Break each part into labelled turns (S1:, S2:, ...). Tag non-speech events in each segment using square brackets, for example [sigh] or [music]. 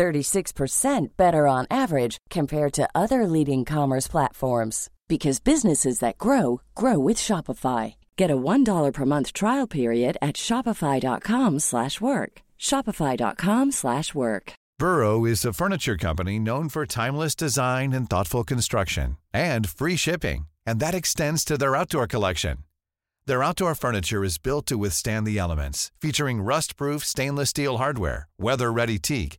S1: 36% better on average compared to other leading commerce platforms because businesses that grow grow with Shopify. Get a $1 per month trial period at shopify.com/work. shopify.com/work.
S2: Burrow is a furniture company known for timeless design and thoughtful construction and free shipping, and that extends to their outdoor collection. Their outdoor furniture is built to withstand the elements, featuring rust-proof stainless steel hardware, weather-ready teak,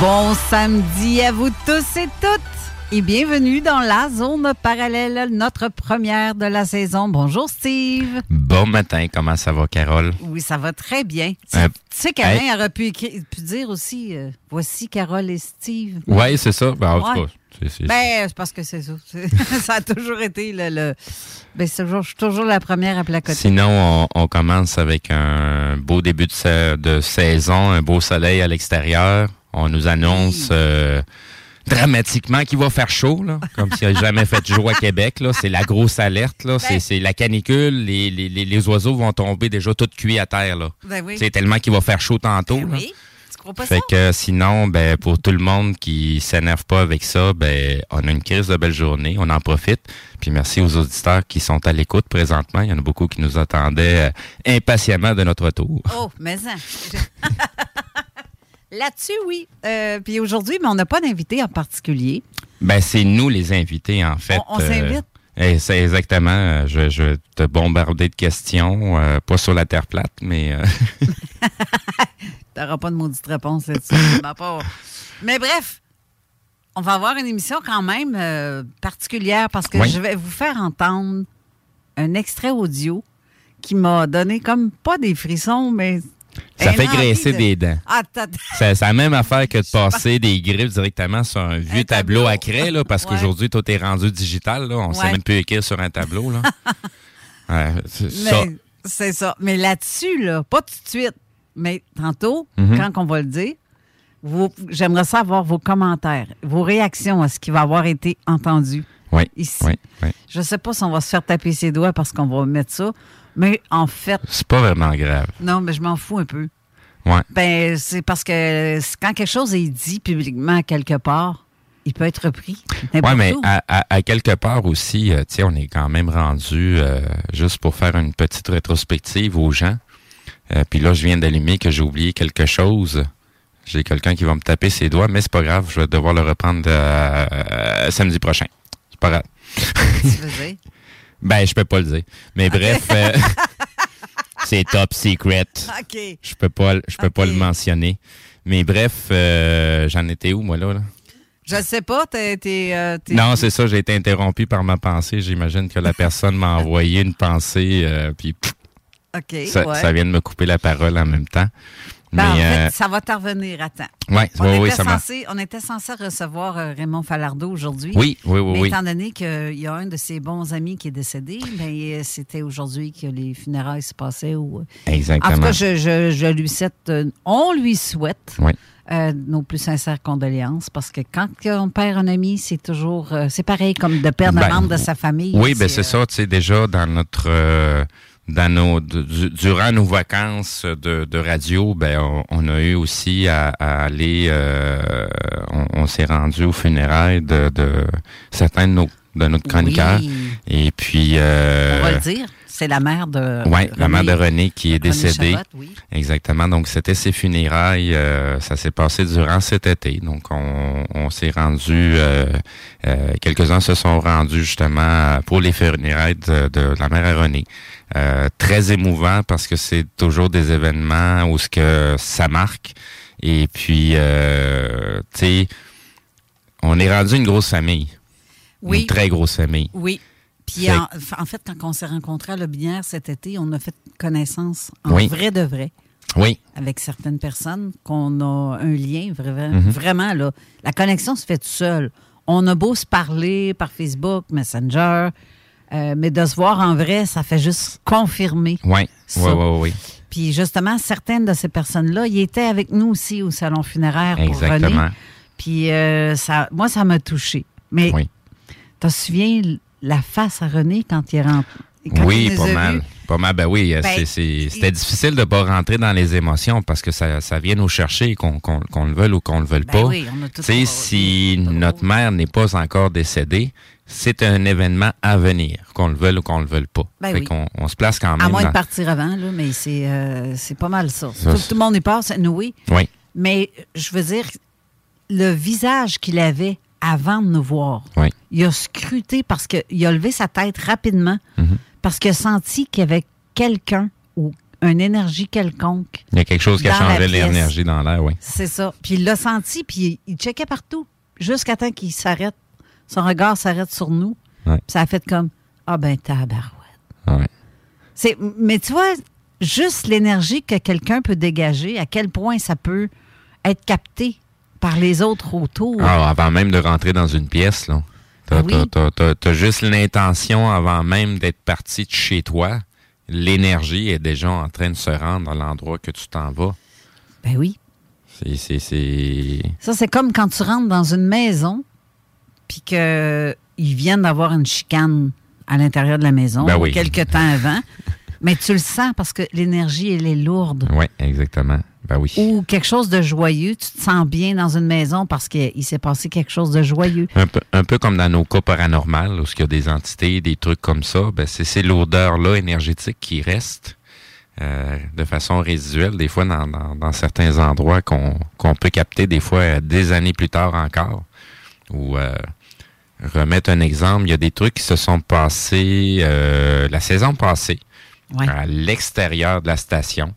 S3: Bon samedi à vous tous et toutes et bienvenue dans la zone parallèle, notre première de la saison. Bonjour Steve.
S4: Bon matin, comment ça va Carole?
S3: Oui, ça va très bien. Tu,
S4: Euh,
S3: tu sais qu'Alain
S4: hey.
S3: aurait pu, pu dire aussi, euh, voici Carole et Steve.
S4: Oui, c'est ça. Ben, en tout cas, c'est- c'est-
S3: Ben, c'est parce que c'est ça. [laughs] Ça a toujours été le... le- ben, c'est toujours, je suis toujours la première à placoter.
S4: Sinon, on, on commence avec un beau début de, sa- de saison, un beau soleil à l'extérieur. On nous annonce euh, dramatiquement qu'il va faire chaud, là, comme s'il n'y a jamais fait jour à Québec. Là. C'est la grosse alerte. Là. C'est,
S3: Ben-
S4: c'est la canicule. Les, les, les, les oiseaux vont tomber déjà tout cuits à terre. Là.
S3: Ben oui.
S4: C'est tellement qu'il va faire chaud tantôt.
S3: Ben oui. Tu crois pas
S4: Fait
S3: ça?
S4: que sinon, ben pour tout le monde qui s'énerve pas avec ça, ben on a une crise de belle journée, on en profite. Puis merci aux auditeurs qui sont à l'écoute présentement. Il y en a beaucoup qui nous attendaient euh, impatiemment de notre retour.
S3: Oh, mais ça. [laughs] Là-dessus, oui. Euh, puis aujourd'hui, mais on n'a pas d'invité en particulier.
S4: Ben c'est nous les invités en fait.
S3: On- on s'invite?
S4: eh, c'est exactement. euh, Je, je vais te bombarder de questions, euh, pas sur la terre plate, mais euh, [laughs]
S3: T'auras pas de maudite réponse là-dessus. ma. Mais bref, on va avoir une émission quand même euh, particulière parce que
S4: Oui.
S3: je vais vous faire entendre un extrait audio qui m'a donné comme pas des frissons, mais.
S4: Ça fait graisser
S3: de-
S4: des dents.
S3: Ah,
S4: C'est c'est la même affaire que de [laughs] passer des griffes directement sur un vieux
S3: Un
S4: tableau.
S3: tableau.
S4: à craie, là, parce
S3: Ouais.
S4: qu'aujourd'hui, tout est rendu digital. Là. On ne sait même plus écrire sur un tableau. Là. [laughs] Ouais, c'est ça.
S3: mais c'est ça. Mais là-dessus, là, pas tout de suite, mais tantôt,
S4: Mhm.
S3: quand on va le dire, vous- j'aimerais savoir vos commentaires, vos réactions à ce qui va avoir été entendu.
S4: Oui,
S3: ici.
S4: oui, oui.
S3: Je sais pas si on va se faire taper ses doigts parce qu'on va mettre ça, mais en fait,
S4: C'est pas vraiment grave.
S3: non, mais je m'en fous un peu.
S4: Ouais.
S3: Ben, c'est parce que quand quelque chose est dit publiquement quelque part, il peut être repris. N'importe
S4: mais à, à- à quelque part aussi, euh, on est quand même rendu, euh, juste pour faire une petite rétrospective aux gens. Euh, Puis là, je viens d'allumer que j'ai oublié quelque chose. J'ai quelqu'un qui va me taper ses doigts, mais c'est pas grave, je vais devoir le reprendre euh, samedi prochain. C'est pas grave. [laughs] Ben, je peux pas le dire. Mais bref, euh, [laughs] c'est top secret.
S3: OK.
S4: Je peux pas, je peux pas le mentionner. Mais bref, euh, j'en étais où, moi, là? là?
S3: Je sais pas, t'es. euh, t'es-
S4: Non, c'est ça, j'ai été interrompu par ma pensée. J'imagine que la personne m'a envoyé une pensée, euh, puis pff,
S3: OK.
S4: ça,
S3: ouais.
S4: ça vient de me couper la parole en même temps.
S3: Ben, en fait,
S4: euh,
S3: ça va t'en revenir à temps.
S4: ouais,
S3: On,
S4: oui,
S3: était
S4: ça m'a.
S3: censé, on était censé recevoir euh, Raymond Falardeau aujourd'hui.
S4: Oui, oui, oui,
S3: Mais
S4: oui.
S3: étant donné qu'il y a un de ses bons amis qui est décédé, ben, euh, c'était aujourd'hui que les funérailles se passaient. Au... En
S4: Exactement.
S3: tout cas, je, je- je lui souhaite, euh, on lui souhaite
S4: Oui.
S3: euh, nos plus sincères condoléances parce que quand on perd un ami, c'est toujours, euh, c'est pareil comme de perdre un
S4: Ben,
S3: membre de sa famille.
S4: Oui, ben c'est
S3: euh,
S4: ça, tu sais, déjà dans notre euh, dans nos du- du- durant nos vacances de, de radio, ben on, on a eu aussi à, à aller euh, on, on s'est rendu aux funérailles de, de certains de nos de notre chroniqueur.
S3: Oui.
S4: Et puis euh,
S3: On va le dire. C'est la mère de.
S4: Oui, la mère de René qui est décédée.
S3: Chabot, oui.
S4: Exactement. Donc, c'était ses funérailles. euh, ça s'est passé durant cet été. Donc, on, on s'est rendu. euh, euh, Quelques-uns se sont rendus justement pour les funérailles de, de la mère à René. Très émouvant parce que c'est toujours des événements où ce que ça marque. Et puis, tu sais, on est rendu une grosse famille.
S3: Oui.
S4: Une très grosse famille.
S3: Oui. Puis en, en fait, quand on s'est rencontrés à la Binière cet été, on a fait connaissance en
S4: Oui.
S3: vrai de vrai
S4: Oui,
S3: avec certaines personnes qu'on a un lien vraiment,
S4: Mhm.
S3: vraiment là. La connexion se fait tout seul. On a beau se parler par Facebook, Messenger, euh, mais de se voir en vrai, ça fait juste confirmer.
S4: oui, oui, oui, oui.
S3: Puis justement, certaines de ces personnes-là, ils étaient avec nous aussi au salon funéraire pour
S4: Exactement.
S3: René. Puis euh, ça, moi, ça m'a touché. Mais
S4: Oui.
S3: tu te souviens la face à René quand il est rentré? quand
S4: oui, pas mal.
S3: vus?
S4: Pas mal. Ben oui, euh,
S3: Ben,
S4: c'était
S3: il-
S4: difficile de pas rentrer dans les émotions parce que ça, ça vient nous chercher, qu'on le veuille ou qu'on le veuille
S3: Ben
S4: pas.
S3: oui, on a
S4: si notre mère n'est pas encore décédée, c'est un événement à venir, qu'on le veuille ou qu'on le veuille pas.
S3: Ben
S4: fait
S3: oui.
S4: qu'on on se place quand même.
S3: À moins
S4: dans-
S3: de partir avant, là, mais c'est euh, c'est pas mal ça.
S4: Ça,
S3: tout, tout le monde y passe, nous, oui.
S4: Oui,
S3: Mais je veux dire, le visage qu'il avait avant de nous voir,
S4: oui.
S3: il a scruté parce qu'il a levé sa tête rapidement,
S4: Mhm.
S3: parce qu'il a senti qu'il y avait quelqu'un ou une énergie quelconque.
S4: Il y a quelque chose qui a changé l'énergie dans l'air, oui.
S3: C'est ça. Puis il l'a senti, puis il, il checkait partout, jusqu'à temps qu'il s'arrête. Son regard s'arrête sur nous.
S4: Ouais.
S3: Puis ça a fait comme Ah ben tabarouette.
S4: Ouais.
S3: C'est, mais tu vois, juste l'énergie que quelqu'un peut dégager, à quel point ça peut être capté par les autres autour.
S4: Ah, avant même de rentrer dans une pièce, là. T'as
S3: Ah oui.
S4: t'as- juste l'intention, avant même d'être parti de chez toi, l'énergie est déjà en train de se rendre dans l'endroit que tu t'en vas.
S3: Ben oui.
S4: C'est-
S3: Ça, c'est comme quand tu rentres dans une maison, puis qu'ils viennent d'avoir une chicane à l'intérieur de la maison,
S4: Ben oui.
S3: quelques temps avant. [laughs] mais tu le sens parce que l'énergie, elle est lourde.
S4: Oui, exactement. Ben oui.
S3: Ou quelque chose de joyeux, tu te sens bien dans une maison parce qu'il s'est passé quelque chose de joyeux.
S4: Un peu, un peu comme dans nos cas paranormaux, où il y a des entités, des trucs comme ça, ben c'est ces lourdeurs-là énergétiques qui restent euh, de façon résiduelle, des fois dans, dans, dans certains endroits qu'on peut capter des fois euh, des années plus tard encore. Ou euh, remettre un exemple, il y a des trucs qui se sont passés la saison passée
S3: Ouais.
S4: à l'extérieur de la station.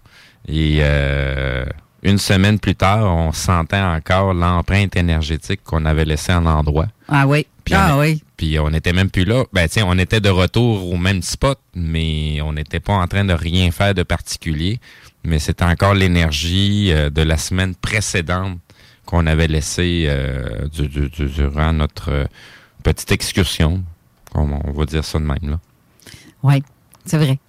S4: Et euh, une semaine plus tard, on sentait encore l'empreinte énergétique qu'on avait laissée en endroit.
S3: Ah oui.
S4: Puis
S3: ah
S4: on
S3: oui.
S4: Puis on n'était même plus là. Ben tiens, on était de retour au même spot, mais on n'était pas en train de rien faire de particulier. Mais c'était encore l'énergie euh, de la semaine précédente qu'on avait laissée euh, du- du- du- durant notre petite excursion. On, on va dire ça de même là.
S3: Oui, c'est vrai.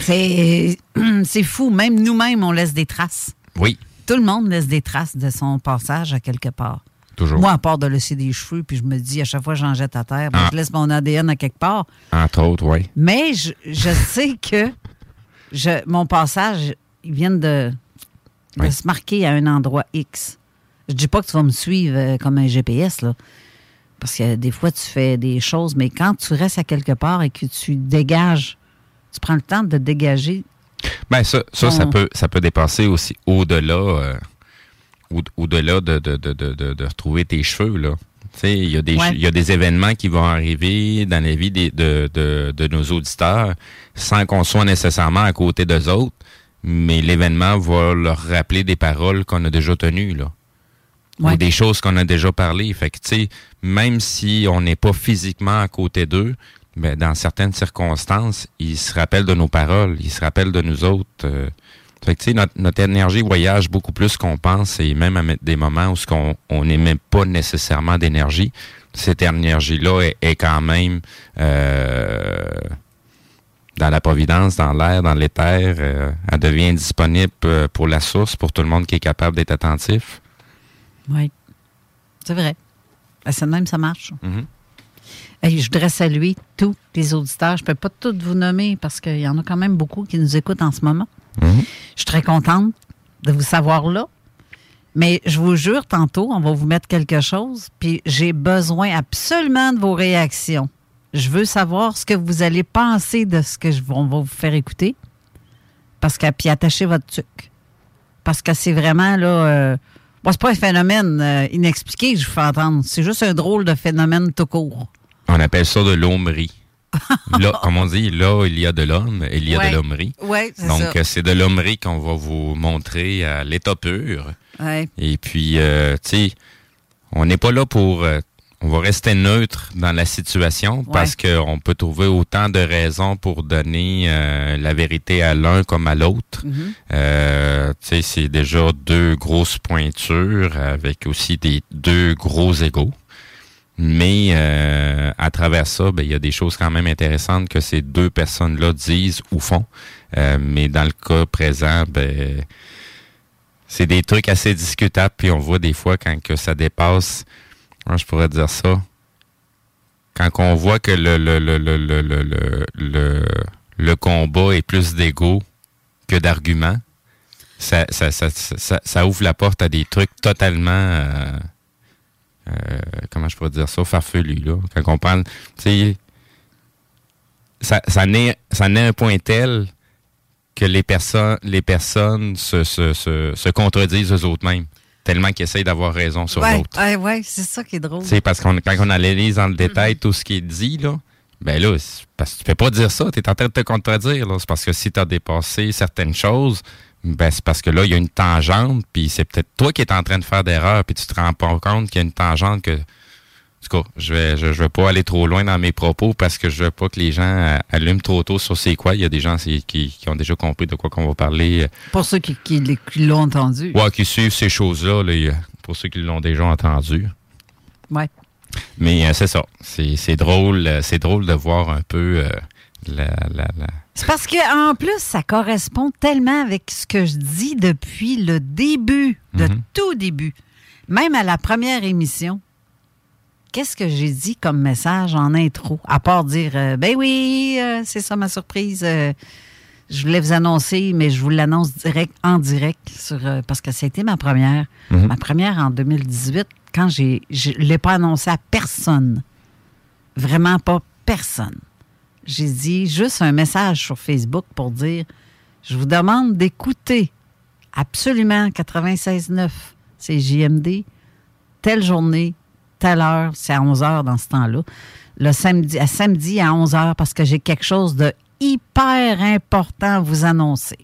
S3: C'est [clears throat] c'est fou. Même nous-mêmes, on laisse des traces.
S4: Oui,
S3: Tout le monde laisse des traces de son passage à quelque part.
S4: toujours.
S3: Moi, à part de laisser des cheveux, puis je me dis à chaque fois que j'en jette à terre, ben,
S4: Ah.
S3: je laisse mon ADN à quelque part.
S4: Entre autres, oui.
S3: Mais je, je [laughs] sais que je, mon passage, il vient de, de
S4: Oui.
S3: se marquer à un endroit X. Je dis pas que tu vas me suivre euh, comme un GPS, là. Parce que des fois, tu fais des choses, mais quand tu restes à quelque part et que tu dégages, tu prends le temps de dégager?
S4: Ben ça, ça, ça peut, ça peut dépasser aussi au-delà, euh, au-delà de, de, de, de, de, de retrouver tes cheveux là. Tu sais, il y a des,
S3: Ouais.
S4: il y a des événements qui vont arriver dans la vie des, de, de, de nos auditeurs sans qu'on soit nécessairement à côté d'eux autres, mais l'événement va leur rappeler des paroles qu'on a déjà tenues là.
S3: Ouais.
S4: Ou des choses qu'on a déjà parlé. Fait que, tu sais, même si on n'est pas physiquement à côté d'eux, ben, dans certaines circonstances, ils se rappellent de nos paroles, ils se rappellent de nous autres. euh. fait que, tu sais, notre, notre énergie voyage beaucoup plus qu'on pense et même à mettre des moments où ce qu'on on n'émet pas nécessairement d'énergie, cette énergie-là est, est quand même euh, dans la providence, dans l'air, dans l'éther. euh, elle devient disponible euh, pour la source, pour tout le monde qui est capable d'être attentif.
S3: Oui. C'est vrai. Ben, c'est de même, ça marche.
S4: Mhm.
S3: Je voudrais saluer tous les auditeurs. Je ne peux pas tous vous nommer parce qu'il y en a quand même beaucoup qui nous écoutent en ce moment.
S4: Mhm.
S3: Je suis très contente de vous savoir là. Mais je vous jure, tantôt, on va vous mettre quelque chose, puis j'ai besoin absolument de vos réactions. Je veux savoir ce que vous allez penser de ce que je, on va vous faire écouter. Parce que, puis attachez votre tuc. Parce que c'est vraiment, là, euh, bon, c'est pas un phénomène euh, inexpliqué que je vous fais entendre. C'est juste un drôle de phénomène tout court.
S4: On appelle ça de l'hommerie. [laughs] là, comme on dit, là, il y a de l'homme, il y a
S3: Ouais.
S4: de l'hommerie.
S3: Oui, c'est
S4: Donc,
S3: ça.
S4: c'est de l'hommerie qu'on va vous montrer à l'état pur.
S3: Ouais.
S4: Et puis, euh, tu sais, on n'est pas là pour... euh, on va rester neutre dans la situation parce qu'on peut trouver autant de raisons pour donner euh, la vérité à l'un comme à l'autre.
S3: Mhm.
S4: Euh, tu sais, c'est déjà deux grosses pointures avec aussi des deux gros égaux. Mais euh, à travers ça, bien, il y a des choses quand même intéressantes que ces deux personnes-là disent ou font. Euh, mais dans le cas présent, ben c'est des trucs assez discutables. Puis on voit des fois quand que ça dépasse, moi je pourrais dire ça, quand on voit que le, le, le, le, le, le, le, le combat est plus d'ego que d'arguments, ça ça, ça, ça, ça, ouvre la porte à des trucs totalement... Euh, comment je pourrais dire ça, farfelu, là. Quand on parle, tu sais, ça, ça naît, ça naît à un point tel que les personnes, les personnes se, se, se, se contredisent eux autres mêmes, tellement qu'ils essayent d'avoir raison sur
S3: Ouais,
S4: l'autre.
S3: ouais, ouais, c'est ça qui est drôle.
S4: Sais, parce qu'on quand on analyse dans le
S3: Mm-hmm.
S4: détail tout ce qui est dit, là, ben là, c'est parce que tu peux pas dire ça, tu es en train de te contredire. là. C'est parce que si tu as dépassé certaines choses, ben c'est parce que là, il y a une tangente, puis c'est peut-être toi qui es en train de faire d'erreurs, puis tu te rends pas compte qu'il y a une tangente que. En tout cas, je vais, je, je vais pas aller trop loin dans mes propos parce que je veux pas que les gens euh, allument trop tôt sur c'est quoi. Il y a des gens qui, qui ont déjà compris de quoi qu'on va parler. euh,
S3: Pour ceux qui, qui, l'é- qui l'ont entendu.
S4: Ouais, qui suivent ces choses-là, là, pour ceux qui l'ont déjà entendu.
S3: Ouais.
S4: Mais euh, c'est ça. C'est drôle, c'est drôle de voir un peu euh, la, la, la-
S3: C'est parce que en plus, ça correspond tellement avec ce que je dis depuis le début, le
S4: Mhm.
S3: tout début. Même à la première émission. Qu'est-ce que j'ai dit comme message en intro? À part dire, euh, ben oui, euh, c'est ça ma surprise. euh, je voulais vous annoncer, mais je vous l'annonce direct, en direct, sur, parce que c'était ma première.
S4: Mhm.
S3: Ma première en 2018, quand j'ai, je ne l'ai pas annoncé à personne. Vraiment pas personne. J'ai dit juste un message sur Facebook pour dire je vous demande d'écouter absolument 96.9, c'est JMD, telle journée, telle heure, c'est à 11 heures dans ce temps-là. Le samedi, à samedi à 11 heures parce que j'ai quelque chose de hyper important à vous annoncer.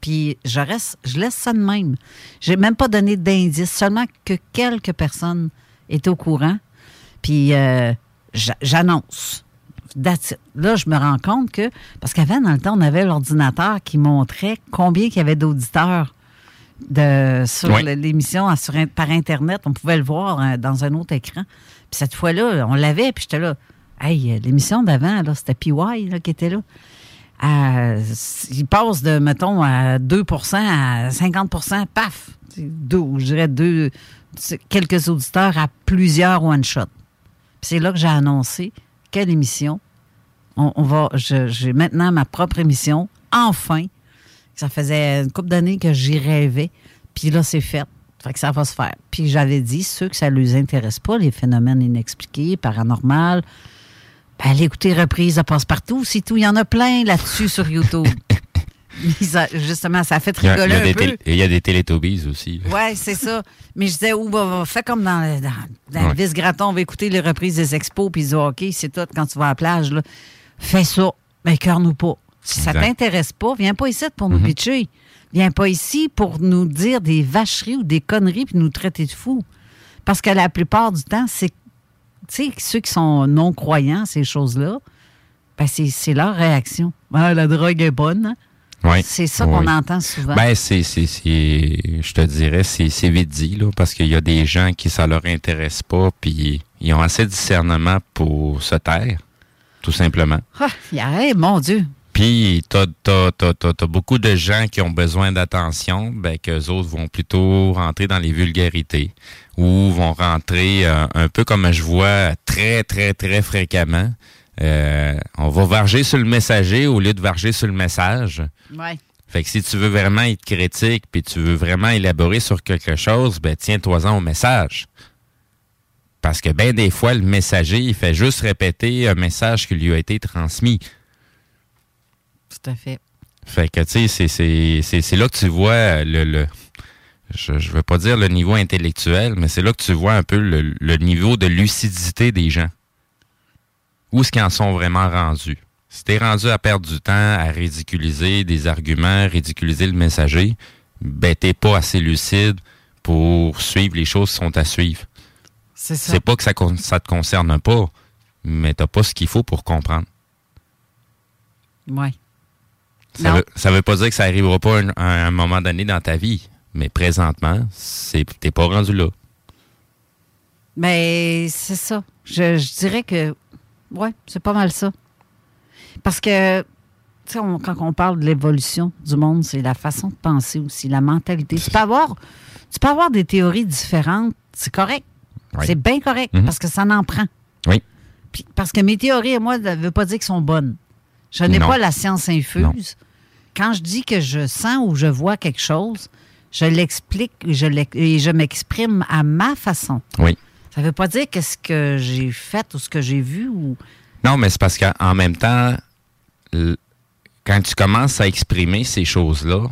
S3: Puis je reste, je laisse ça de même. J'ai même pas donné d'indice, seulement que quelques personnes étaient au courant. Puis euh, j'a- j'annonce. That's it. Là, je me rends compte que, parce qu'avant, dans le temps, on avait l'ordinateur qui montrait combien il y avait d'auditeurs de, sur
S4: Oui.
S3: l'émission par Internet. On pouvait le voir hein, dans un autre écran. Puis cette fois-là, on l'avait, puis j'étais là. Hey, euh, l'émission d'avant, c'était PY là, qui était là. À- il passe de, mettons, à 2 à 50% paf! Deux, je dirais deux, quelques auditeurs à plusieurs one-shot. Puis c'est là que j'ai annoncé quelle émission? On, on j'ai maintenant ma propre émission, enfin. Ça faisait une couple d'années que j'y rêvais. Puis là, c'est fait. Ça va se faire. Puis j'avais dit, ceux que ça ne les intéresse pas, les phénomènes inexpliqués, paranormal, ben, allez Reprise de Passe-Partout, c'est tout. Il y en a plein là-dessus sur YouTube. [laughs] Justement, ça a fait
S4: Il y a, il y
S3: rigoler
S4: a
S3: un peu.
S4: tél- il y a des Télétobies aussi.
S3: Oui, c'est ça. Mais je disais, ou bah, fais comme dans, le- dans, dans le
S4: Ouais.
S3: Vice-Graton, on va écouter les reprises des expos, puis ils disent, OK, c'est tout quand tu vas à la plage. Là. Fais ça, mais cœur-nous pas. Si ça
S4: Exact.
S3: t'intéresse pas, viens pas ici pour nous pitcher. Viens pas ici pour nous dire des vacheries ou des conneries puis nous traiter de fous. Parce que la plupart du temps, c'est tu sais, ceux qui sont non-croyants, ces choses-là, ben c'est c'est leur réaction. Ah, la drogue est bonne. hein?
S4: Ouais.
S3: C'est ça qu'on
S4: Oui.
S3: entend souvent.
S4: Ben, c'est, c'est, c'est, je te dirais, c'est, c'est vite dit, là, parce qu'il y a des gens qui ça leur intéresse pas, puis ils ont assez de discernement pour se taire, tout simplement.
S3: Ah, y a- hey, mon Dieu.
S4: Puis, t'as, t'as, t'as, t'as, t'as beaucoup de gens qui ont besoin d'attention, ben, qu'eux autres vont plutôt rentrer dans les vulgarités ou vont rentrer euh, un peu comme je vois très, très, très fréquemment. Euh, on va varger sur le messager au lieu de varger sur le message.
S3: Ouais.
S4: Fait que si tu veux vraiment être critique puis tu veux vraiment élaborer sur quelque chose, ben tiens-toi-en au message. Parce que bien des fois, le messager, il fait juste répéter un message qui lui a été transmis.
S3: Tout à fait.
S4: Fait que, tu sais, c'est là que tu vois le, le je ne veux pas dire le niveau intellectuel, mais c'est là que tu vois un peu le, le niveau de lucidité des gens. Où est-ce qu'ils en sont vraiment rendus? Si t'es rendu à perdre du temps, à ridiculiser des arguments, ridiculiser le messager, ben t'es pas assez lucide pour suivre les choses qui sont à suivre.
S3: C'est ça.
S4: C'est pas que ça, ça te concerne pas, mais t'as pas ce qu'il faut pour comprendre.
S3: Ouais.
S4: Ça veut, ça veut pas dire que ça arrivera pas un- à un moment donné dans ta vie, mais présentement, c'est t'es pas rendu là.
S3: Mais c'est ça. Je, je dirais que, ouais, c'est pas mal ça. Parce que, tu sais, quand on parle de l'évolution du monde, c'est la façon de penser aussi, la mentalité. Tu peux avoir, tu peux avoir des théories différentes, c'est correct.
S4: Oui.
S3: C'est bien correct,
S4: Mhm.
S3: parce que ça n'en prend.
S4: Oui.
S3: Puis, parce que mes théories, moi, ne veut pas dire qu'elles sont bonnes. Je n'ai pas la science infuse. Quand je dis que je sens ou je vois quelque chose, je l'explique et je m'exprime à ma façon.
S4: Oui.
S3: Ça veut pas dire que ce que j'ai fait ou ce que j'ai vu ou.
S4: Non, mais c'est parce qu'en même temps, quand tu commences à exprimer ces choses-là,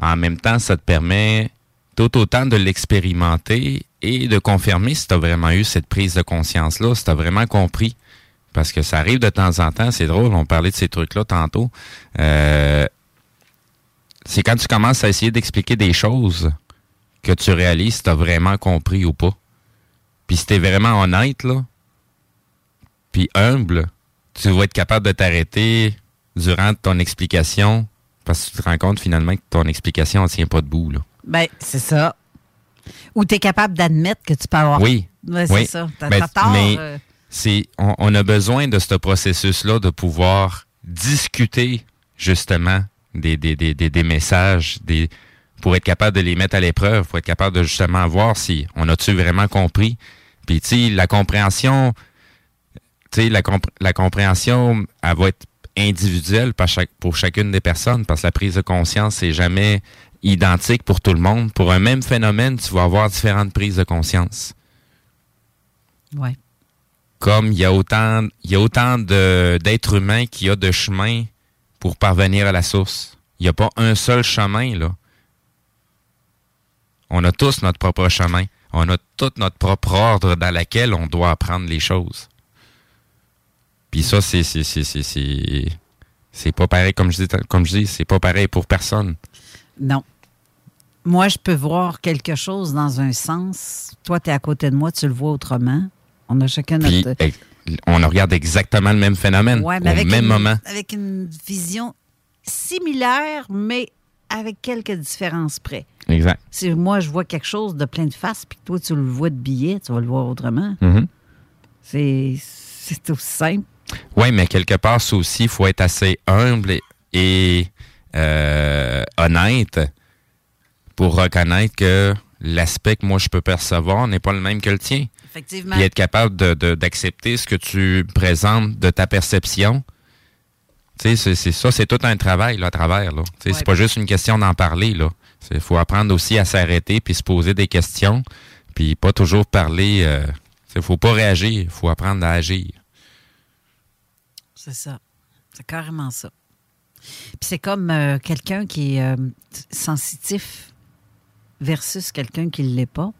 S4: en même temps, ça te permet tout autant de l'expérimenter et de confirmer si tu as vraiment eu cette prise de conscience-là, si tu as vraiment compris. Parce que ça arrive de temps en temps, c'est drôle, on parlait de ces trucs-là tantôt. Euh, c'est quand tu commences à essayer d'expliquer des choses que tu réalises si tu as vraiment compris ou pas. Puis si tu es vraiment honnête, là, puis humble, tu vas être capable de t'arrêter durant ton explication parce que tu te rends compte finalement que ton explication ne tient pas debout. Là.
S3: Ben, c'est ça. Ou tu es capable d'admettre que tu peux avoir.
S4: Oui,
S3: Ouais, c'est
S4: oui.
S3: ça. T'as
S4: Ben,
S3: t'as tort.
S4: mais-
S3: euh,
S4: c'est on, on a besoin de ce processus-là de pouvoir discuter justement des, des, des, des, des messages, des, pour être capable de les mettre à l'épreuve, pour être capable de justement voir si on a-tu vraiment compris. Puis tu sais, la compréhension, tu sais, la, compr- la compréhension, elle va être individuelle par chaque, pour chacune des personnes, parce que la prise de conscience, c'est jamais identique pour tout le monde. Pour un même phénomène, tu vas avoir différentes prises de conscience
S3: ouais.
S4: comme il y a autant, il y a autant de, d'êtres humains qu'il y a de chemins pour parvenir à la source. Il n'y a pas un seul chemin, là. On a tous notre propre chemin. On a tout notre propre ordre dans lequel on doit apprendre les choses. Puis ça, c'est, c'est, c'est, c'est, c'est, c'est pas pareil, comme je dis, comme je dis, c'est pas pareil pour personne.
S3: Non. Moi, je peux voir quelque chose dans un sens. Toi, tu es à côté de moi, tu le vois autrement. On a chacun notre.
S4: on regarde exactement le même phénomène
S3: Ouais, mais
S4: au
S3: avec
S4: même
S3: une,
S4: moment.
S3: Avec une vision similaire, mais avec quelques différences près.
S4: Exact.
S3: Si moi, je vois quelque chose de plein de faces, puis toi, tu le vois de billets, tu vas le voir autrement.
S4: Mhm.
S3: C'est c'est aussi simple.
S4: Oui, mais quelque part, ça aussi, il faut être assez humble et, et, euh, honnête pour reconnaître que l'aspect que moi je peux percevoir n'est pas le même que le tien.
S3: Effectivement.
S4: Puis être capable de- de- d'accepter ce que tu présentes de ta perception. C'est- ça, c'est tout un travail là, à travers. Là.
S3: Ouais.
S4: C'est pas juste une question d'en parler. Il faut apprendre aussi à s'arrêter puis se poser des questions. Puis pas toujours parler. euh, Il faut pas réagir, il faut apprendre à agir.
S3: C'est ça. C'est carrément ça. Puis c'est comme euh, quelqu'un qui est euh, sensitif versus quelqu'un qui ne l'est pas.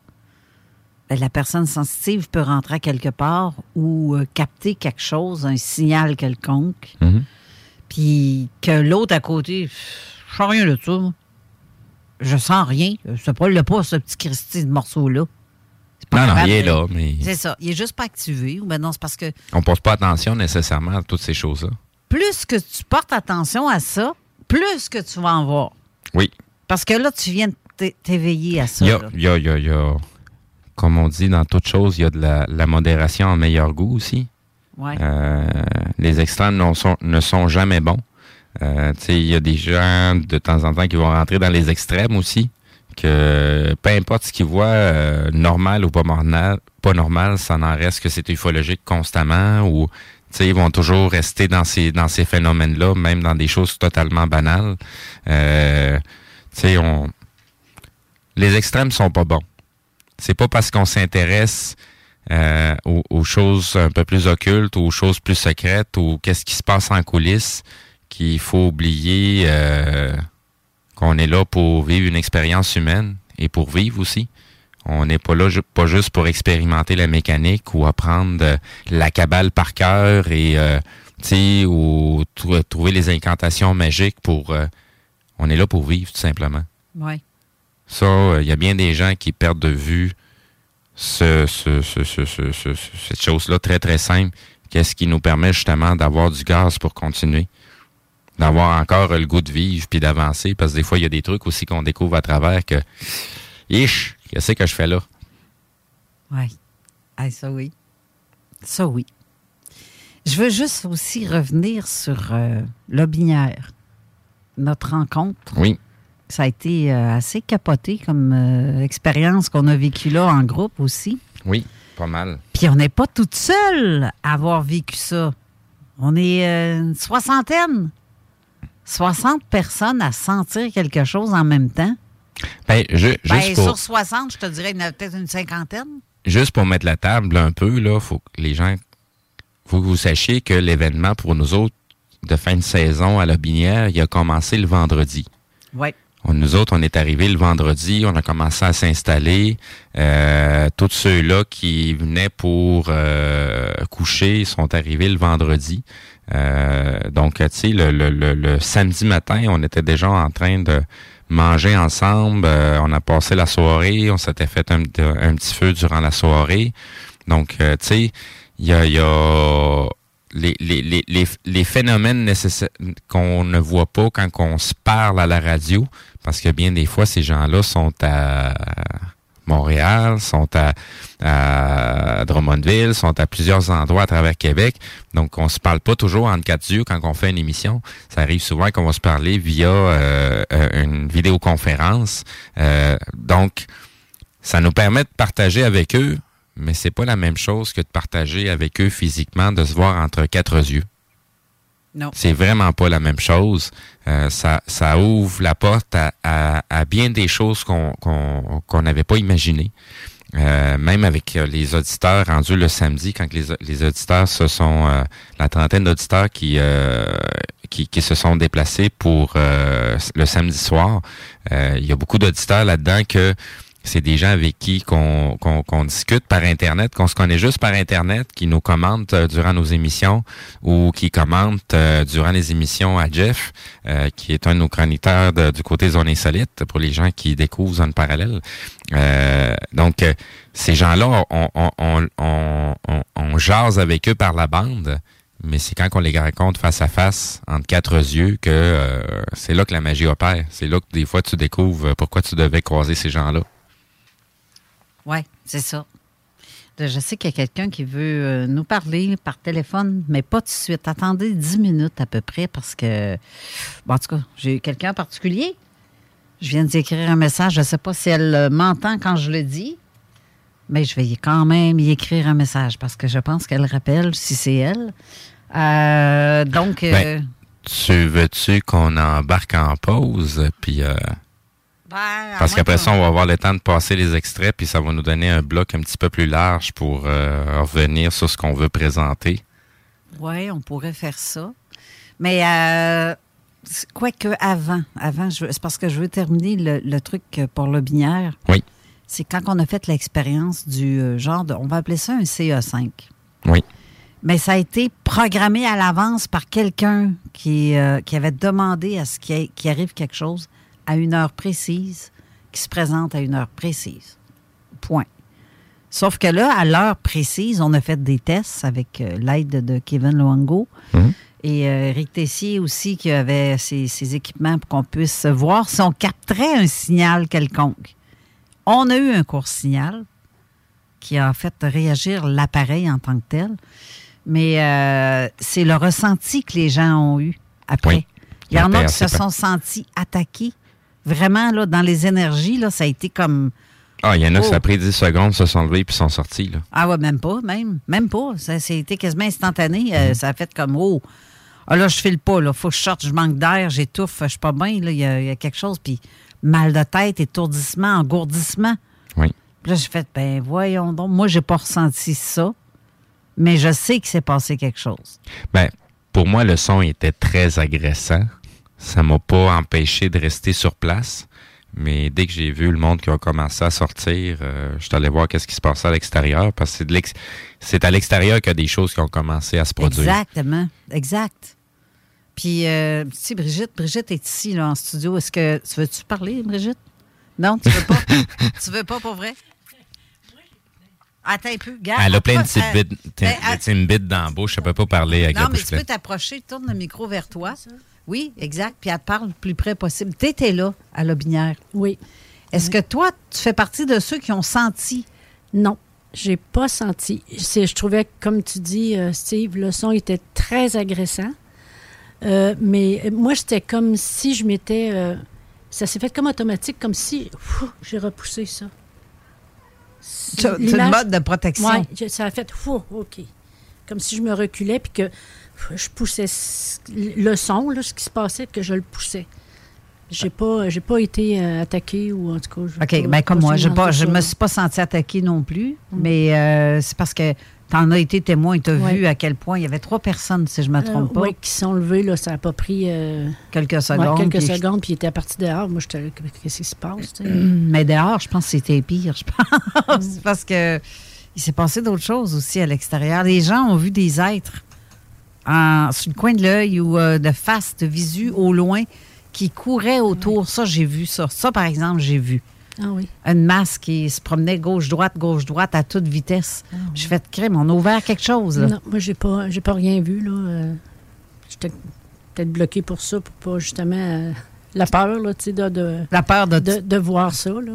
S3: Ben, la personne sensitive peut rentrer à quelque part ou euh, capter quelque chose, un signal quelconque,
S4: Mhm.
S3: Puis que l'autre à côté, je sens rien de ça. moi. Je sens rien. Pas, il n'a pas ce petit Christy de morceau-là.
S4: Non, non, il est là, mais
S3: C'est ça. Il est juste pas activé. Ou ben non, c'est parce que
S4: on pose pas attention nécessairement à toutes ces choses-là.
S3: plus que tu portes attention à ça, plus que tu vas en voir.
S4: Oui.
S3: Parce que là, tu viens de t'éveiller à ça.
S4: Il y a- il y a- il y a- comme on dit dans toute chose, il y a de la, la modération en meilleur goût aussi. Euh, les extrêmes ne sont, jamais bons. Euh, il y a des gens de temps en temps qui vont rentrer dans les extrêmes aussi. Que peu importe ce qu'ils voient, euh, normal ou pas normal, pas normal, ça n'en reste que c'est ufologique constamment ou ils vont toujours rester dans ces dans ces phénomènes-là, même dans des choses totalement banales. Euh, on les extrêmes sont pas bons. C'est pas parce qu'on s'intéresse euh, aux, aux choses un peu plus occultes, aux choses plus secrètes, ou qu'est-ce qui se passe en coulisses, qu'il faut oublier euh, qu'on est là pour vivre une expérience humaine et pour vivre aussi. On n'est pas là pas juste pour expérimenter la mécanique ou apprendre euh, la cabale par cœur et euh, tu sais, ou trou- trouver les incantations magiques pour euh, on est là pour vivre tout simplement.
S3: Oui.
S4: Ça, euh, il y a bien des gens qui perdent de vue ce, ce- ce- ce- ce- ce- ce- cette chose-là très, très simple. Qu'est-ce qui nous permet justement d'avoir du gaz pour continuer? D'avoir encore le goût de vivre puis d'avancer. Parce que des fois, il y a des trucs aussi qu'on découvre à travers que, ish, qu'est-ce que je fais là?
S3: Oui. Ah, ça oui. Ça oui. Je veux juste aussi revenir sur euh, Lobinière. Notre rencontre.
S4: Oui.
S3: Ça a été euh, assez capoté comme euh, expérience qu'on a vécue là en groupe aussi.
S4: Oui, pas mal.
S3: Puis on n'est pas toute seule à avoir vécu ça. On est euh, une soixantaine. 60 personnes à sentir quelque chose en même temps.
S4: Ben, je- juste,
S3: Ben,
S4: pour,
S3: sur 60, je te dirais y en a peut-être une cinquantaine.
S4: juste pour mettre la table un peu, là, faut que les gens, faut que vous sachiez que l'événement pour nous autres de fin de saison à la Binière, il a commencé le vendredi.
S3: Oui.
S4: Nous autres, on est arrivés le vendredi, on a commencé à s'installer. Euh, tous ceux-là qui venaient pour euh, coucher sont arrivés le vendredi. Euh, donc, tu sais, le, le, samedi matin, on était déjà en train de manger ensemble. Euh, on a passé la soirée, on s'était fait un, un petit feu durant la soirée. Donc, tu sais, il y a les, les, les, les, phénomènes qu'on ne voit pas quand on se parle à la radio, parce que bien des fois, ces gens-là sont à Montréal, sont à, à Drummondville, sont à plusieurs endroits à travers Québec. Donc, on se parle pas toujours en quatre yeux quand on fait une émission. Ça arrive souvent qu'on va se parler via euh, euh, une vidéoconférence. Euh, donc, ça nous permet de partager avec eux, mais c'est pas la même chose que de partager avec eux physiquement, de se voir entre quatre yeux.
S3: Non.
S4: C'est vraiment pas la même chose. Euh, ça, ça ouvre la porte à, à, à bien des choses qu'on qu'on qu'on n'avait pas imaginées. Euh, même avec euh, les auditeurs rendus le samedi, quand les, les auditeurs se sont euh, la trentaine d'auditeurs qui, euh, qui qui se sont déplacés pour euh, le samedi soir, euh, il y a beaucoup d'auditeurs là-dedans que c'est des gens avec qui qu'on qu'on qu'on discute par Internet, qu'on se connaît juste par Internet, qui nous commentent euh, durant nos émissions ou qui commentent euh, durant les émissions à Jeff, euh, qui est un de nos chroniqueurs de- du côté Zone Insolite, pour les gens qui découvrent Zone Parallèle. Donc, ces gens-là, on, on, on, on, jase avec eux par la bande, mais c'est quand on les rencontre face à face, entre quatre yeux, que c'est là que la magie opère. C'est là que des fois tu découvres pourquoi tu devais croiser ces gens-là.
S3: Oui, c'est ça. Je sais qu'il y a quelqu'un qui veut euh, nous parler par téléphone, mais pas tout de suite. Attendez 10 minutes à peu près parce que, bon, en tout cas, j'ai eu quelqu'un en particulier. Je viens d'écrire un message. Je ne sais pas si elle euh, m'entend quand je le dis, mais je vais quand même y écrire un message parce que je pense qu'elle rappelle si c'est elle. Euh, donc, euh,
S4: Ben, Tu veux-tu qu'on embarque en pause, puis euh,
S3: ben,
S4: parce qu'après ça, on va avoir le temps de passer les extraits, puis ça va nous donner un bloc un petit peu plus large pour euh, revenir sur ce qu'on veut présenter.
S3: Oui, on pourrait faire ça. Mais euh, quoique avant, avant, c'est parce que je veux terminer le, le truc pour le binaire.
S4: Oui.
S3: C'est quand on a fait l'expérience du euh, genre de, on va appeler ça un CE5.
S4: Oui.
S3: Mais ça a été programmé à l'avance par quelqu'un qui, euh, qui avait demandé à ce qu'il arrive quelque chose à une heure précise, qui se présente à une heure précise. Point. Sauf que là, à l'heure précise, on a fait des tests avec euh, l'aide de Kevin Luango
S4: Mhm.
S3: et euh, Eric Tessier aussi qui avait ses, ses équipements pour qu'on puisse voir si on capterait un signal quelconque. On a eu un court signal qui a fait réagir l'appareil en tant que tel, mais euh, c'est le ressenti que les gens ont eu après.
S4: Oui.
S3: Il y en a qui se sont sentis attaqués. Vraiment, là, dans les énergies, là, ça a été comme...
S4: Ah, il y en a,
S3: Oh.
S4: ça a pris 10 secondes, se sont levés puis sont sortis. Là.
S3: Ah ouais, même pas, même. Même pas. Ça, ça a été quasiment instantané.
S4: Mhm.
S3: Euh, ça a fait comme, oh, ah là, je file pas, là. Faut que je sorte, je manque d'air, j'étouffe, je suis pas bien, là. Il y, a- il y a quelque chose. Puis mal de tête, étourdissement, engourdissement.
S4: Oui.
S3: Puis là, j'ai fait, ben voyons donc. Moi, j'ai pas ressenti ça, mais je sais qu'il s'est passé quelque chose.
S4: Ben, pour moi, le son était très agressant. Ça m'a pas empêché de rester sur place. Mais dès que j'ai vu le monde qui a commencé à sortir, euh, je suis allé voir qu'est-ce qui se passait à l'extérieur parce que c'est de l'ex- c'est à l'extérieur qu'il y a des choses qui ont commencé à se produire.
S3: Exactement. Exact. Puis, euh, si Brigitte, Brigitte est ici, là, en studio. Est-ce que tu veux-tu parler, Brigitte? Non, tu veux pas? [laughs] tu veux pas, pour vrai? Attends un peu. Garde,
S4: Elle a plein de
S3: approche-
S4: petites
S3: euh,
S4: bites,
S3: ben,
S4: de petites bites dans la bouche. Elle peut pas parler avec
S3: Non, mais tu peux t'approcher, tourne le micro vers toi. Oui, exact. Puis elle te parle le plus près possible. Tu étais là, à Lobinière.
S5: Oui.
S3: Est-ce que toi, tu fais partie de ceux qui ont senti?
S5: Non, j'ai pas senti. Je trouvais, comme tu dis, euh, Steve, le son était très agressant. Euh, mais moi, c'était comme si je m'étais. euh, ça s'est fait comme automatique, comme si j'ai repoussé ça.
S3: C'est une mode de protection.
S5: Je- ça a fait OK. Comme si je me reculais puis que je poussais le son, là, ce qui se passait, que je le poussais. J'ai pas, j'ai pas été euh, attaqué ou en tout cas. j'ai
S3: OK,
S5: pas-
S3: bien comme
S5: pas
S3: moi, je ne
S5: ça,
S3: me suis pas sentie attaquée non plus, mais euh, c'est parce que tu en as été témoin, tu as
S5: Ouais.
S3: vu à quel point il y avait trois personnes, si je ne me trompe
S5: Euh,
S3: pas,
S5: ouais, qui sont levés, là, ça n'a pas pris
S3: quelques
S5: ouais,
S3: secondes.
S5: quelques
S3: puis-
S5: secondes, puis ils étaient partis dehors. Moi, j'étais là, qu'est-ce qui se passe? [clears throat]
S3: Mais dehors, je pense que c'était pire, je pense, parce que il s'est passé d'autres choses aussi à l'extérieur. Les gens ont vu des êtres en, sur le coin de l'œil ou euh, de face, de visu, au loin, qui couraient autour. Ça, j'ai vu ça. Ça, par exemple, j'ai vu.
S5: Ah oui.
S3: Une masse qui se promenait gauche-droite, gauche-droite à toute vitesse. J'ai fait crème, on a ouvert quelque chose. Là.
S5: Non, moi, j'ai pas, j'ai pas rien vu. là. euh, J'étais peut-être bloqué pour ça, pour pas justement euh, la peur là, tu sais, de, de,
S3: La peur de...
S5: de, de voir ça. Là.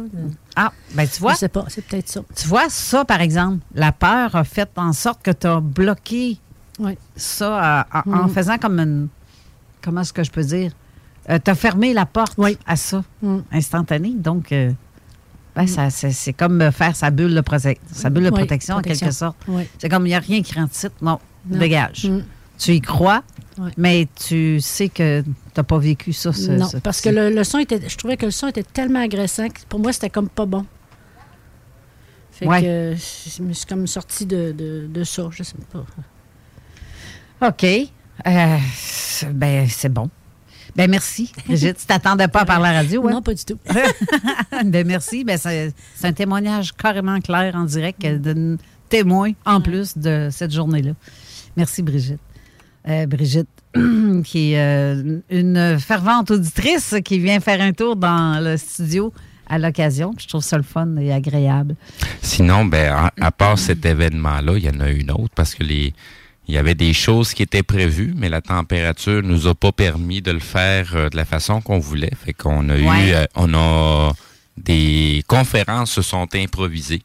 S3: Ah, ben tu vois,
S5: Je sais pas, c'est peut-être ça.
S3: tu vois, ça, par exemple, la peur a fait en sorte que tu as bloqué Ça euh, en, en
S5: Mhm.
S3: faisant comme une... Comment est-ce que je peux dire? tu as fermé la porte
S5: Oui.
S3: à ça,
S5: Mm.
S3: instantané. Donc, euh, ben, ça, c'est, c'est comme faire sa bulle de, prote- sa bulle de
S5: Oui,
S3: protection, en quelque sorte. C'est comme, il n'y a rien qui rentre ici. Non,
S5: Non.
S3: dégage.
S5: Mm.
S3: Tu y crois, mais tu sais que tu n'as pas vécu ça. ce-
S5: non,
S3: ce
S5: parce que le, le son était. Je trouvais que le son était tellement agressant que pour moi, c'était comme pas bon. Fait
S3: Ouais.
S5: que euh, je me suis comme sortie de, de, de ça. Je sais pas.
S3: OK. Euh, c'est- ben, c'est bon. Ben, merci, Brigitte. Tu t'attendais pas à parler à la radio, ouais?
S5: Non, pas du tout. [laughs]
S3: ben, merci. Ben, c'est, un témoignage carrément clair en direct de témoin en plus de cette journée-là. Merci, Brigitte. Euh, Brigitte, [clears throat] qui est euh, une fervente auditrice qui vient faire un tour dans le studio à l'occasion. Je trouve ça le fun et agréable.
S4: Sinon, ben, à, à part cet événement-là, il y en a une autre parce que les, il y avait des choses qui étaient prévues, mais la température nous a pas permis de le faire euh, de la façon qu'on voulait. Fait qu'on a
S3: Ouais.
S4: eu, euh, on a des conférences se sont improvisées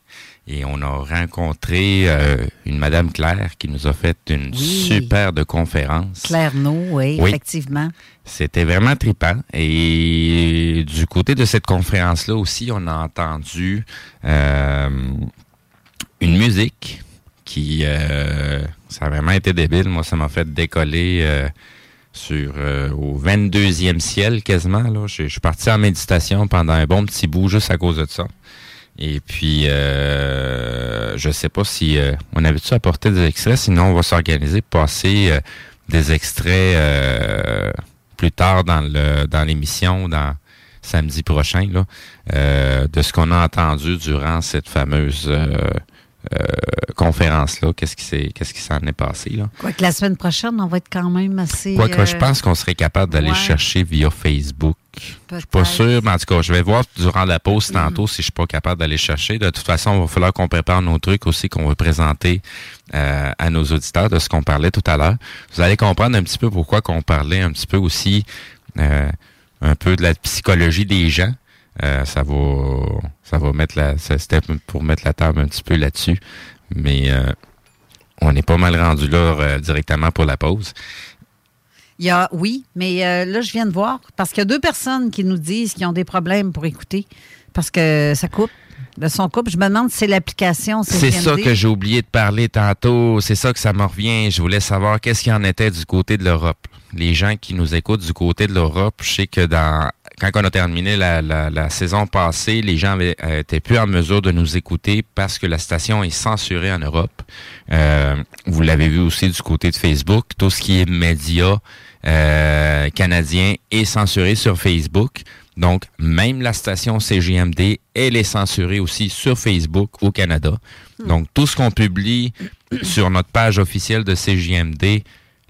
S4: et on a rencontré euh, une Madame Claire qui nous a fait une
S3: Oui.
S4: super de conférence.
S3: Claire No, oui,
S4: Oui.
S3: effectivement.
S4: C'était vraiment trippant. Et du côté de cette conférence-là aussi, on a entendu euh, une musique qui, euh, ça a vraiment été débile. Moi, ça m'a fait décoller euh, sur euh, au 22e ciel quasiment. Là. Je, je suis parti en méditation pendant un bon petit bout juste à cause de ça. Et puis, euh, je sais pas si euh, on avait-tu apporté des extraits, sinon on va s'organiser pour passer euh, des extraits plus tard dans le dans l'émission, dans samedi prochain, là, de ce qu'on a entendu durant cette fameuse euh, euh, conférence-là. Qu'est-ce qui s'est qu'est-ce qui s'en est passé là?
S3: Quoique la semaine prochaine, on va être quand même assez.
S4: Quoique je
S3: euh,
S4: pense qu'on serait capable d'aller
S3: ouais.
S4: chercher via Facebook. Je suis pas sûr, mais en tout cas, je vais voir durant la pause
S3: Mm.
S4: tantôt si je suis pas capable d'aller chercher. De toute façon, il va falloir qu'on prépare nos trucs aussi qu'on va présenter euh, à nos auditeurs de ce qu'on parlait tout à l'heure. Vous allez comprendre un petit peu pourquoi qu'on parlait un petit peu aussi euh, un peu de la psychologie des gens. Euh, ça va ça va mettre la c'était pour mettre la table un petit peu là-dessus. Mais euh, on est pas mal rendu là euh, directement pour la pause.
S3: Il y a, oui, mais là, je viens de voir, parce qu'il y a deux personnes qui nous disent qu'ils ont des problèmes pour écouter, parce que ça coupe. Le son coupe. Je me demande si c'est l'application.
S4: C'est ça que j'ai oublié de parler tantôt. C'est ça que ça me revient. Je voulais savoir qu'est-ce qu'il en était du côté de l'Europe. Les gens qui nous écoutent du côté de l'Europe, je sais que dans quand on a terminé la, saison passée, les gens avaient, euh, étaient plus en mesure de nous écouter parce que la station est censurée en Europe. Euh, vous l'avez vu aussi du côté de Facebook. Tout ce qui est médias euh, canadiens est censuré sur Facebook. Donc, même la station CGMD, elle est censurée aussi sur Facebook au Canada. Hmm. Donc, tout ce qu'on publie sur notre page officielle de CGMD,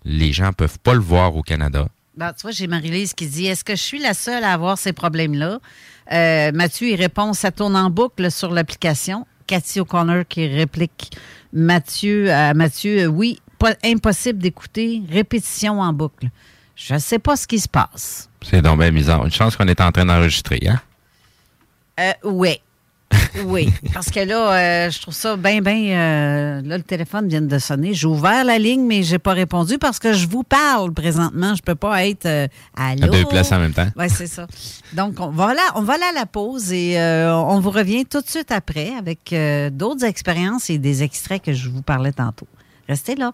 S4: les gens peuvent pas le voir au Canada.
S3: Ben, tu vois, j'ai Marie-Lise qui dit Est-ce que je suis la seule à avoir ces problèmes-là? Euh, Mathieu, il répond Ça tourne en boucle sur l'application. Cathy O'Connor qui réplique Mathieu à Mathieu Oui, pas, impossible d'écouter, répétition en boucle. Je ne sais pas ce qui se passe.
S4: C'est donc bien bizarre. Une chance qu'on est en train d'enregistrer, hein?
S3: Euh, oui. Oui, parce que là, euh, je trouve ça bien, bien. Euh, là, le téléphone vient de sonner. J'ai ouvert la ligne, mais j'ai pas répondu parce que je vous parle présentement. Je peux pas être euh, à l'eau.
S4: À deux places en même temps.
S3: Oui, c'est ça. Donc, on va, là, on va là à la pause et on vous revient tout de suite après avec d'autres expériences et des extraits que je vous parlais tantôt. Restez là.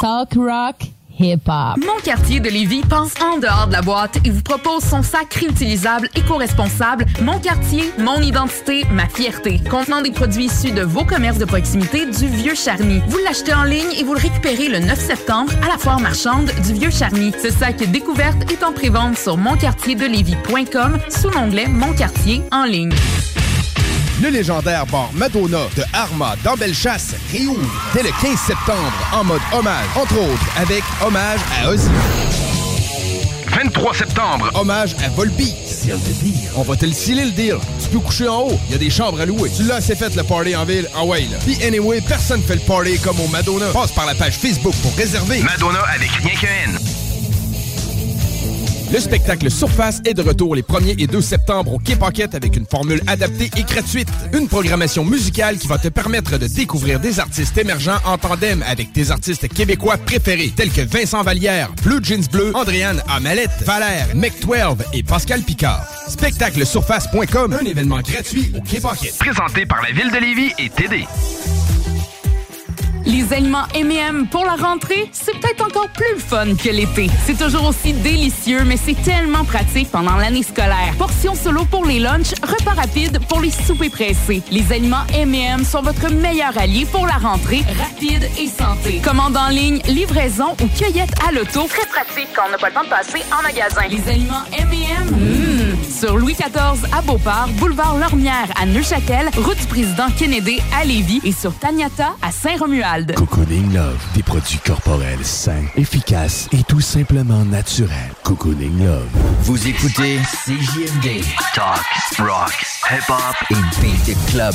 S6: Talk rock mon quartier de Lévis pense en dehors de la boîte et vous propose son sac réutilisable éco-responsable Mon quartier, mon identité, ma fierté, contenant des produits issus de vos commerces de proximité du Vieux Charny. Vous l'achetez en ligne et vous le récupérez le 9 septembre à la foire marchande du Vieux Charny. Ce sac découverte est en prévente sur monquartierdelévis.com sous l'onglet Mon quartier en ligne.
S7: Le légendaire bar Madonna de Arma dans Bellechasse réouvre dès le 15 septembre en mode hommage, entre autres avec hommage à Ozzy. 23 septembre, hommage à Volbeat. On va te le sceller le deal. Tu peux coucher en haut, il y a des chambres à louer. Tu l'as assez fait le party en ville, en way là. Puis anyway, personne fait le party comme au Madonna. Passe par la page Facebook pour réserver. Madonna avec rien qu'un N. Le spectacle Surface est de retour les 1er et 2 septembre au Quai Paquette avec une formule adaptée et gratuite. Une programmation musicale qui va te permettre de découvrir des artistes émergents en tandem avec tes artistes québécois préférés tels que Vincent Vallière, Blue Jeans Bleu, Andréane Amalette, Valère, Mec12 et Pascal Picard. Spectaclesurface.com, un événement gratuit au Quai Paquette. Présenté par la Ville de Lévis et TD.
S6: Les aliments M&M pour la rentrée, c'est peut-être encore plus fun que l'été. C'est toujours aussi délicieux, mais c'est tellement pratique pendant l'année scolaire. Portions solo pour les lunchs, repas rapides pour les soupers pressés. Les aliments M&M sont votre meilleur allié pour la rentrée rapide et santé. Commande en ligne, livraison ou cueillette à l'auto. Très pratique quand on n'a pas le temps de passer en magasin. Les aliments M&M, sur Louis XIV à Beauport, boulevard Lormière à Neuchâtel, route du président Kennedy à Lévis et sur Taniata à Saint-Romuald.
S8: Cocooning Love, des produits corporels sains, efficaces et tout simplement naturels. Cocooning Love.
S9: Vous écoutez CJMD, Talk, Rock, Hip Hop et Beat Club.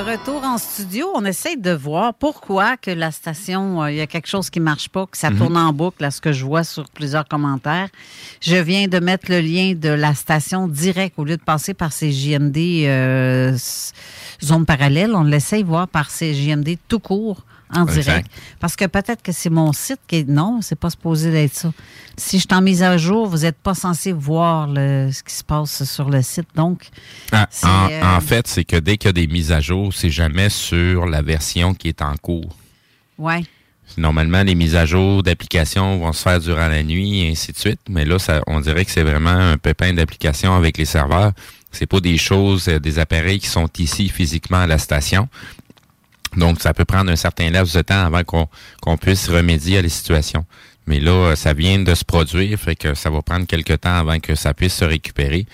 S3: Retour en studio, on essaie de voir pourquoi que la station, euh, il y a quelque chose qui marche pas, que ça mhm. tourne en boucle, à ce que je vois sur plusieurs commentaires. Je viens de mettre le lien de la station direct au lieu de passer par ces JMD euh, zones parallèles. On l'essaie voir par ces JMD tout court en direct. Parce que peut-être que c'est mon site qui est. Non, c'est pas supposé d'être ça. Si je suis en mise à jour, vous n'êtes pas censé voir ce qui se passe sur le site. Donc.
S4: Ah, euh, en, fait, c'est que dès qu'il y a des mises à jour, c'est jamais sur la version qui est en cours.
S3: Oui.
S4: Normalement, les mises à jour d'applications vont se faire durant la nuit et ainsi de suite. Mais là, ça, on dirait que c'est vraiment un pépin d'application avec les serveurs. C'est pas des choses, euh, des appareils qui sont ici physiquement à la station. Donc, ça peut prendre un certain laps de temps avant qu'on puisse remédier à la situation. Mais là, ça vient de se produire, fait que ça va prendre quelques temps avant que ça puisse se récupérer.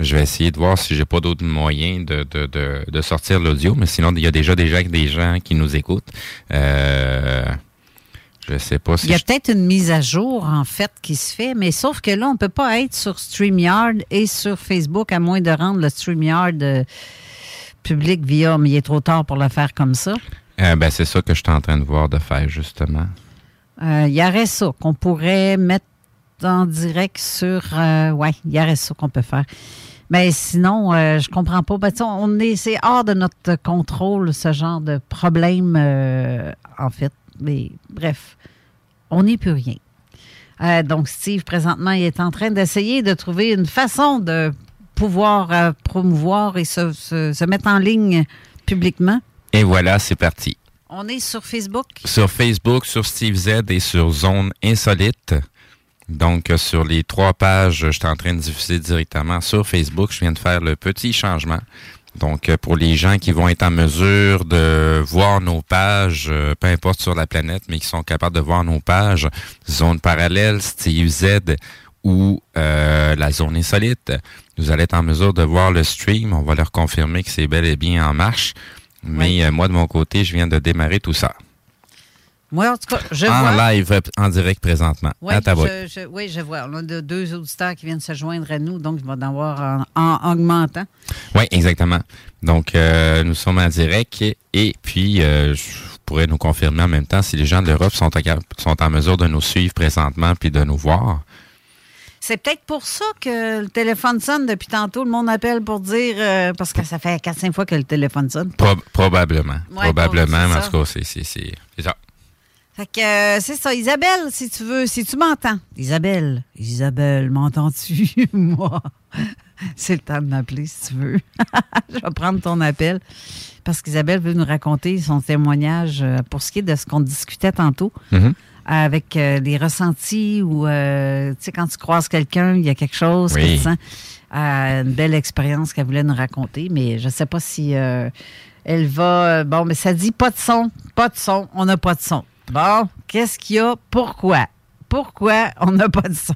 S4: Je vais essayer de voir si j'ai pas d'autres moyens de, de, de, de sortir l'audio, mais sinon, il y a déjà déjà des gens qui nous écoutent. Euh, Je sais pas si.
S3: Il y a peut-être une mise à jour, en fait, qui se fait, mais sauf que là, on ne peut pas être sur StreamYard et sur Facebook, à moins de rendre le StreamYard euh, public via, mais il est trop tard pour le faire comme ça?
S4: Euh, ben, c'est ça que je suis en train de voir de faire, justement.
S3: Euh, Il y aurait ça qu'on pourrait mettre en direct sur. Oui, il y aurait ça qu'on peut faire. Mais sinon, euh, je comprends pas. Ben, on est, c'est hors de notre contrôle, ce genre de problème, euh, en fait. Mais bref, on n'y peut rien. Euh, donc, Steve, présentement, il est en train d'essayer de trouver une façon de pouvoir euh, promouvoir et se, se- se mettre en ligne publiquement.
S4: Et voilà, c'est parti.
S3: On est sur Facebook.
S4: Sur Facebook, sur Steve Z et sur Zone Insolite. Donc, euh, sur les trois pages, je suis en train de diffuser directement sur Facebook. Je viens de faire le petit changement. Donc, euh, pour les gens qui vont être en mesure de voir nos pages, peu importe sur la planète, mais qui sont capables de voir nos pages, Zone Parallèle, Steve Z ou euh, la Zone Insolite, vous allez être en mesure de voir le stream. On va leur confirmer que c'est bel et bien en marche. Mais euh, moi, de mon côté, je viens de démarrer tout ça.
S3: Moi, en tout cas, je
S4: en
S3: vois.
S4: live, euh, en direct présentement.
S3: Oui,
S4: à ta
S3: je, je- oui, je vois. On a de- deux auditeurs qui viennent se joindre à nous, donc je vais en avoir en, en augmentant.
S4: Oui, exactement. Donc, euh, nous sommes en direct et, et puis, euh, je pourrais nous confirmer en même temps si les gens de l'Europe sont, à- sont en mesure de nous suivre présentement puis de nous voir.
S3: C'est peut-être pour ça que le téléphone sonne depuis tantôt. Le monde appelle pour dire, euh, parce que ça fait 4-5 fois que le téléphone sonne.
S4: Pro- probablement.
S3: Ouais,
S4: probablement, mais en tout cas, c'est- ça.
S3: Fait que euh, c'est ça. Isabelle, si tu veux, si tu m'entends. Isabelle, Isabelle, m'entends-tu? [laughs] Moi, c'est le temps de m'appeler si tu veux. [laughs] Je vais prendre ton appel parce qu'Isabelle veut nous raconter son témoignage euh, pour ce qui est de ce qu'on discutait tantôt.
S4: Mhm.
S3: Avec euh, les ressentis ou, euh, tu sais, quand tu croises quelqu'un, il y a quelque chose que
S4: Oui.
S3: tu sens. Euh, une belle expérience qu'elle voulait nous raconter, mais je ne sais pas si euh, elle va. Bon, mais ça dit pas de son, pas de son, on n'a pas de son. Bon, qu'est-ce qu'il y a? Pourquoi? Pourquoi on n'a pas de son?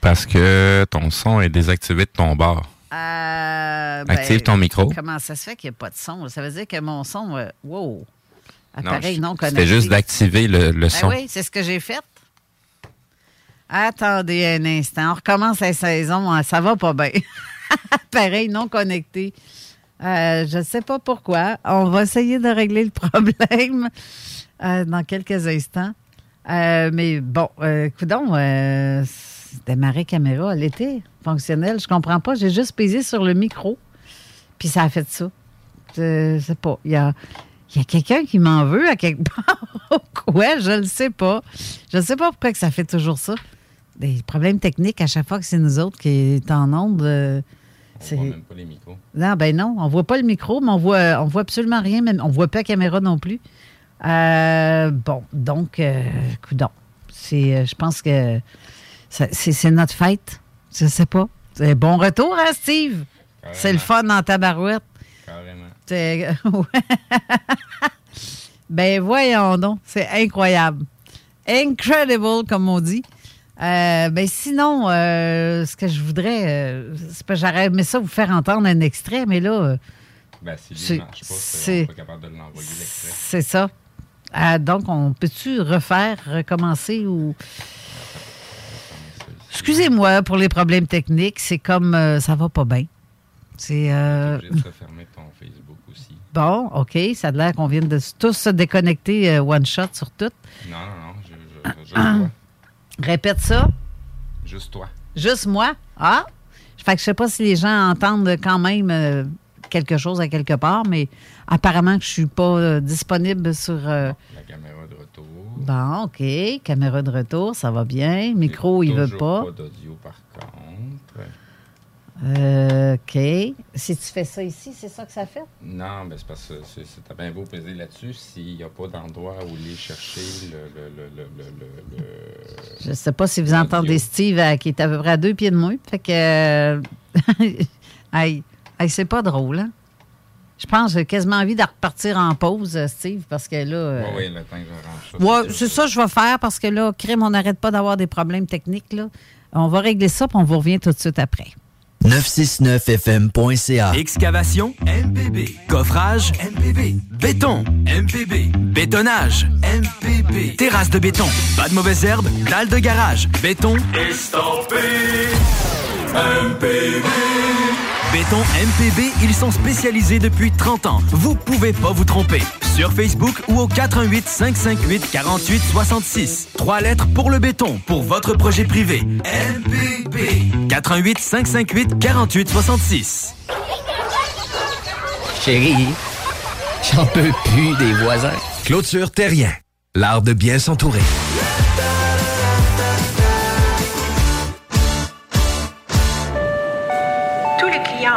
S4: Parce que ton son est désactivé de ton bord. Active ton micro.
S3: Comment ça se fait qu'il n'y a pas de son? Ça veut dire que mon son, wow, appareil non, connecté.
S4: Juste d'activer le, le
S3: Ben
S4: son.
S3: oui, c'est ce que j'ai fait. Attendez un instant. On recommence la saison. hein, Ça va pas bien. [laughs] Pareil, non connecté. Euh, je ne sais pas pourquoi. On va essayer de régler le [laughs] problème euh, dans quelques instants. Euh, mais bon, euh, démarrer caméra, elle était fonctionnelle. Je comprends pas. J'ai juste pesé sur le micro, puis ça a fait ça. Je sais pas. Il y a, il y a quelqu'un qui m'en veut à quelque [laughs] part. Quoi? Je ne sais pas. Je ne sais pas pourquoi que ça fait toujours ça. Des problèmes techniques à chaque fois que c'est nous autres qui est en onde. euh, c'est-
S4: pas les micros.
S3: non, ben non, on voit pas le micro, mais on voit, on voit absolument rien, même on voit pas la caméra non plus. Euh, bon, donc, euh, coudonc. C'est, euh, je pense que c'est, c'est notre fête. Je sais pas. C'est bon retour, hein, Steve? C'est le fun en tabarouette. [laughs] Ouais. ben voyons donc, c'est incroyable. Incredible, comme on dit. Euh, ben sinon, euh, ce que je voudrais, euh, c'est pas j'aurais aimé ça vous faire entendre un extrait, mais là, euh,
S4: Ben, si marche pas,
S3: c'est-
S4: pas capable de l'envoyer l'extrait.
S3: c'est ça. Ah, donc, on peut-tu refaire, recommencer ou? Excusez-moi pour les problèmes techniques, c'est comme euh, ça va pas bien. C'est. euh,
S4: de fermer ton Facebook.
S3: Bon, OK, ça a l'air qu'on vient de tous se déconnecter euh, one shot sur tout.
S4: Non, non, non, je, je, toi.
S3: Répète ça.
S4: Juste toi.
S3: Juste moi? Ah! Fait que je sais pas si les gens entendent quand même euh, quelque chose à quelque part, mais apparemment que je suis pas euh, disponible sur.
S4: La caméra de retour.
S3: Bon, OK. Caméra de retour, ça va bien. Micro, il veut pas.
S4: pas d'audio par contre.
S3: Euh, OK. Si tu fais ça ici, c'est ça que ça fait?
S4: Non, mais c'est parce que c'est- bien beau peser là-dessus s'il n'y a pas d'endroit où aller chercher le.
S3: Je sais pas si vous entendez Steve euh, qui est à peu près à deux pieds de moi. Fait que. euh, [laughs] hey, hey, c'est pas drôle, hein? Je pense que j'ai quasiment envie de repartir en pause, Steve, parce que là. euh,
S4: Ouais, ouais, le temps que je range ça.
S3: Ouais, c'est ça que je vais faire parce que là, crime, on n'arrête pas d'avoir des problèmes techniques. Là. On va régler ça, puis on vous revient tout de suite après.
S9: 969fm.ca.
S10: Excavation MPB. Coffrage MPB. Béton MPB. Bétonnage MPB. Terrasse de béton. Pas de mauvaises herbes. Dalle de garage. Béton. Estampé MPB. Béton MPB, ils sont spécialisés depuis 30 ans. Vous pouvez pas vous tromper. Sur Facebook ou au 418 558 48 66. Trois lettres pour le béton, pour votre projet privé. MPB. 418 558 48 66.
S11: Chérie, j'en peux plus des voisins.
S12: Clôture Terrien, l'art de bien s'entourer.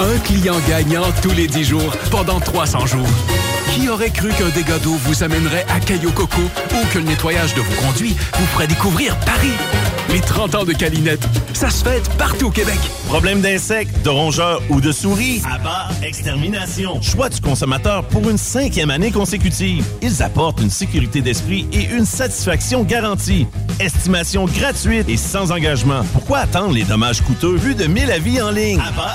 S13: Un client gagnant tous les 10 jours pendant 300 jours. Qui aurait cru qu'un dégât d'eau vous amènerait à Caillou Coco ou que le nettoyage de vos conduits vous ferait découvrir Paris? Les 30 ans de Calinette, ça se fête partout au Québec.
S14: Problème d'insectes, de rongeurs ou de souris?
S15: Abba Extermination.
S14: Choix du consommateur pour une cinquième année consécutive. Ils apportent une sécurité d'esprit et une satisfaction garantie. Estimation gratuite et sans engagement. Pourquoi attendre les dommages coûteux vu de 1000 avis en ligne?
S15: Abba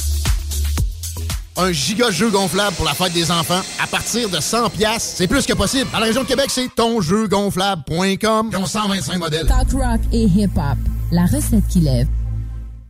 S16: Un giga jeu gonflable pour la fête des enfants à partir de 100 pièces, c'est plus que possible. Dans la région de Québec, c'est tonjeugonflable.com. Ils ont 125 modèles.
S17: Talk rock et hip-hop, la recette qui lève.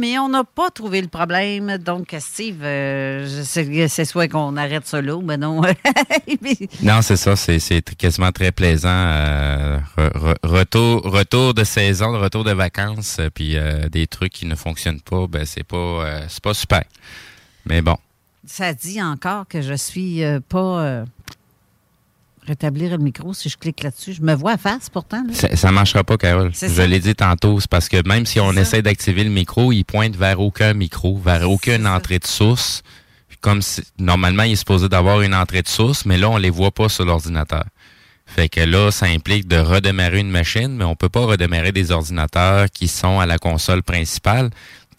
S3: Mais on n'a pas trouvé le problème. Donc, Steve, euh, c'est soit qu'on arrête ça là, [laughs] mais non.
S4: Non, c'est ça, c'est, c'est quasiment très plaisant. euh, re- re- retour, retour de saison, retour de vacances, euh, puis euh, des trucs qui ne fonctionnent pas, ben c'est pas, c'est pas super. Mais bon,
S3: Ça dit encore que je suis pas. Rétablir le micro si je clique là-dessus. Je me vois à face pourtant. là.
S4: ça, ça marchera pas, Carole. Je l'ai dit tantôt, c'est parce que même si on essaie d'activer le micro, il pointe vers aucun micro, vers aucune entrée de source. Comme si, normalement, il est supposé d'avoir une entrée de source, mais là, on les voit pas sur l'ordinateur. Fait que là, ça implique de redémarrer une machine, mais on peut pas redémarrer des ordinateurs qui sont à la console principale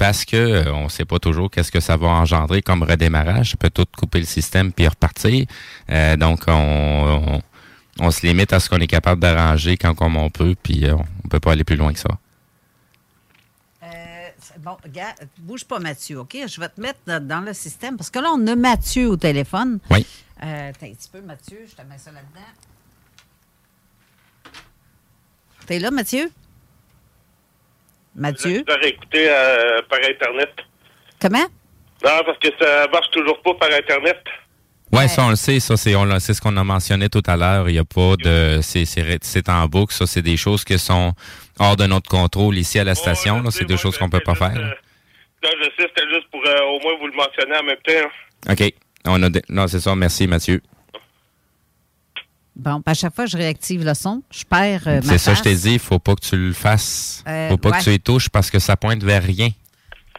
S4: parce que euh, on sait pas toujours qu'est-ce que ça va engendrer comme redémarrage. Ça peut tout couper le système puis repartir. Euh, donc, on, on, on se limite à ce qu'on est capable d'arranger quand comme on peut, puis euh, on peut pas aller plus loin que ça.
S3: Bon, regarde, bouge pas Mathieu, OK? Je vais te mettre dans- dans le système parce que là, on a Mathieu au téléphone.
S4: Oui.
S3: Euh, attends un petit peu, Mathieu, je te mets ça là-dedans. T'es là, Mathieu? Mathieu?
S18: Je vais écouter euh, par Internet.
S3: Comment?
S18: Non, parce que ça marche toujours pas par Internet.
S4: Ouais, ça on le sait, ça c'est on c'est ce qu'on a mentionné tout à l'heure. Il y a pas de c'est c'est c'est en boucle, ça c'est des choses qui sont hors de notre contrôle ici à la station. là, c'est deux choses qu'on peut pas faire. là.
S18: Non, je sais, c'était juste pour euh, au moins vous le mentionner en même temps.
S4: Ok, on a non c'est ça. Merci Mathieu.
S3: Bon, à chaque fois que je réactive le son, je perds euh, ma
S4: c'est ça, je t'ai dit, faut pas que tu le fasses,
S3: Euh,
S4: faut pas
S3: ouais.
S4: que tu y touches parce que ça pointe vers rien.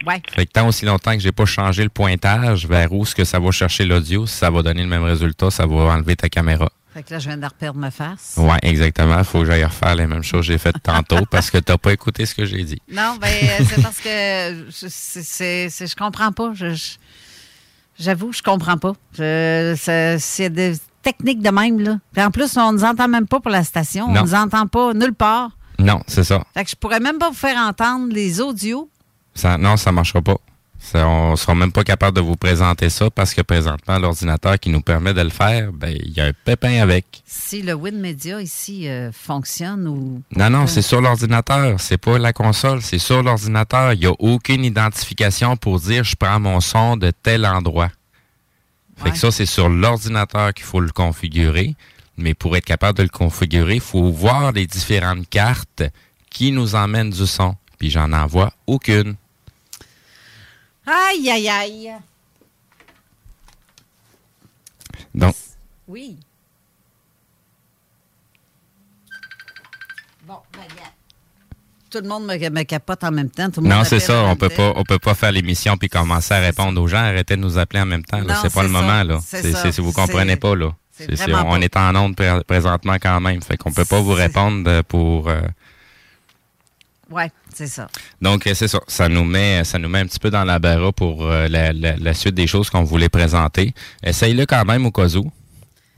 S3: Ouais.
S4: Fait que tant aussi longtemps que j'ai pas changé le pointage vers où ce que ça va chercher l'audio, si ça va donner le même résultat, ça va enlever ta caméra.
S3: Fait que là, je viens de reperdre ma face.
S4: Ouais, exactement. Faut que j'aille refaire les mêmes choses que j'ai faites [laughs] tantôt parce que t'as pas écouté ce que j'ai dit.
S3: Non, ben, euh, c'est [laughs] parce que je, c'est, c'est- c'est- je comprends pas. Je, je, J'avoue, je comprends pas. Je- c'est- C'est des techniques de même, là. Puis en plus, on nous entend même pas pour la station. On
S4: Non.
S3: nous entend pas nulle part.
S4: Non, c'est ça.
S3: Fait que je pourrais même pas vous faire entendre les audios.
S4: Ça- non, ça marchera pas. Ça- on sera même pas capable de vous présenter ça parce que présentement, l'ordinateur qui nous permet de le faire, ben, il y a un pépin avec.
S3: Si le WinMedia ici euh, fonctionne ou.
S4: Non, non,
S3: Euh,
S4: c'est sur l'ordinateur. C'est pas la console, c'est sur l'ordinateur. Il n'y a aucune identification pour dire je prends mon son de tel endroit. Fait que ça, c'est sur l'ordinateur qu'il faut le configurer. Mais pour être capable de le configurer, il faut voir les différentes cartes qui nous emmènent du son. Puis j'en envoie aucune.
S3: Aïe, aïe, aïe.
S4: Donc,
S3: Oui. Bon, ben. Tout le monde me, me capote en même temps. Tout le monde
S4: non, c'est ça. On peut
S3: temps.
S4: pas, on peut pas faire l'émission puis commencer à répondre aux gens. Arrêtez de nous appeler en même temps. C'est pas le moment là.
S3: C'est
S4: si vous comprenez pas là. on est en onde pré- présentement quand même. Fait qu'on peut pas vous répondre euh, pour. euh,
S3: Ouais, c'est ça.
S4: Donc euh, c'est ça. Ça nous met, ça nous met un petit peu dans la barre pour euh, la, la- la suite des choses qu'on voulait présenter. Essaye-le quand même au cas où.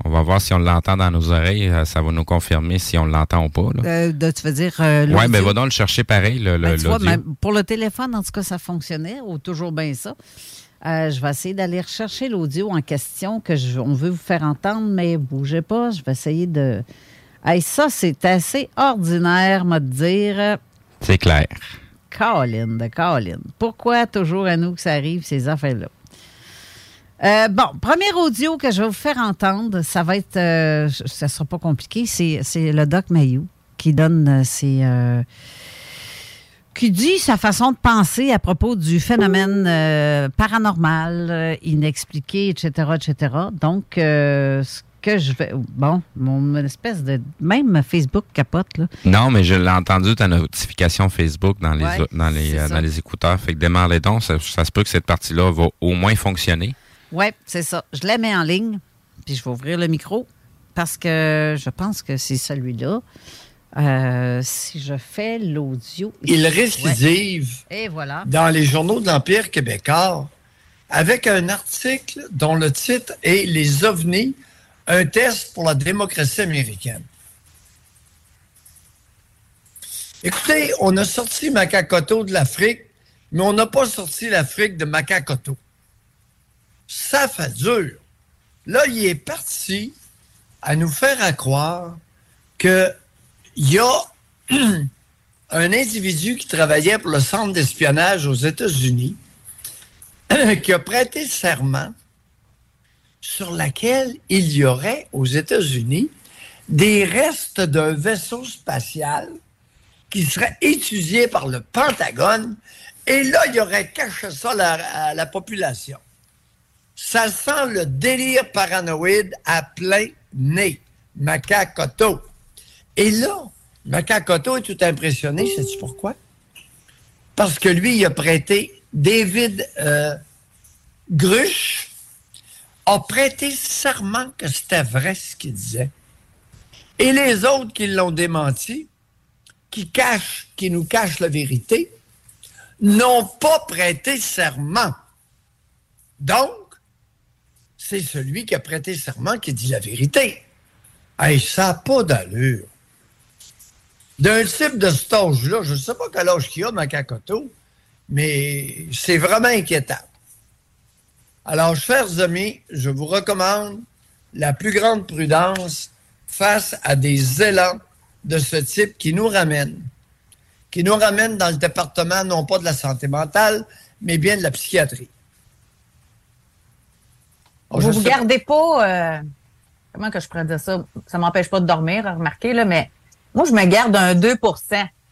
S4: On va voir si on l'entend dans nos oreilles. Euh, Ça va nous confirmer si on l'entend ou pas. Là.
S3: Euh, de- tu veux dire. euh, l'audio?
S4: ben va donc le chercher pareil, le,
S3: Ben, tu vois, pour le téléphone, en tout cas, ça fonctionnait, ou toujours bien ça. Euh, je vais essayer d'aller rechercher l'audio en question que je- on veut vous faire entendre, mais bougez pas, je vais essayer de. Hey, ça, c'est assez ordinaire, me dire.
S4: C'est clair.
S3: Colin, de Colin. Pourquoi toujours à nous que ça arrive, ces affaires-là? Euh, bon, premier audio que je vais vous faire entendre, ça va être, euh, ça sera pas compliqué, c'est le Doc Mayou qui donne euh, ses, euh, qui dit sa façon de penser à propos du phénomène paranormal, inexpliqué, etc., etc. Donc, ce que je vais, bon, mon espèce de, même Facebook capote là.
S4: Non, mais je l'ai entendu ta notification Facebook dans les,
S3: Ouais,
S4: dans les, dans les écouteurs. Fait que démarre-les donc. Ça, ça se peut que cette partie-là va au moins fonctionner.
S3: Oui, c'est ça. Je la mets en ligne, puis je vais ouvrir le micro parce que je pense que c'est celui-là. Euh, si je fais l'audio.
S19: Il récidive
S3: Ouais. Et voilà.
S19: dans les journaux de l'Empire québécois avec un article dont le titre est Les ovnis, un test pour la démocratie américaine. Écoutez, on a sorti Macacoto de l'Afrique, mais on n'a pas sorti l'Afrique de Macacoto. Ça fait. Là, il est parti à nous faire à croire qu'il y a [clears throat] un individu qui travaillait pour le centre d'espionnage aux États-Unis [clears throat] qui a prêté serment sur laquelle il y aurait aux États-Unis des restes d'un vaisseau spatial qui serait étudié par le Pentagone et là, il aurait caché ça à la population. Ça sent le délire paranoïde à plein nez. Macacoto. Et là, Macacoto est tout impressionné. Sais-tu pourquoi? Parce que lui, il a prêté David euh, Grush a prêté serment que c'était vrai ce qu'il disait. Et les autres qui l'ont démenti, qui cachent, qui nous cachent la vérité, n'ont pas prêté serment. Donc, c'est celui qui a prêté serment qui dit la vérité. Hey, ça n'a pas d'allure. D'un type de cet âge-là, je ne sais pas quel âge qu'il a, Macacoto, mais c'est vraiment inquiétant. Alors, chers amis, je vous recommande la plus grande prudence face à des élans de ce type qui nous ramènent, qui nous ramènent dans le département non pas de la santé mentale, mais bien de la psychiatrie. Oh, je
S20: vous ne
S19: sais-
S20: gardez pas. euh, comment que je pourrais dire ça? Ça m'empêche pas de dormir, remarquez, là, mais moi, je me garde un 2 tu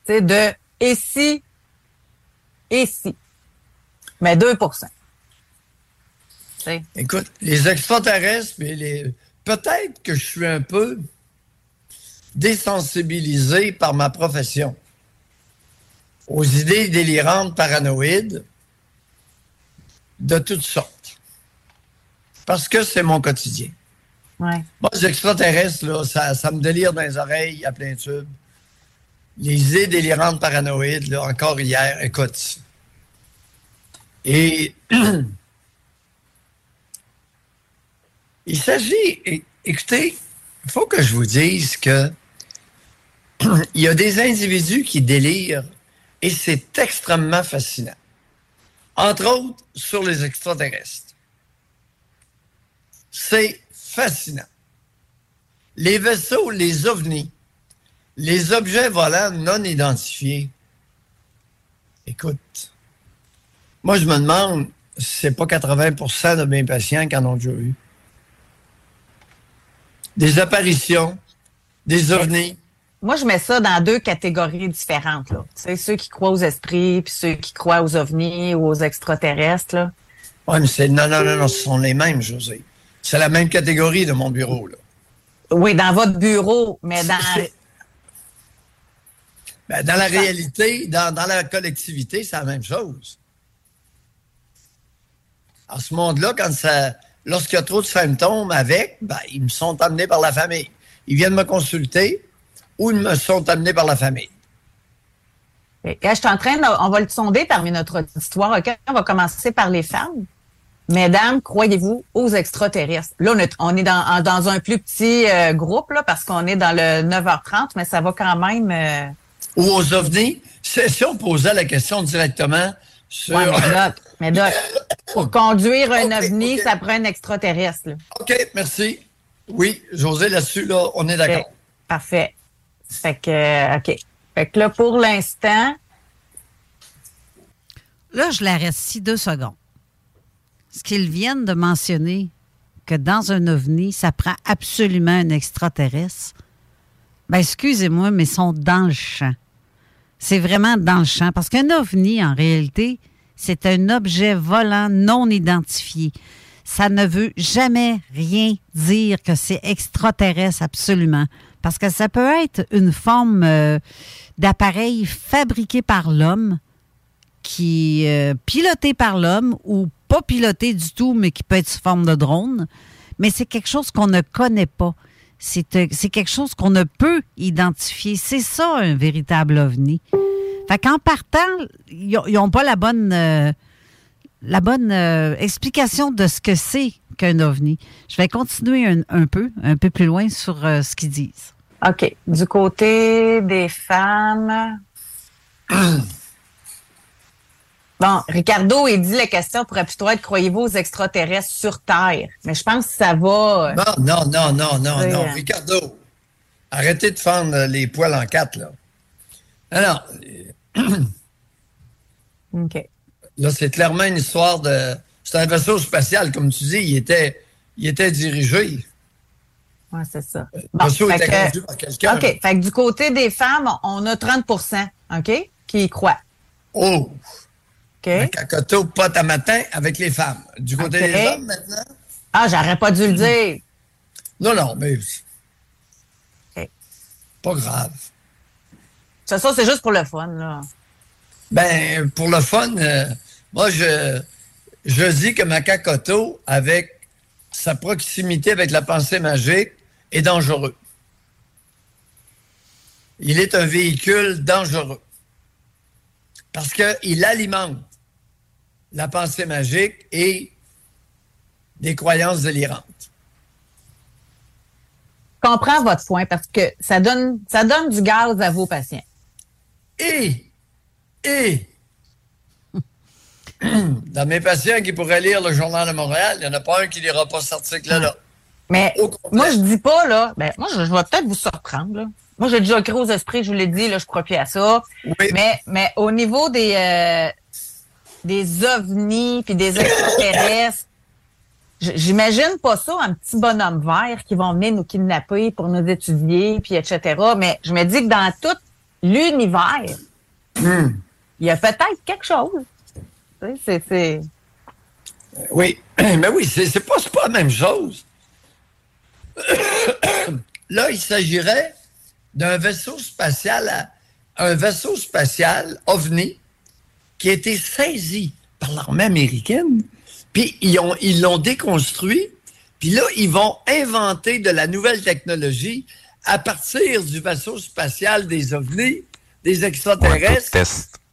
S20: sais, de et si, et si. Mais 2 Tu sais.
S19: Écoute, les extraterrestres, mais les... peut-être que je suis un peu désensibilisé par ma profession aux idées délirantes paranoïdes de toutes sortes. Parce que c'est mon quotidien.
S20: Ouais.
S19: Moi, les extraterrestres, là, ça, ça me délire dans les oreilles à plein tube. Les idées délirantes paranoïdes, là, encore hier, écoute. Et [clears throat] Il s'agit, écoutez, il faut que je vous dise que [clears throat] il y a des individus qui délirent et c'est extrêmement fascinant. Entre autres, sur les extraterrestres. C'est fascinant. Les vaisseaux, les ovnis, les objets volants non identifiés. Écoute, moi je me demande si c'est pas 80% de mes patients qui en ont déjà eu. Des apparitions, des ovnis.
S20: Moi, je mets ça dans deux catégories différentes. Là. Tu ceux qui croient aux esprits, puis ceux qui croient aux ovnis ou aux extraterrestres.
S19: Oui, mais c'est. Non, non, non, non, ce sont les mêmes, José. C'est la même catégorie de mon bureau, là.
S20: Oui, dans votre bureau, mais dans. [laughs]
S19: Ben, dans la réalité, dans, dans la collectivité, c'est la même chose. En ce monde-là, quand ça. Lorsqu'il y a trop de symptômes avec, ben, ils me sont amenés par la famille. Ils viennent me consulter ou ils me sont amenés par la famille.
S20: je suis en train de, on va le sonder parmi notre histoire. On va commencer par les femmes. Mesdames, croyez-vous aux extraterrestres? Là, on est, dans, dans, un plus petit euh, groupe, là, parce qu'on est dans le 9h30, mais ça va quand même... Euh,
S19: Ou aux ovnis? Si on posait la question directement sur...
S20: mais, pour conduire un ovni, ça prend un extraterrestre.
S19: OK, merci. Oui, José, là-dessus, là, on est d'accord.
S20: Parfait. Fait que, euh, OK. Fait que là, pour l'instant...
S3: Là, je l'arrête ici deux secondes ce qu'ils viennent de mentionner, que dans un ovni, ça prend absolument un extraterrestre, ben excusez-moi, mais ils sont dans le champ. C'est vraiment dans le champ. Parce qu'un ovni, en réalité, c'est un objet volant non identifié. Ça ne veut jamais rien dire que c'est extraterrestre absolument. Parce que ça peut être une forme euh, d'appareil fabriqué par l'homme, qui euh, piloté par l'homme ou pas piloté du tout, mais qui peut être sous forme de drone. Mais c'est quelque chose qu'on ne connaît pas. C'est euh, quelque chose qu'on ne peut identifier. C'est ça, un véritable ovni. Fait qu'en partant, ils n'ont pas la bonne, euh, la bonne euh, explication de ce que c'est qu'un ovni. Je vais continuer un, un, peu, un peu plus loin sur ce qu'ils disent.
S20: OK. Du côté des femmes. [clears throat] Bon, Ricardo, il dit la question pourrait plutôt être croyez-vous aux extraterrestres sur Terre? Mais je pense que ça va.
S19: Euh, non, non, non, non, non, non. Euh, Ricardo, arrêtez de fendre les poils en quatre, là. Alors.
S20: OK.
S19: Là, c'est clairement une histoire de. C'est un vaisseau spatial, comme tu dis, il était, il était dirigé.
S20: Oui, c'est ça.
S19: Le vaisseau était conduit par quelqu'un.
S20: OK. Fait que du côté des femmes, on a 30% OK, qui y croient.
S19: Oh! Un cacoto pote à matin avec les femmes. Du côté des hommes, maintenant?
S20: Ah, j'aurais pas dû le dire.
S19: Non, non, mais. Pas grave.
S20: Ça, ça c'est juste pour le fun, là.
S19: Ben, pour le fun, euh, moi, je, je dis que Macacoto, avec sa proximité avec la pensée magique, est dangereux. Il est un véhicule dangereux. Parce qu'il alimente la pensée magique et des croyances délirantes.
S20: Je comprends votre point parce que ça donne, ça donne du gaz à vos patients.
S19: Et, et, [clears throat] dans mes patients qui pourraient lire le Journal de Montréal, il n'y en a pas un qui lira pas cet article-là.
S20: Mais moi, je dis pas, là, ben, moi, je, vais peut-être vous surprendre, Moi, j'ai déjà cru aux esprits, je vous l'ai dit, là, je crois plus à ça. Mais, mais au niveau des, euh, des ovnis puis des extraterrestres. J'imagine pas ça, un petit bonhomme vert qui vont venir nous kidnapper pour nous étudier, puis etc. Mais je me dis que dans tout l'univers, hmm. il y a peut-être quelque chose. C'est.
S19: Oui, [coughs] mais oui, c'est pas, pas la même chose. [coughs] Là, il s'agirait d'un vaisseau spatial, un vaisseau spatial ovni qui a été saisi par l'armée américaine, puis ils l'ont ils déconstruit, puis là, ils vont inventer de la nouvelle technologie à partir du vaisseau spatial des ovnis, des extraterrestres.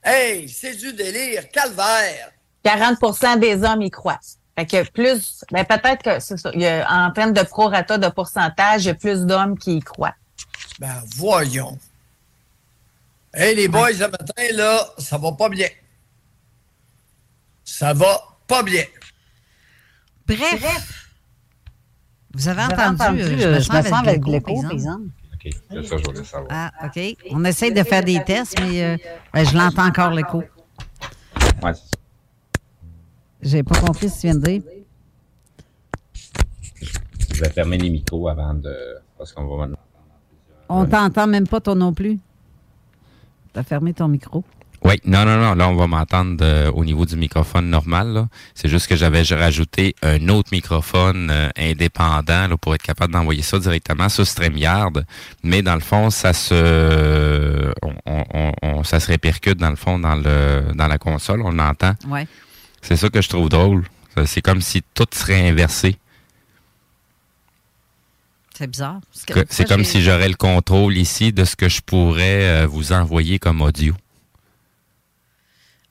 S19: hey, c'est du délire, calvaire.
S20: 40% des hommes y croient. Fait que plus, ben peut-être que c'est ça. Il y a, en termes de prorata de pourcentage, il y a plus d'hommes qui y croient.
S19: Ben, voyons. Hey, les boys, ce matin, là, ça va pas bien. Ça va pas bien.
S3: Bref. Vous avez
S20: Vous avez
S3: entendu,
S20: entendu,
S3: euh, je
S20: euh,
S3: me sens avec
S20: avec
S3: l'écho,
S20: l'écho,
S3: par exemple.
S4: OK, ça, je voulais savoir.
S3: Ah, OK. On essaye de faire des tests, mais euh, ben, je l'entends encore l'écho.
S4: Ouais, c'est ça.
S3: J'ai pas compris ce que tu viens de dire.
S4: Je vais fermer les micros avant de. Parce qu'on va.
S3: On t'entend même pas, toi non plus. T'as fermé ton micro.
S4: Oui, non, non, non. Là, on va m'entendre euh, au niveau du microphone normal. C'est juste que j'avais rajouté un autre microphone euh, indépendant là, pour être capable d'envoyer ça directement sur StreamYard. Mais dans le fond, ça se, on, on- on- on- ça se répercute dans le fond dans le dans la console. On l'entend.
S3: Ouais.
S4: C'est ça que je trouve drôle. C'est comme si tout serait inversé.
S3: C'est bizarre.
S4: C'est comme si j'aurais le contrôle ici de ce que je pourrais euh, vous envoyer comme audio.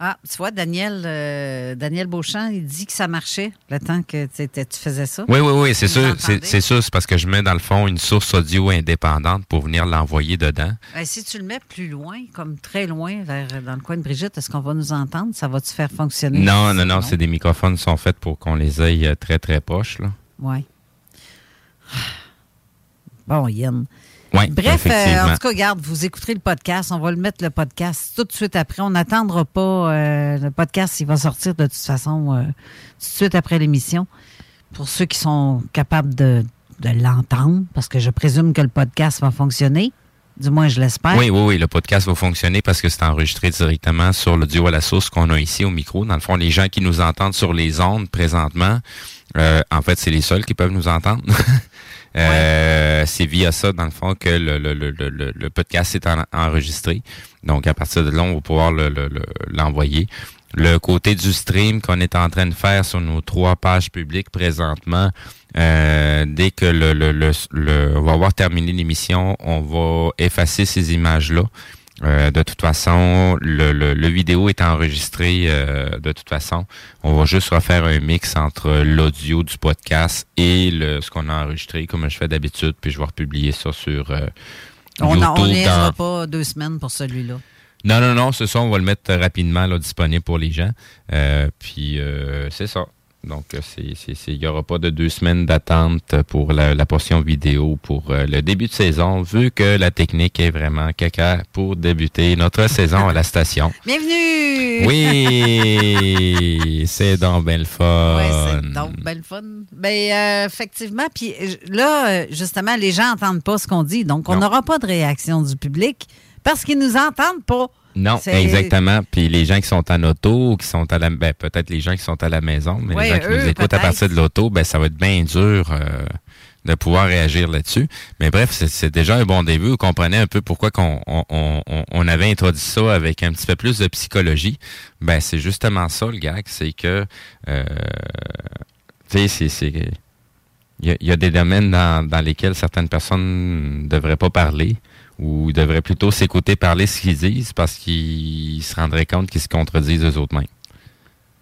S3: Ah, tu vois, Daniel, euh, Daniel Beauchamp, il dit que ça marchait le temps que tu faisais ça.
S4: Oui, oui, oui, c'est sûr. C'est sûr, c'est parce que je mets dans le fond une source audio indépendante pour venir l'envoyer dedans.
S3: Ben, si tu le mets plus loin, comme très loin, vers, dans le coin de Brigitte, est-ce qu'on va nous entendre? Ça va-tu faire fonctionner?
S4: Non, non, non, c'est des microphones qui sont faits pour qu'on les aille euh, très, très proches. Là.
S3: Oui. [sighs] Bon, Yann.
S4: Oui,
S3: Bref, euh, en tout cas, regarde, vous écouterez le podcast. On va le mettre, le podcast, tout de suite après. On n'attendra pas. euh, le podcast, il va sortir de toute façon euh, tout de suite après l'émission. Pour ceux qui sont capables de, de l'entendre, parce que je présume que le podcast va fonctionner. Du moins, je l'espère.
S4: Oui, oui, oui, le podcast va fonctionner parce que c'est enregistré directement sur l'audio à la source qu'on a ici au micro. Dans le fond, les gens qui nous entendent sur les ondes présentement, euh, en fait, c'est les seuls qui peuvent nous entendre. [laughs] Euh, C'est via ça, dans le fond, que le, le, le, le, le podcast est en- enregistré. Donc, à partir de là, on va pouvoir le- le- le- l'envoyer. Le, côté du stream qu'on est en train de faire sur nos trois pages publiques présentement, euh, dès que le, le, le- on va avoir terminé l'émission, on va effacer ces images-là. Euh, de toute façon, le, le, le vidéo est enregistré euh, de toute façon. On va juste refaire un mix entre l'audio du podcast et le, ce qu'on a enregistré, comme je fais d'habitude, puis je vais republier ça sur euh,
S3: On
S4: YouTube.
S3: on niaisera
S4: dans-
S3: pas deux semaines pour celui-là.
S4: Non, non, non, c'est ça, on va le mettre rapidement là, disponible pour les gens. Euh, puis euh, c'est ça. Donc, euh, il n'y aura pas de deux semaines d'attente pour la, la portion vidéo pour euh, le début de saison, vu que la technique est vraiment caca pour débuter notre [laughs] saison à la station.
S3: Bienvenue!
S4: Oui, [laughs] c'est donc belle fun.
S3: Oui, c'est donc belle fun. Ben, euh, effectivement. Puis là, justement, les gens n'entendent pas ce qu'on dit. Donc, on n'aura pas de réaction du public parce qu'ils nous entendent pas.
S4: Non, exactement. Puis les gens qui sont en auto, qui sont à la, ben, peut-être les gens qui sont à la maison, mais
S3: Ouais,
S4: les gens qui
S3: eux,
S4: nous écoutent à partir de l'auto, ben ça va être bien dur euh, de pouvoir réagir là-dessus. Mais bref, c'est- déjà un bon début. Vous comprenez un peu pourquoi qu'on on, on- on- avait introduit ça avec un petit peu plus de psychologie. Ben c'est justement ça le gag, c'est que euh, tu sais, c'est c'est il y, a, il y a des domaines dans, dans lesquels certaines personnes ne devraient pas parler ou devraient plutôt s'écouter parler ce qu'ils disent parce qu'ils se rendraient compte qu'ils se contredisent eux autres mêmes.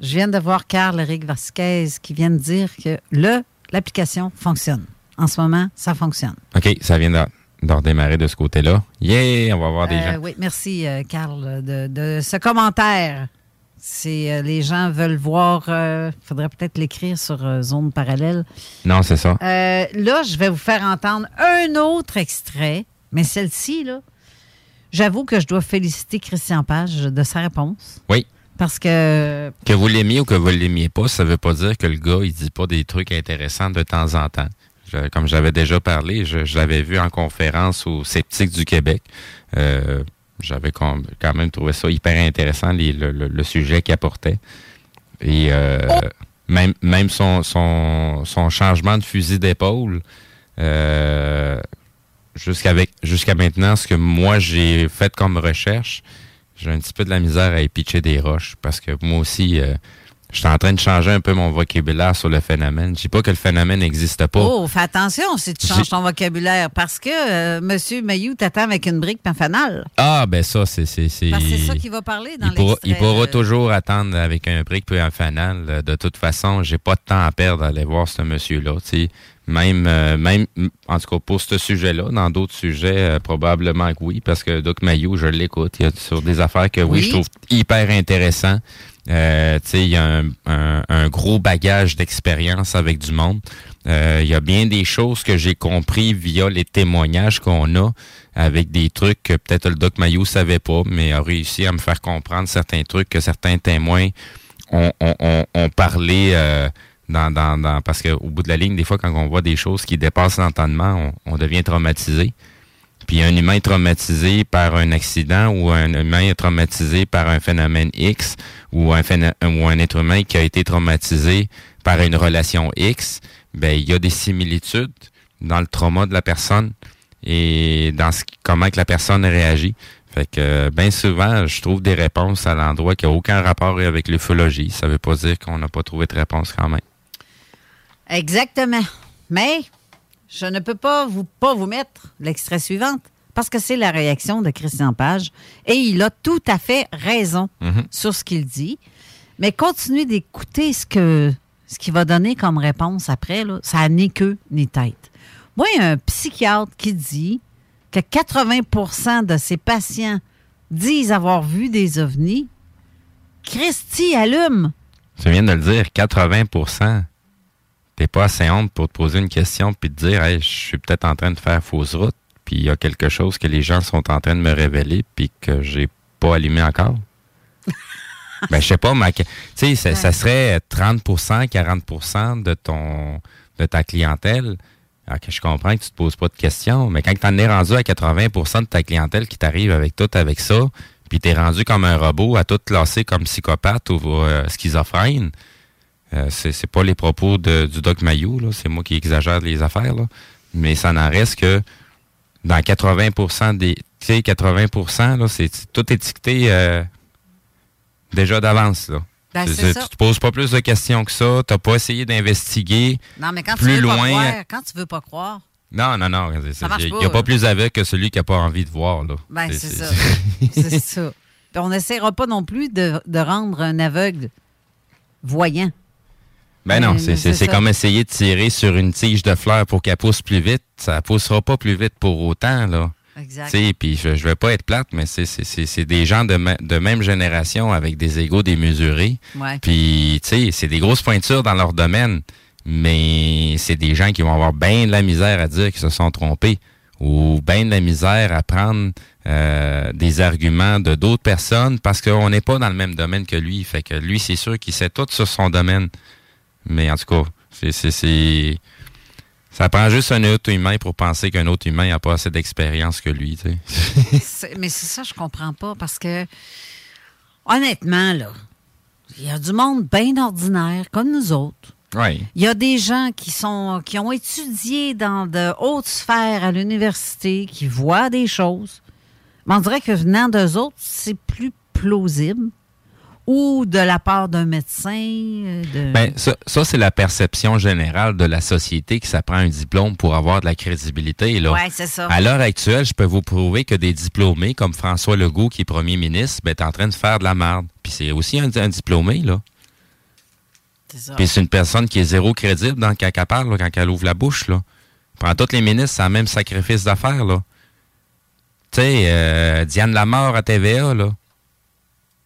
S3: Je viens de voir Carl Eric Vasquez qui vient de dire que le l'application fonctionne. En ce moment, ça fonctionne.
S4: OK, ça vient de, de redémarrer de ce côté-là. Yeah, on va voir des
S3: Euh,
S4: gens.
S3: oui, merci, euh, Carl, de, de ce commentaire. Si euh, les gens veulent voir, il faudrait peut-être l'écrire sur euh, Zone Parallèle.
S4: Non, c'est ça.
S3: Euh, là, je vais vous faire entendre un autre extrait, mais celle-ci, là, j'avoue que je dois féliciter Christian Page de sa réponse.
S4: Oui.
S3: Parce que
S4: Que vous l'aimiez ou que vous l'aimiez pas, ça veut pas dire que le gars, il dit pas des trucs intéressants de temps en temps. Je- comme j'avais déjà parlé, je, je l'avais vu en conférence au Sceptique du Québec. Euh, j'avais quand quand même trouvé ça hyper intéressant, les- le, le- le sujet qu'il apportait. Et euh, même, même son, son, son changement de fusil d'épaule, euh, jusqu'avec jusqu'à maintenant, ce que moi j'ai fait comme recherche, j'ai un petit peu de la misère à épitcher des roches parce que moi aussi, euh, Je suis en train de changer un peu mon vocabulaire sur le phénomène. Je dis pas que le phénomène n'existe pas.
S3: Oh, fais attention si tu changes ton vocabulaire parce que euh, M. Mayou t'attend avec une brique fanal.
S4: Ah, ben ça, c'est... c'est, c'est...
S3: Parce que c'est ça qu'il va parler dans
S4: Il pourra, il pourra
S3: euh,
S4: toujours attendre avec un fanal. Euh, De toute façon, j'ai pas de temps à perdre à aller voir ce monsieur-là. Même, euh, même, en tout cas, pour ce sujet-là, dans d'autres sujets, euh, probablement que oui, parce que Doc Mayou, je l'écoute. Il y a sur des affaires que oui,
S21: Oui.
S4: je trouve hyper intéressant. Euh, tu sais, il y a un, un- un gros bagage d'expérience avec du monde. Euh, il y a bien des choses que j'ai compris via les témoignages qu'on a avec des trucs que peut-être le Doc Mayou savait pas, mais a réussi à me faire comprendre certains trucs que certains témoins ont, ont, ont- ont parlé euh, dans, dans, dans parce qu'au bout de la ligne, des fois, quand on voit des choses qui dépassent l'entendement, on, on devient traumatisé. Puis un humain traumatisé par un accident ou un humain traumatisé par un phénomène X ou un, ou un être humain qui a été traumatisé par une relation X, ben il y a des similitudes dans le trauma de la personne et dans ce, comment que la personne réagit. Fait que bien souvent, je trouve des réponses à l'endroit qui n'a aucun rapport avec l'ufologie. Ça veut pas dire qu'on n'a pas trouvé de réponse quand même.
S3: Exactement. Mais je ne peux pas vous, pas vous mettre l'extrait suivant parce que c'est la réaction de Christian Page et il a tout à fait raison
S4: Mhm.
S3: sur ce qu'il dit. Mais continuez d'écouter ce que ce qu'il va donner comme réponse après. Là, ça n'a ni queue ni tête. Moi, il y a un psychiatre qui dit que 80% de ses patients disent avoir vu des ovnis. Christy allume.
S4: Tu viens de le dire, 80 T'es pas assez honte pour te poser une question puis te dire, hey, je suis peut-être en train de faire fausse route, puis il y a quelque chose que les gens sont en train de me révéler puis que j'ai pas allumé encore? [laughs] ben, je sais pas, ma... tu sais, ça, ça serait 30% 40% de ton de ta clientèle. Alors que je comprends que tu te poses pas de questions, mais quand tu en es rendu à 80% de ta clientèle qui t'arrive avec tout avec ça, puis tu es rendu comme un robot à tout classer comme psychopathe ou euh, schizophrène, euh, c'est c'est pas les propos de- du Doc Mayou, là. c'est moi qui exagère les affaires, là. mais ça n'en reste que dans 80% des. Tu sais, 80 là, c'est tout étiqueté euh, déjà d'avance. là.
S3: Ben,
S4: tu te poses pas plus de questions que ça, t'as pas essayé d'investiguer.
S3: Non, mais quand
S4: plus
S3: tu veux
S4: loin.
S3: pas croire, quand tu veux pas croire,
S4: Non, non, non. Il n'y a pas plus aveugle que celui qui n'a pas envie de voir. Là.
S3: Ben, c'est ça. [laughs] c'est ça. Puis on n'essaiera pas non plus de, de rendre un aveugle voyant.
S4: Ben non,
S3: Mais-
S4: c'est- comme essayer de tirer sur une tige de fleurs pour qu'elle pousse plus vite. Ça poussera pas plus vite pour autant, là.
S3: Exact.
S4: Puis je, je vais pas être plate, mais c'est- c'est c'est- c'est des gens de, ma- de même génération avec des égaux démesurés.
S3: Ouais.
S4: Puis, tu sais, c'est des grosses pointures dans leur domaine, mais c'est des gens qui vont avoir bien de la misère à dire qu'ils se sont trompés ou bien de la misère à prendre euh, des arguments de d'autres personnes parce qu'on n'est pas dans le même domaine que lui. Fait que lui, c'est sûr qu'il sait tout sur son domaine. Mais en tout cas, c'est- Ça prend juste un autre humain pour penser qu'un autre humain n'a pas assez d'expérience que lui, tu sais. [laughs]
S3: C'est- Mais c'est ça, je comprends pas parce que, honnêtement, là, il y a du monde bien ordinaire comme nous autres.
S4: Oui.
S3: Il y a des gens qui sont qui ont étudié dans de hautes sphères à l'université, qui voient des choses. Mais on dirait que venant d'eux autres, c'est plus plausible. Ou de la part d'un médecin. euh, De...
S4: Ben, ça, ça, c'est la perception générale de la société que ça prend un diplôme pour avoir de la crédibilité.
S3: Ouais, c'est ça.
S4: À l'heure actuelle, je peux vous prouver que des diplômés comme François Legault, qui est premier ministre, ben, est en train de faire de la merde. Puis c'est aussi un, un diplômé, là.
S3: C'est ça.
S4: Puis c'est une personne qui est zéro crédible dans, quand elle parle, là, quand elle ouvre la bouche. Là. Prends tous les ministres, c'est le même sacrifice d'affaires. là. Tu sais, euh, Diane Lamar à TVA, là.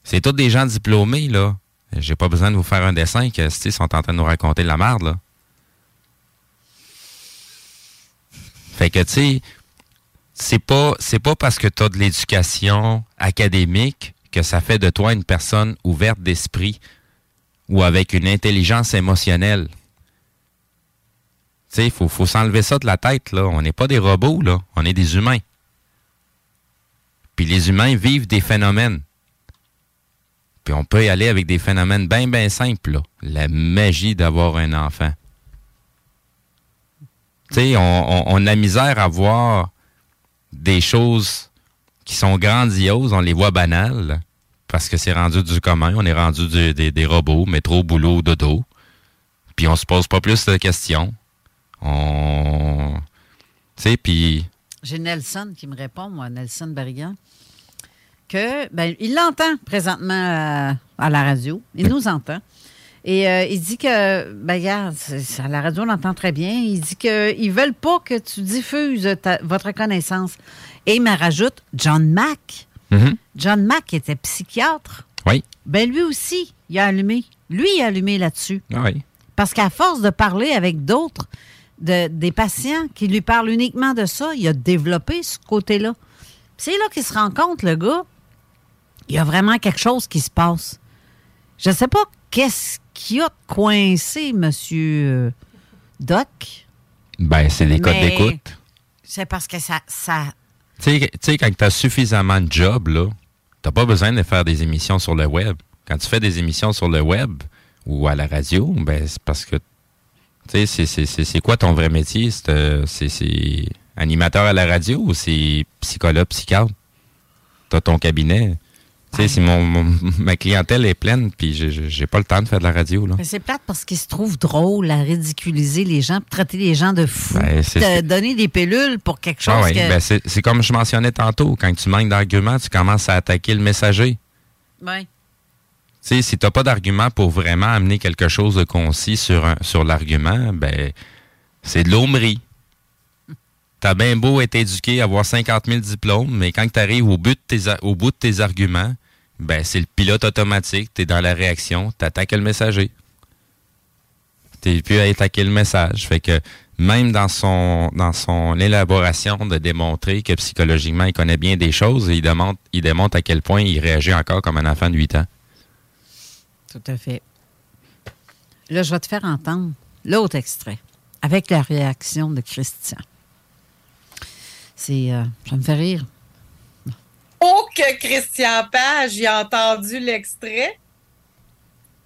S4: C'est tous des gens diplômés, là. J'ai pas besoin de vous faire un dessin que ils sont en train de nous raconter de la merde, là. Fait que, tu sais, c'est pas, pas parce que tu as de l'éducation académique que ça fait de toi une personne ouverte d'esprit ou avec une intelligence émotionnelle. Tu sais, il faut, faut s'enlever ça de la tête, là. On n'est pas des robots, là. On est des humains. Puis les humains vivent des phénomènes. Puis on peut y aller avec des phénomènes bien, bien simples. La magie d'avoir un enfant. Tu sais, on, a misère à voir des choses qui sont grandioses, on les voit banales. parce que c'est rendu du commun. On est rendu du- des, des robots, métro, boulot, dodo. Puis on se pose pas plus de questions. On... Tu sais, puis...
S3: J'ai Nelson qui me répond, moi, Nelson Barrigan, que ben, il l'entend présentement à, à la radio. Il nous entend. Et euh, il dit que, ben, regarde, à la radio, on l'entend très bien. Il dit qu'ils veulent pas que tu diffuses ta- votre connaissance. Et il me rajoute John Mack.
S4: Mhm.
S3: John Mack était psychiatre.
S4: Oui.
S3: Ben, lui aussi, il a allumé. Lui, il a allumé là-dessus.
S4: Ah oui.
S3: Parce qu'à force de parler avec d'autres, de- des patients qui lui parlent uniquement de ça, il a développé ce côté-là. C'est là qu'il se rend compte, le gars, il y a vraiment quelque chose qui se passe. Je ne sais pas qu'est-ce qui a coincé monsieur euh, Doc.
S4: Ben, c'est des codes d'écoute.
S3: C'est parce que ça... ça
S4: Tu sais- quand tu as suffisamment de job, là, t'as pas besoin de faire des émissions sur le web. Quand tu fais des émissions sur le web ou à la radio, ben, c'est parce que, tu sais, c'est- quoi ton vrai métier? C'est euh, c'est animateur à la radio ou c'est psychologue, psychiatre? T'as ton cabinet. Tu sais, si mon, mon- ma clientèle est pleine, puis j'ai- pas le temps de faire de la radio, là.
S3: Mais c'est plate parce qu'il se trouve drôle à ridiculiser les gens, traiter les gens de fous,
S4: Ben, c'est-
S3: de donner des pilules pour quelque chose
S4: Ah oui,
S3: que...
S4: ben, c'est comme je mentionnais tantôt, quand tu manques d'arguments, tu commences à attaquer le messager.
S3: Ouais.
S4: Tu sais, si t'as pas d'argument pour vraiment amener quelque chose de concis sur, un- sur l'argument, ben, c'est de l'homerie. T'as bien beau être éduqué, avoir 50 000 diplômes, mais quand tu arrives au, bout de tes arguments, ben, c'est le pilote automatique, t'es dans la réaction, t'attaques le messager. T'es plus à attaquer le message. Fait que même dans son élaboration de démontrer que psychologiquement il connaît bien des choses, il démontre, il démontre à quel point il réagit encore comme un enfant de 8 ans.
S3: Tout à fait. Là, je vais te faire entendre l'autre extrait avec la réaction de Christian. Euh, ça me fait rire.
S21: Oh, que Christian Page, il a entendu l'extrait.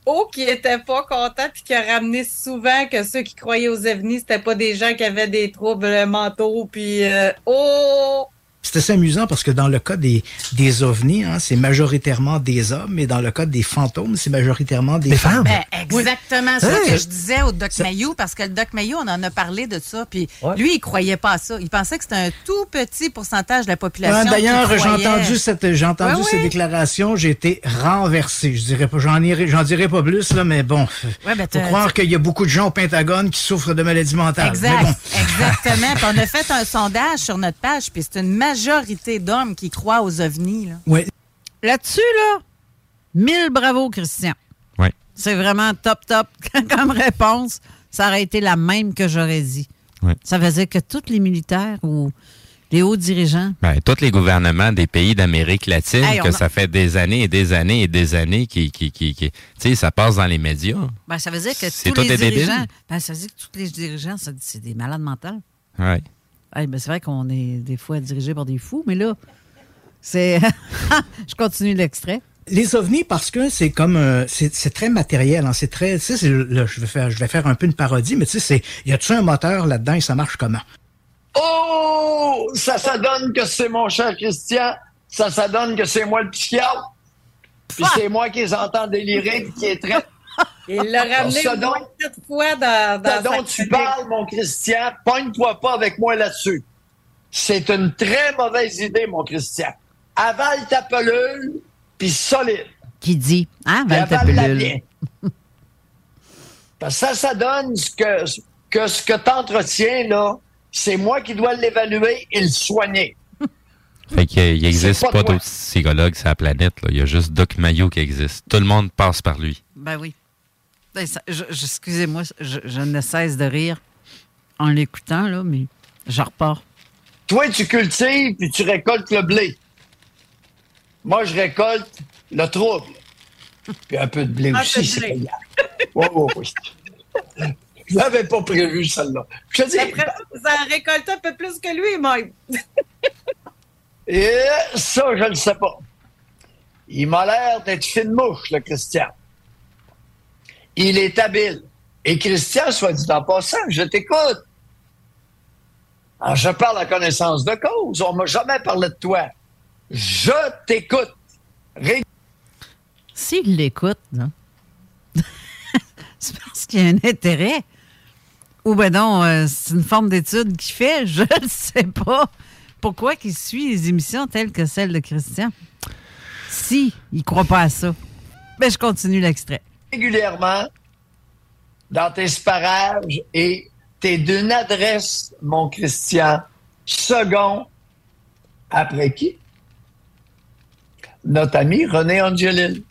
S21: Oh, qui était pas content puis qui a ramené souvent que ceux qui croyaient aux ovnis, c'était pas des gens qui avaient des troubles mentaux puis euh, oh,
S22: C'était assez amusant parce que dans le cas des, des ovnis, hein, c'est majoritairement des hommes, mais dans le cas des fantômes, c'est majoritairement des, femmes.
S20: Ben, exactement ça
S22: Hey!
S20: que je disais au Doc Mayou, parce que le Doc Mayou, on en a parlé de ça, puis lui, il croyait pas à ça. Il pensait que c'était un tout petit pourcentage de la population.
S22: Ouais, D'ailleurs, j'ai entendu cette, j'ai entendu
S20: Ouais,
S22: ces déclarations, j'ai été renversé. Je dirais pas, j'en irai- j'en dirai pas plus là, mais bon,
S20: Ouais, ben,
S22: faut croire qu'il y a beaucoup de gens au Pentagone qui souffrent de maladies mentales.
S20: Exact,
S22: Mais bon.
S20: exactement. Puis on a fait un sondage sur notre page, puis c'est une majorité d'hommes qui croient aux ovnis. Là.
S22: Ouais.
S3: Là-dessus, là, mille bravo, Christian.
S4: Oui.
S3: C'est vraiment top, top [laughs] comme réponse. Ça aurait été la même que j'aurais dit. Ça veut dire que tous les militaires ou les hauts dirigeants,
S4: Ben, tous les gouvernements des pays d'Amérique latine,
S3: Hey,
S4: que
S3: a-
S4: ça fait des années et des années et des années qui, qui, qui, qui- tu sais, ça passe dans les médias.
S3: ben, ça veut dire que
S4: C'est
S3: tous les dirigeants, ben, ça veut dire que tous les dirigeants, c'est des malades mentaux.
S4: Ouais.
S3: Hey, ben, c'est vrai qu'on est des fois dirigé par des fous, mais là, c'est. [laughs] Je continue l'extrait.
S22: Les ovnis, parce que c'est comme euh, c'est très matériel, hein, c'est très, tu sais, c'est le- là, je vais faire, je vais faire un peu une parodie, mais tu sais, c'est, y a-tu un moteur là-dedans et ça marche comment?
S19: Oh! Ça, ça donne que c'est mon cher Christian. Ça, ça donne que c'est moi le psychiatre. Puis c'est moi qui les entends délirer puis qui les traite. [laughs]
S21: il l'a ramené quatre fois dans, dans
S19: Ça
S21: sa
S19: dont tu parles, mon Christian, pogne-toi pas avec moi là-dessus. C'est une très mauvaise idée, mon Christian. Avale ta pelule, puis solide.
S3: Qui dit, hein, Val ta
S19: bien. Parce que ça, ça donne ce que, que ce que t'entretiens, là, c'est moi qui dois l'évaluer et le soigner.
S4: Fait qu'il n'existe
S19: pas
S4: pas, d'autres psychologues sur la planète. là. Il y a juste Doc Mayo qui existe. Tout le monde passe par lui.
S3: Ben oui. Ben, ça- je- je- Excusez-moi, je, je ne cesse de rire en l'écoutant, là, mais je repars.
S19: Toi, tu cultives puis tu récoltes le blé. Moi, je récolte le trouble. Puis un peu de blé
S21: Un
S19: aussi, c'est
S21: blé.
S19: payant. Oui, oui, oui. Je l'avais pas prévu, celle-là. Je te dis,
S21: Après ça, vous en récoltez un peu plus que lui, même.
S19: et ça, je ne sais pas. Il m'a l'air d'être fine mouche, le Christian. Il est habile. Et Christian, soit dit en passant, je t'écoute. Je parle à connaissance de cause. On m'a jamais parlé de toi. Je t'écoute.
S3: S'il l'écoute, là, [laughs] c'est parce qu'il y a un intérêt. Ou ben non, euh, c'est une forme d'étude qu'il fait, [laughs] je ne sais pas. Pourquoi qu'il suit les émissions telles que celles de Christian? Si il croit pas à ça. Ben, je continue l'extrait.
S19: Régulièrement, dans tes sparages et t'es d'une adresse, mon Christian, second après qui? Notre ami René Angelil.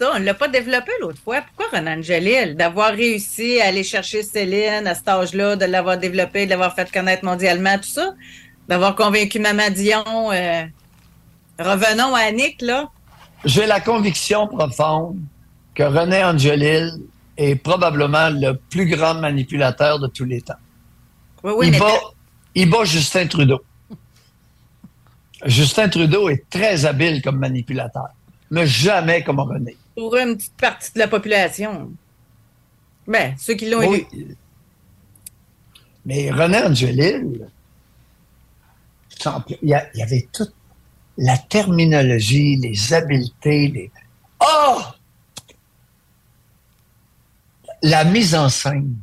S21: Ça, on ne l'a pas développé l'autre fois. Pourquoi René Angelil? D'avoir réussi à aller chercher Céline à cet âge-là, de l'avoir développé, de l'avoir fait connaître mondialement, tout ça. D'avoir convaincu Maman Dion. euh, Revenons à Annick, là.
S19: J'ai la conviction profonde que René Angelil est probablement le plus grand manipulateur de tous les temps.
S21: Oui, oui,
S19: il,
S21: mais
S19: bat, il bat Justin Trudeau. Justin Trudeau est très habile comme manipulateur, mais jamais comme René.
S21: pour une petite partie de la population. Ben, ceux qui l'ont
S19: Oui.
S21: élu.
S19: Mais René Angelil, il y avait toute la terminologie, les habiletés, les. Oh! La mise en scène.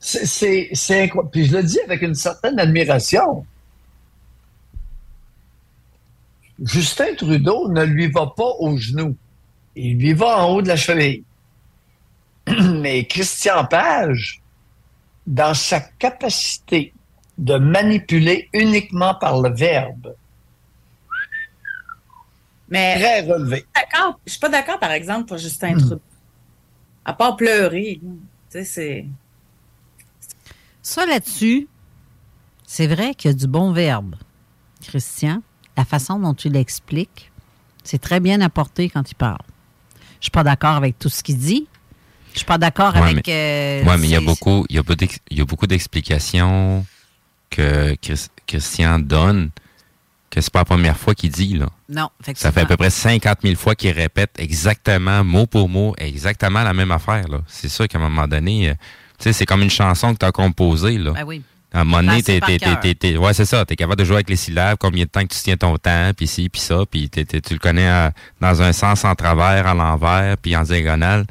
S19: C'est- incroyable. Puis je le dis avec une certaine admiration. Justin Trudeau ne lui va pas aux genoux. Il lui va en haut de la cheville. [clears throat] Mais Christian Page, dans sa capacité de manipuler uniquement par le verbe,
S21: Mais
S19: très relevé.
S21: je suis pas d'accord, par exemple, pour
S19: Hmm.
S21: Justin Trudeau. À part pleurer. Tu sais, c'est.
S3: Ça là-dessus, c'est vrai qu'il y a du bon verbe. Christian, la façon dont tu l'expliques, c'est très bien apporté quand il parle. Je suis pas d'accord avec tout ce qu'il dit. Je suis pas d'accord
S4: Ouais,
S3: avec.
S4: mais,
S3: euh,
S4: ouais, mais il y a beaucoup, il y a beaucoup d'ex- il y a beaucoup d'explications que Chris- Christian donne que c'est pas la première fois qu'il dit, là.
S3: Non,
S4: Ça fait à peu près 50 000 fois qu'il répète exactement, mot pour mot, exactement la même affaire, là. C'est sûr qu'à un moment donné, euh, tu sais, c'est comme une chanson que tu as composée, là.
S3: Ben oui.
S4: À un moment donné, t'es, t'es- t'es- t'es- ouais, c'est ça. T'es capable de jouer avec les syllabes, combien de temps que tu tiens ton temps, puis ci, puis ça, puis t'es- t'es- tu le connais euh, dans un sens en travers, à l'envers, puis en diagonale.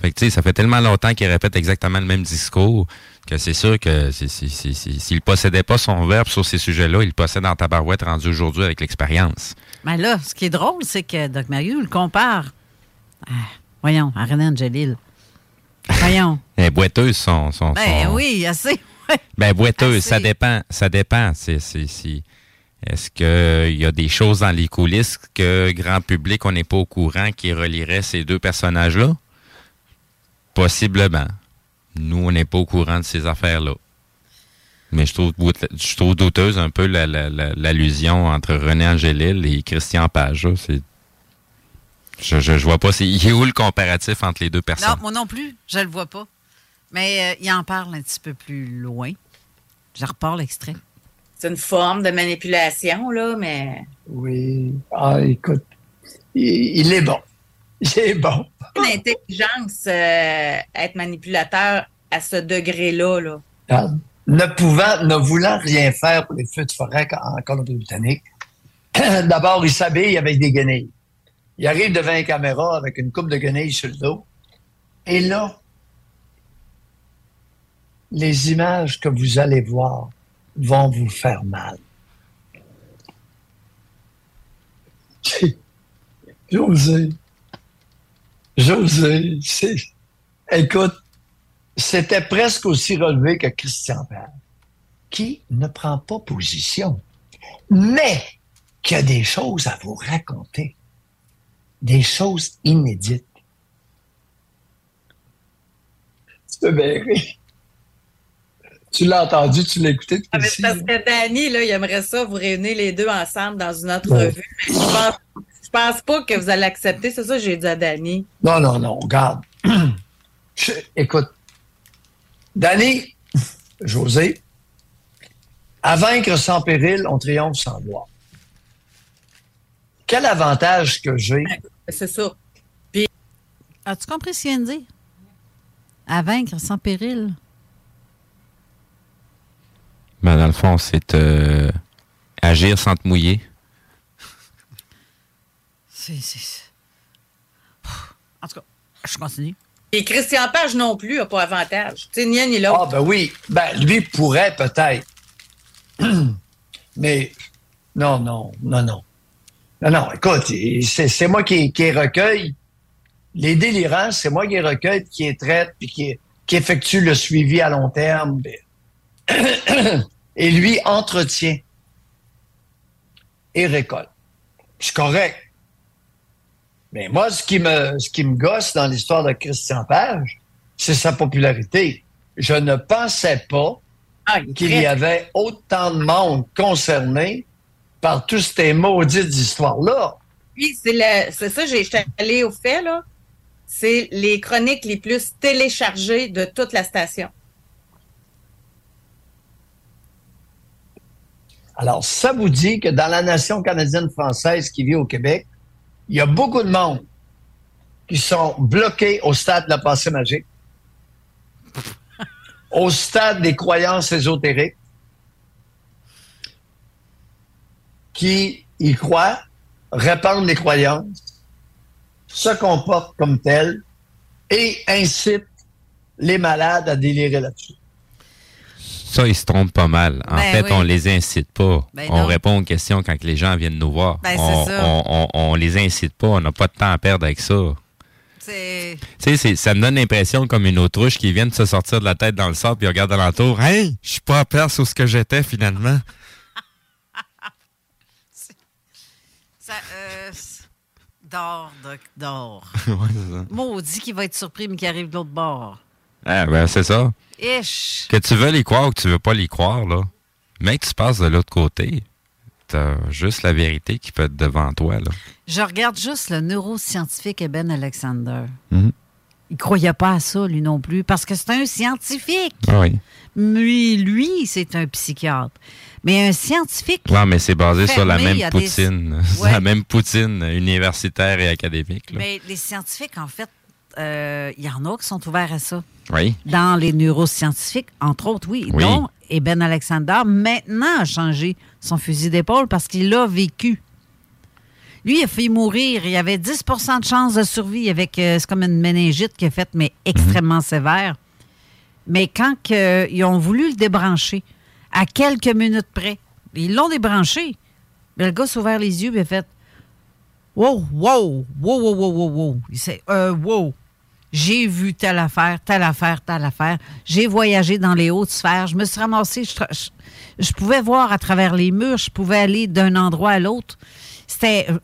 S4: Fait que, tu sais, ça fait tellement longtemps qu'il répète exactement le même discours que c'est sûr que s'il possédait pas son verbe sur ces sujets-là, il le possède dans ta barouette rendu aujourd'hui avec l'expérience.
S3: Mais là, ce qui est drôle, c'est que Doc Mario le compare. Ah, voyons, à René Angelil. Voyons. [laughs]
S4: Les boiteuses sont... sont,
S3: ben
S4: sont-
S3: oui, assez. ouais.
S4: Ben, boiteuse,
S3: Assez.
S4: ça dépend. Ça dépend. C'est, Est-ce qu'il y a des choses dans les coulisses que grand public, on n'est pas au courant qui relierait ces deux personnages-là? Possiblement. Nous, on n'est pas au courant de ces affaires-là. Mais je trouve, je trouve douteuse un peu la- la- la- l'allusion entre René Angélil et Christian Page. C'est, je, je, je vois pas. C'est, il est où le comparatif entre les deux personnes?
S3: Non, moi non plus, je le vois pas. Mais euh, il en parle un petit peu plus loin. Je repars l'extrait.
S21: C'est une forme de manipulation, là, mais.
S19: Oui. Ah, écoute, il, il est bon. [laughs] Il est bon.
S21: L'intelligence, euh, être manipulateur à ce degré-là, là?
S19: Regarde. Ne pouvant, ne voulant rien faire pour les feux de forêt en Colombie-Britannique, [clears throat] d'abord, il s'habille avec des guenilles. Il arrive devant une caméra avec une coupe de guenilles sur le dos. Et là, les images que vous allez voir vont vous faire mal. [laughs] José, José. Écoute, c'était presque aussi relevé que Christian Page, qui ne prend pas position, mais qui a des choses à vous raconter, des choses inédites. Tu peux bien rire. Tu l'as entendu, tu l'as écouté.
S21: Ah, parce que Danny, là, il aimerait ça vous réunir les deux ensemble dans une autre
S19: Ouais.
S21: je pense, pense pas que vous allez accepter. C'est ça que j'ai dit à Danny.
S19: Non, non, non, regarde. Je- [clears throat] écoute, Danny, José, à vaincre sans péril, on triomphe sans gloire. Quel avantage que j'ai
S21: C'est ça.
S3: As-tu compris ce qu'il vient de dire? À vaincre sans péril.
S4: Ben, dans le fond, c'est euh, agir sans te mouiller.
S3: C'est- En tout cas, je continue.
S21: Et Christian Page non plus n'a pas avantage. Tu sais, ni un ni l'autre.
S19: Ah, ben oui. Ben, lui pourrait peut-être. [clears throat] Mais non, non, non, non. Non, non, écoute, c'est c'est moi qui, recueille. Les délirants, c'est moi qui les recueille, qui les traite, puis qui, qui effectue le suivi à long terme. [clears throat] Et lui entretient et récolte. C'est correct. Mais moi, ce qui me, ce qui me gosse dans l'histoire de Christian Page, c'est sa popularité. Je ne pensais pas qu'il y avait autant de monde concerné par toutes ces maudites histoires-là.
S21: Oui, c'est le- c'est ça, j'ai allée au fait, là. C'est les chroniques les plus téléchargées de toute la station.
S19: Alors, ça vous dit que dans la nation canadienne-française qui vit au Québec, il y a beaucoup de monde qui sont bloqués au stade de la pensée magique, [laughs] au stade des croyances ésotériques, qui y croient, répandent les croyances, se comportent comme tels et incitent les malades à délirer là-dessus.
S4: Ça, ils se trompent pas mal. En
S19: Ben
S4: fait,
S19: oui.
S4: on les incite pas.
S19: Ben
S4: on
S19: non.
S4: répond aux questions quand les gens viennent nous voir.
S3: Ben,
S4: on,
S3: ça.
S4: on, on- on les incite pas. On n'a pas de temps à perdre avec ça. Tu sais, ça me donne l'impression comme une autruche qui vient de se sortir de la tête dans le sable puis regarde alentour. Hey, je suis pas à perdre sur ce que j'étais finalement. [laughs]
S3: Ça, euh, dors, doc, dors. [laughs]
S4: Ouais, c'est ça.
S3: Maudit qui va être surpris, mais qui arrive de l'autre bord.
S4: Ah, ben, c'est ça.
S3: Ish.
S4: Que tu veux les croire ou que tu veux pas les croire, là. Mais que tu passes de l'autre côté, t'as juste la vérité qui peut être devant toi, là.
S3: Je regarde juste le neuroscientifique Eben Alexander.
S4: Mhm.
S3: Il croyait pas à ça, lui non plus, parce que c'est un scientifique.
S4: Ah oui.
S3: Lui, lui, c'est un psychiatre. Mais un scientifique.
S4: Ouais, mais c'est basé sur la même
S3: des-
S4: poutine. [laughs]
S3: Ouais.
S4: la même poutine universitaire et académique, là.
S3: Mais les scientifiques, en fait, euh, il y en a qui sont ouverts à ça.
S4: Oui.
S3: Dans les neuroscientifiques, entre autres, oui.
S4: Oui.
S3: dont Eben Alexander, maintenant, a changé son fusil d'épaule parce qu'il l'a vécu. Lui, il a fait mourir. Il avait 10% de chance de survie avec. euh, c'est comme une méningite qui est faite, mais extrêmement sévère. Mais quand que, ils ont voulu le débrancher, à quelques minutes près, ils l'ont débranché. Mais le gars s'est ouvert les yeux et a fait Wow, wow, wow, wow, wow, wow, wow. Il s'est, euh, wow. J'ai vu telle affaire, telle affaire, telle affaire. J'ai voyagé dans les hautes sphères. Je me suis ramassé. Je, pouvais voir à travers les murs. Je pouvais aller d'un endroit à l'autre. C'était. euh,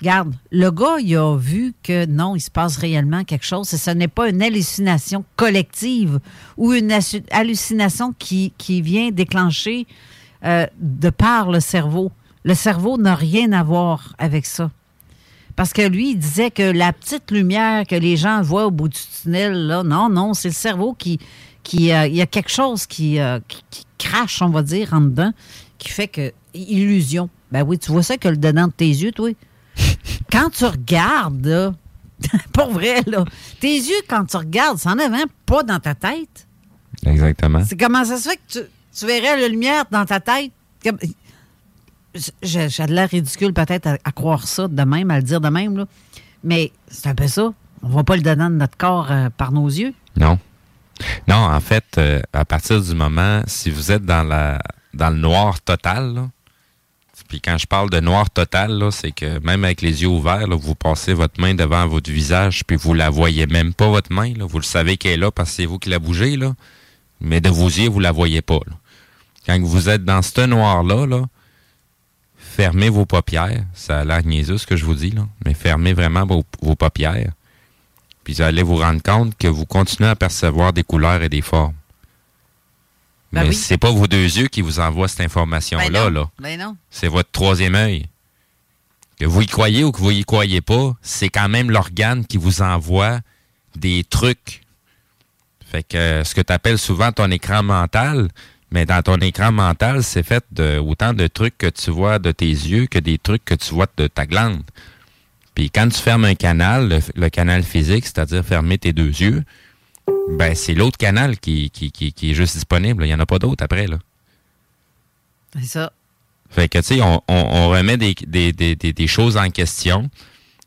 S3: Regarde, le gars, il a vu que non, il se passe réellement quelque chose. Et ce n'est pas une hallucination collective ou une hallucination qui, qui vient déclencher euh, de par le cerveau. Le cerveau n'a rien à voir avec ça. Parce que lui, il disait que la petite lumière que les gens voient au bout du tunnel, là, non, non, c'est le cerveau qui. qui euh, il y a quelque chose qui, euh, qui, qui crache, on va dire, en dedans, qui fait que. Illusion. Ben oui, tu vois ça que le dedans de tes yeux, toi. [laughs] Quand tu regardes, là, [laughs] pour vrai, là, tes yeux, quand tu regardes, ça en a même pas dans ta tête.
S4: Exactement.
S3: C'est comment ça se fait que tu, tu verrais la lumière dans ta tête? J'ai de l'air ridicule peut-être à, croire ça de même, à le dire de même, là. mais c'est un peu ça. On voit pas le dedans de notre corps euh, par nos yeux.
S4: Non. Non, en fait, euh, à partir du moment, si vous êtes dans la dans le noir total, là, puis quand je parle de noir total, c'est que même avec les yeux ouverts, vous passez votre main devant votre visage, puis vous la voyez même pas, votre main. Là. Vous le savez qu'elle est là parce que c'est vous qui la bougez, là. mais de vos yeux, vous la voyez pas. Quand vous êtes dans ce noir-là, là, fermez vos paupières. Ça a l'air niaiseux ce que je vous dis, là, mais fermez vraiment vos, vos paupières. Puis vous allez vous rendre compte que vous continuez à percevoir des couleurs et des formes.
S3: Ben
S4: Mais
S3: oui.
S4: c'est pas vos deux yeux qui vous envoient cette information-là.
S3: Ben
S4: là.
S3: Ben non.
S4: C'est votre troisième œil. Que vous y croyez ou que vous y croyez pas, c'est quand même l'organe qui vous envoie des trucs. Fait que euh, ce que tu appelles souvent ton écran mental, mais dans ton écran mental, c'est fait de autant de trucs que tu vois de tes yeux que des trucs que tu vois de ta glande. Puis quand tu fermes un canal, le, le canal physique, c'est-à-dire fermer tes deux yeux, ben c'est l'autre canal qui, qui, qui, qui est juste disponible. Il n'y en a pas d'autre après. Là.
S3: C'est ça.
S4: Fait que, tu sais, on, on- on remet des, des, des, des- des choses en question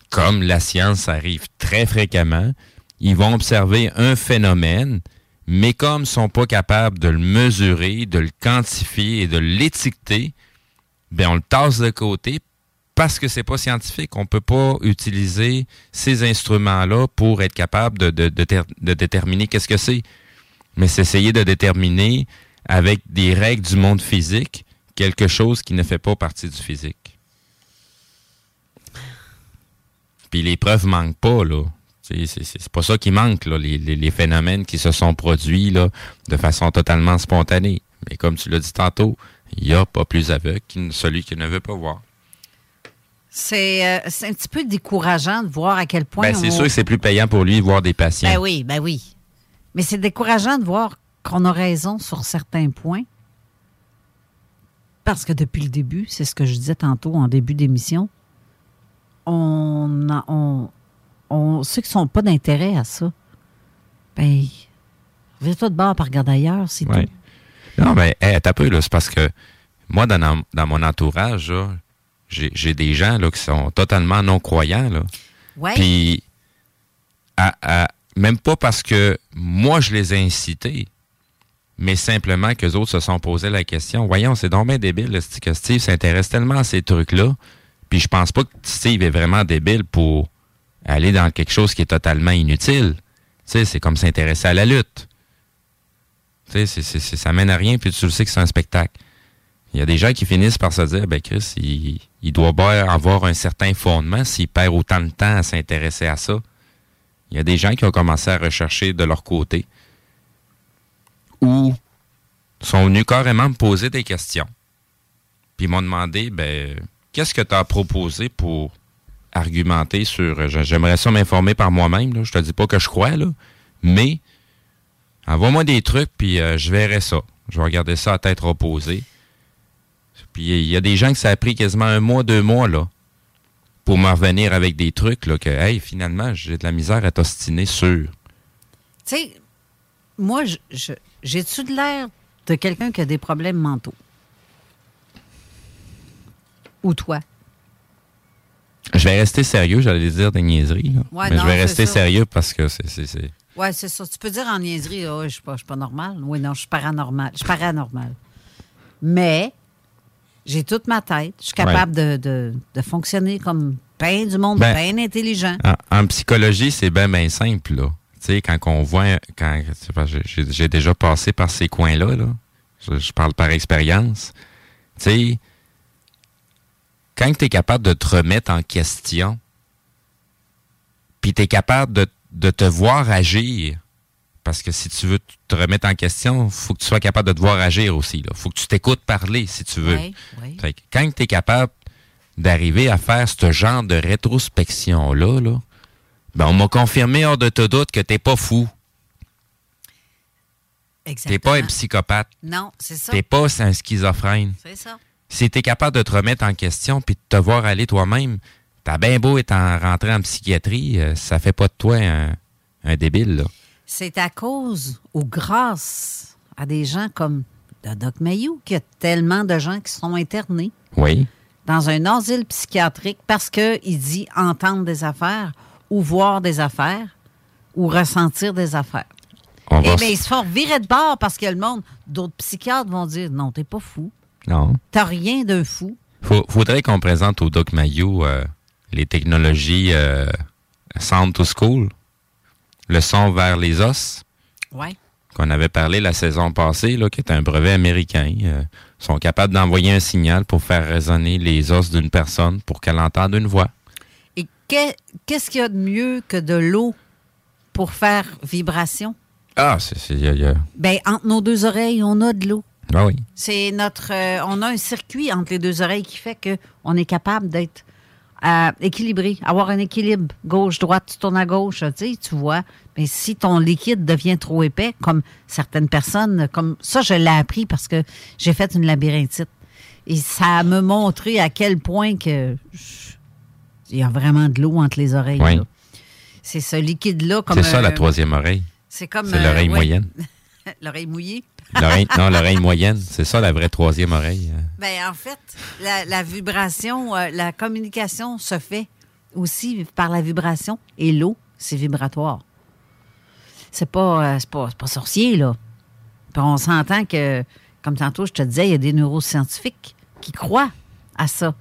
S4: comme la science arrive très fréquemment, ils vont observer un phénomène, mais comme ils sont pas capables de le mesurer, de le quantifier et de l'étiqueter, ben on le tasse de côté parce que c'est pas scientifique. On peut pas utiliser ces instruments-là pour être capable de, de, de, de déterminer qu'est-ce que c'est. Mais c'est essayer de déterminer avec des règles du monde physique quelque chose qui ne fait pas partie du physique. Puis les preuves manquent pas, là. C'est pas ça qui manque, là, les, les, les, phénomènes qui se sont produits là, de façon totalement spontanée. Mais comme tu l'as dit tantôt, il n'y a pas plus aveugle que celui qui ne veut pas voir.
S3: C'est euh, un petit peu décourageant de voir à quel point.
S4: Ben, c'est on... sûr que c'est plus payant pour lui de voir des patients.
S3: Ben oui, ben oui. Mais c'est décourageant de voir qu'on a raison sur certains points. Parce que depuis le début, c'est ce que je disais tantôt en début d'émission, on, a, on, on, ceux qui sont pas d'intérêt à ça, ben, viens-toi de bord par regarder ailleurs, c'est
S4: ouais.
S3: tout.
S4: Non, mais hey, t'as peu, là, c'est parce que moi, dans, dans mon entourage, j'ai des gens là, qui sont totalement non-croyants. Là.
S3: Ouais.
S4: Puis, à, à, même pas parce que moi, je les ai incités, mais simplement que les autres se sont posé la question. Voyons, c'est donc bien débile, que Steve s'intéresse tellement à ces trucs-là. Puis je pense pas que Steve est vraiment débile pour aller dans quelque chose qui est totalement inutile. Tu sais, c'est comme s'intéresser à la lutte. Tu sais, ça mène à rien, puis tu le sais que c'est un spectacle. Il y a des gens qui finissent par se dire, ben Chris, il, il doit avoir un certain fondement s'il perd autant de temps à s'intéresser à ça. Il y a des gens qui ont commencé à rechercher de leur côté ou sont venus carrément me poser des questions. Puis ils m'ont demandé, ben, qu'est-ce que tu as proposé pour argumenter sur. J'aimerais ça m'informer par moi-même. Je te dis pas que je crois, là, mais envoie-moi des trucs, puis euh, je verrai ça. Je vais regarder ça à tête reposée. Puis il y a des gens que ça a pris quasiment un mois, deux mois, là, pour me revenir avec des trucs, là, que, hey, finalement, j'ai de la misère à t'ostiner sur.
S3: Tu sais, moi, j'ai-tu de l'air de quelqu'un qui a des problèmes mentaux? Ou toi?
S4: Je vais rester sérieux, j'allais dire des niaiseries. Là.
S3: Ouais,
S4: mais
S3: non,
S4: je vais rester
S3: ça.
S4: sérieux parce que c'est.
S3: Oui, c'est ça. Tu peux dire en niaiserie, oh, je ne suis, pas, suis pas normal. Oui, non, je suis paranormal. Je suis paranormal. Mais j'ai toute ma tête. Je suis capable ouais. de, de, de, fonctionner comme bien du monde,
S4: ben,
S3: bien intelligent.
S4: En, en psychologie, c'est bien, bien simple, là. Tu sais, quand on voit, quand j'ai déjà passé par ces coins-là, là, je, je, parle par expérience, tu sais, quand tu es capable de te remettre en question, puis tu es capable de, de, te voir agir, parce que si tu veux te remettre en question, il faut que tu sois capable de te voir agir aussi. Il faut que tu t'écoutes parler, si tu veux.
S3: Oui, oui.
S4: Fait que quand tu es capable d'arriver à faire ce genre de rétrospection-là, là, ben, on m'a confirmé hors de tout doute que t'es pas fou. T'es pas un psychopathe.
S3: Non, c'est ça.
S4: T'es pas un schizophrène.
S3: C'est ça.
S4: Si t'es capable de te remettre en question puis de te voir aller toi-même, t'as bien beau être en, rentré en psychiatrie, euh, ça fait pas de toi un, un débile.
S3: C'est à cause ou grâce à des gens comme le Doc Mayou qu'il y a tellement de gens qui sont internés.
S4: Oui.
S3: Dans un asile psychiatrique parce qu'il dit entendre des affaires ou voir des affaires ou ressentir des affaires.
S4: On
S3: Eh bien, ils se font virer de bord parce que le monde, d'autres psychiatres vont dire non, t'es pas fou.
S4: Non.
S3: T'as rien d'un fou.
S4: Faut- faudrait qu'on présente au Doc Mayou euh, les technologies euh, Sound to School, le son vers les os,
S3: Ouais.
S4: qu'on avait parlé la saison passée, là, qui est un brevet américain. Euh, sont capables d'envoyer un signal pour faire résonner les os d'une personne pour qu'elle entende une voix.
S3: Et que- qu'est-ce qu'il y a de mieux que de l'eau pour faire vibration?
S4: Ah, c'est... c'est- y a- y a-
S3: Ben, entre nos deux oreilles, on a de l'eau.
S4: Ah oui.
S3: C'est notre. euh, on a un circuit entre les deux oreilles qui fait qu'on est capable d'être euh, équilibré, avoir un équilibre gauche-droite, tu tournes à gauche, tu sais, tu vois. Mais si ton liquide devient trop épais, comme certaines personnes, comme ça, je l'ai appris parce que j'ai fait une labyrinthite. Et ça me montré à quel point que je- il y a vraiment de l'eau entre les oreilles.
S4: Oui.
S3: C'est ce liquide-là.
S4: C'est ça, la
S3: euh,
S4: troisième oreille.
S3: C'est comme.
S4: C'est
S3: euh,
S4: l'oreille
S3: ouais.
S4: moyenne. [laughs]
S3: L'oreille mouillée.
S4: L'oreille, non, l'oreille moyenne. C'est ça, la vraie troisième oreille. euh.
S3: Ben, en fait, la, la vibration, euh, la communication se fait aussi par la vibration. Et l'eau, c'est vibratoire. C'est pas, euh, c'est pas, c'est pas sorcier, là. Puis on s'entend que, comme tantôt je te disais, il y a des neuroscientifiques qui croient à ça.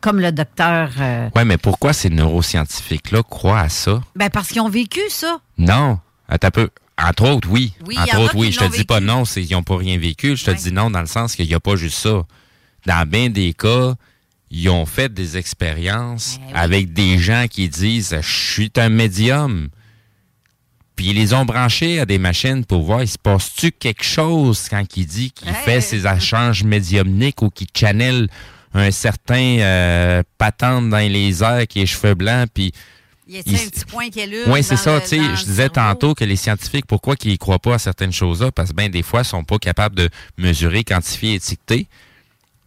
S3: Comme le docteur. euh,
S4: Ouais, mais pourquoi ces neuroscientifiques-là croient à ça?
S3: ben parce qu'ils ont vécu ça.
S4: Non. Un peu. Entre autres, oui. Entre autres, oui. Je te dis pas non, c'est ils n'ont pas rien vécu. Je te dis non dans le sens qu'il n'y a pas juste ça. Dans bien des cas, ils ont fait des expériences
S3: Ben
S4: avec des gens qui disent Je suis un médium. Puis ils les ont branchés à des machines pour voir, il se passe-tu quelque chose quand il dit qu'il fait ses échanges médiumniques ou qu'il channel un certain euh, patente dans les airs qui est cheveux blancs, puis
S3: Il y a
S4: Il-
S3: un petit point qui
S4: oui, c'est ça. Tu sais, je disais tantôt que les scientifiques, pourquoi qu'ils ne croient pas à certaines choses-là? Parce que bien des fois, ils sont pas capables de mesurer, quantifier, étiqueter.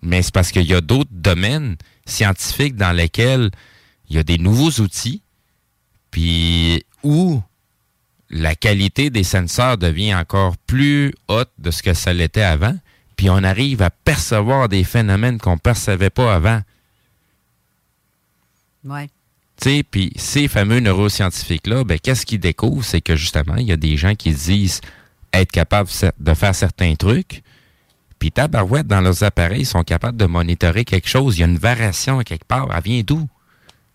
S4: Mais c'est parce qu'il y a d'autres domaines scientifiques dans lesquels il y a des nouveaux outils, puis où la qualité des senseurs devient encore plus haute de ce que ça l'était avant, puis on arrive à percevoir des phénomènes qu'on ne percevait pas avant.
S3: Ouais.
S4: Puis ces fameux neuroscientifiques-là, ben, qu'est-ce qu'ils découvrent? C'est que justement, il y a des gens qui disent être capables de faire certains trucs, puis tabarouette, dans leurs appareils, ils sont capables de monitorer quelque chose. Il y a une variation quelque part. Elle vient d'où? Tu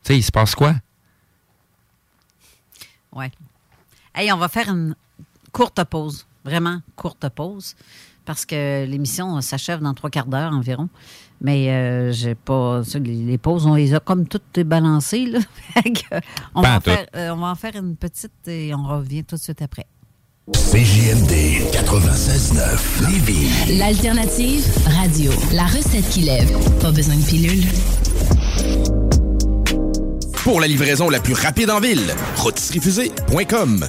S4: sais, il se passe quoi?
S3: Ouais. Hey, on va faire une courte pause. Vraiment courte pause. Parce que l'émission s'achève dans trois quarts d'heure environ. Mais euh, j'ai pas. Les, pauses, on les a comme toutes balancées. Là. [laughs] On, va
S8: en
S3: faire, euh, on va en faire une petite et on revient tout de suite après.
S8: CJMD 96.9 Lévis.
S17: L'alternative radio. La recette qui lève. Pas besoin de pilule.
S7: Pour la livraison la plus rapide en ville, rôtisseriefusée.com.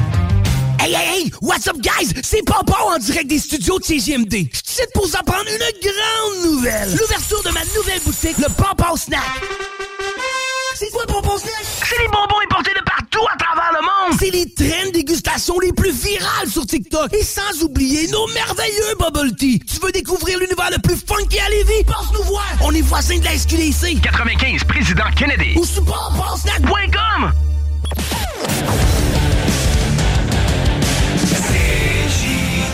S23: Hey, hey, hey! What's up, guys? C'est Papa en direct des studios de CGMD. Je suis pour vous apprendre une grande nouvelle. L'ouverture de ma nouvelle boutique, le Papa Snack. C'est quoi le Papa Snack? C'est les bonbons importés de partout à travers le monde. C'est les trains de dégustation les plus virales sur TikTok. Et sans oublier nos merveilleux bubble tea. Tu veux découvrir l'univers le plus funky à Lévis? Passe nous voir. On est voisins de la SQDC.
S24: 95, Président Kennedy.
S23: Ou sur papasnack.com.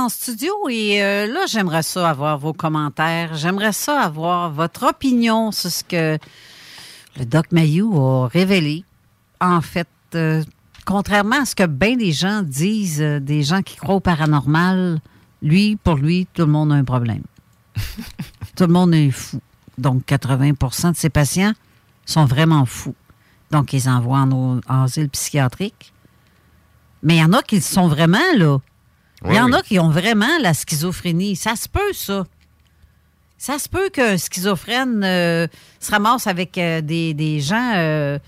S3: En studio et euh, là, j'aimerais ça avoir vos commentaires. J'aimerais ça avoir votre opinion sur ce que le Doc Mayou a révélé. En fait, euh, contrairement à ce que bien des gens disent, euh, des gens qui croient au paranormal, lui, pour lui, tout le monde a un problème. [laughs] tout le monde est fou. Donc, 80% de ses patients sont vraiment fous. Donc, ils envoient en, en asile psychiatrique. Mais il y en a qui sont vraiment, là. Il y en
S4: oui.
S3: a qui ont vraiment la schizophrénie. Ça se peut, ça. Ça se peut qu'un schizophrène euh, se ramasse avec euh, des, des gens, euh,